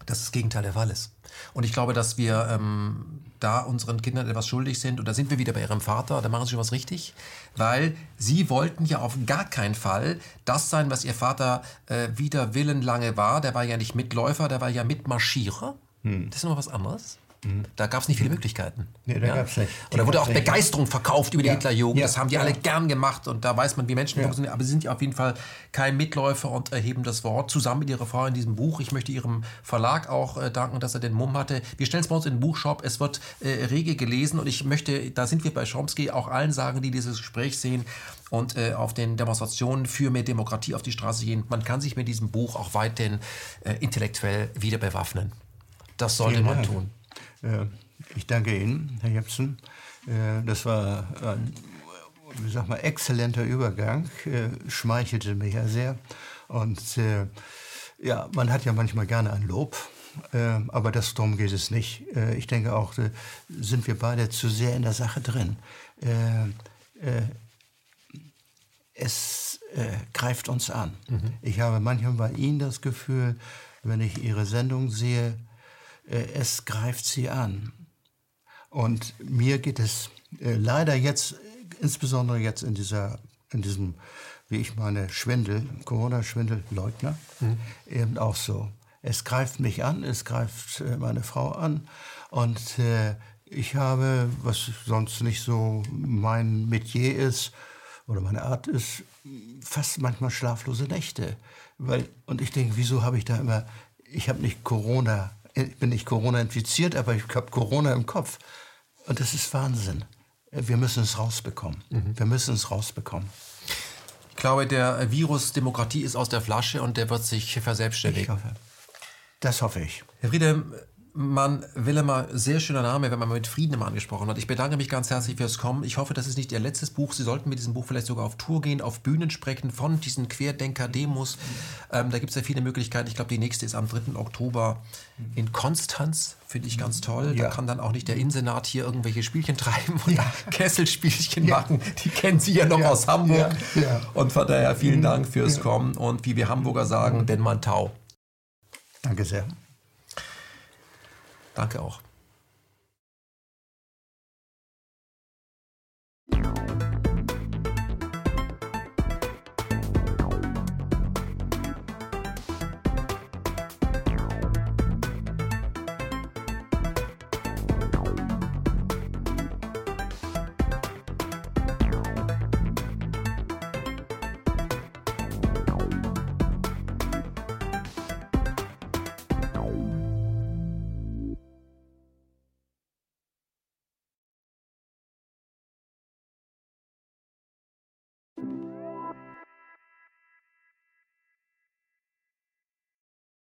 dass das Gegenteil der Fall ist. Und ich glaube, dass wir ähm, da unseren Kindern etwas schuldig sind. Und da sind wir wieder bei ihrem Vater, da machen sie schon was richtig. Weil sie wollten ja auf gar keinen Fall das sein, was ihr Vater äh, wider Willen lange war. Der war ja nicht Mitläufer, der war ja Mitmarschierer. Hm. Das ist noch was anderes. Da gab es nicht viele Möglichkeiten. Nee, da ja? gab's nicht. Und da wurde auch Begeisterung verkauft über die ja. Hitlerjugend. Ja. Das haben die alle gern gemacht und da weiß man, wie Menschen funktionieren. Aber sie sind ja auf jeden Fall kein Mitläufer und erheben das Wort zusammen mit ihrer Frau in diesem Buch. Ich möchte ihrem Verlag auch äh, danken, dass er den Mumm hatte. Wir stellen es bei uns in den Buchshop. Es wird äh, rege gelesen und ich möchte, da sind wir bei Chomsky, auch allen sagen, die dieses Gespräch sehen und äh, auf den Demonstrationen für mehr Demokratie auf die Straße gehen. Man kann sich mit diesem Buch auch weiterhin äh, intellektuell wieder bewaffnen. Das sollte man tun. Äh, ich danke Ihnen, Herr Jepsen. Äh, das war ein wie sag mal, exzellenter Übergang, äh, schmeichelte mir ja sehr. Und ja, man hat ja manchmal gerne ein Lob, aber das darum geht es nicht. ich denke auch, sind wir beide zu sehr in der Sache drin. es greift uns an. Mhm. Ich habe manchmal bei Ihnen das Gefühl, wenn ich Ihre Sendung sehe, es greift sie an. Und mir geht es äh, leider jetzt, insbesondere jetzt in, dieser, in diesem, wie ich meine, Schwindel, Corona-Schwindel, Leugner, mhm. eben auch so. Es greift mich an, es greift äh, meine Frau an und ich habe, was sonst nicht so mein Metier ist oder meine Art ist, fast manchmal schlaflose Nächte. Weil, und ich denke, wieso habe ich da immer, ich habe nicht Corona bin nicht Corona infiziert, aber ich habe Corona im Kopf. Und das ist Wahnsinn. Wir müssen es rausbekommen. Mhm. Wir müssen es rausbekommen. Ich glaube, der Virus Demokratie ist aus der Flasche und der wird sich verselbstständigen. Ich hoffe. Das hoffe ich. Herr Friede, Mann, Willemer, sehr schöner Name, wenn man mit Frieden immer angesprochen hat. Ich bedanke mich ganz herzlich fürs Kommen. Ich hoffe, das ist nicht Ihr letztes Buch. Sie sollten mit diesem Buch vielleicht sogar auf Tour gehen, auf Bühnen sprechen von diesen Querdenker-Demos. Ähm, da gibt es ja viele Möglichkeiten. Ich glaube, die nächste ist am 3. Oktober in Konstanz. Finde ich ganz toll. Ja. Da kann dann auch nicht der Innensenat hier irgendwelche Spielchen treiben und ja. Kesselspielchen ja. machen. Die kennen Sie ja noch aus Hamburg. Und von daher vielen Dank fürs Kommen. Und wie wir Hamburger sagen, denn man tau. Danke sehr. Danke auch.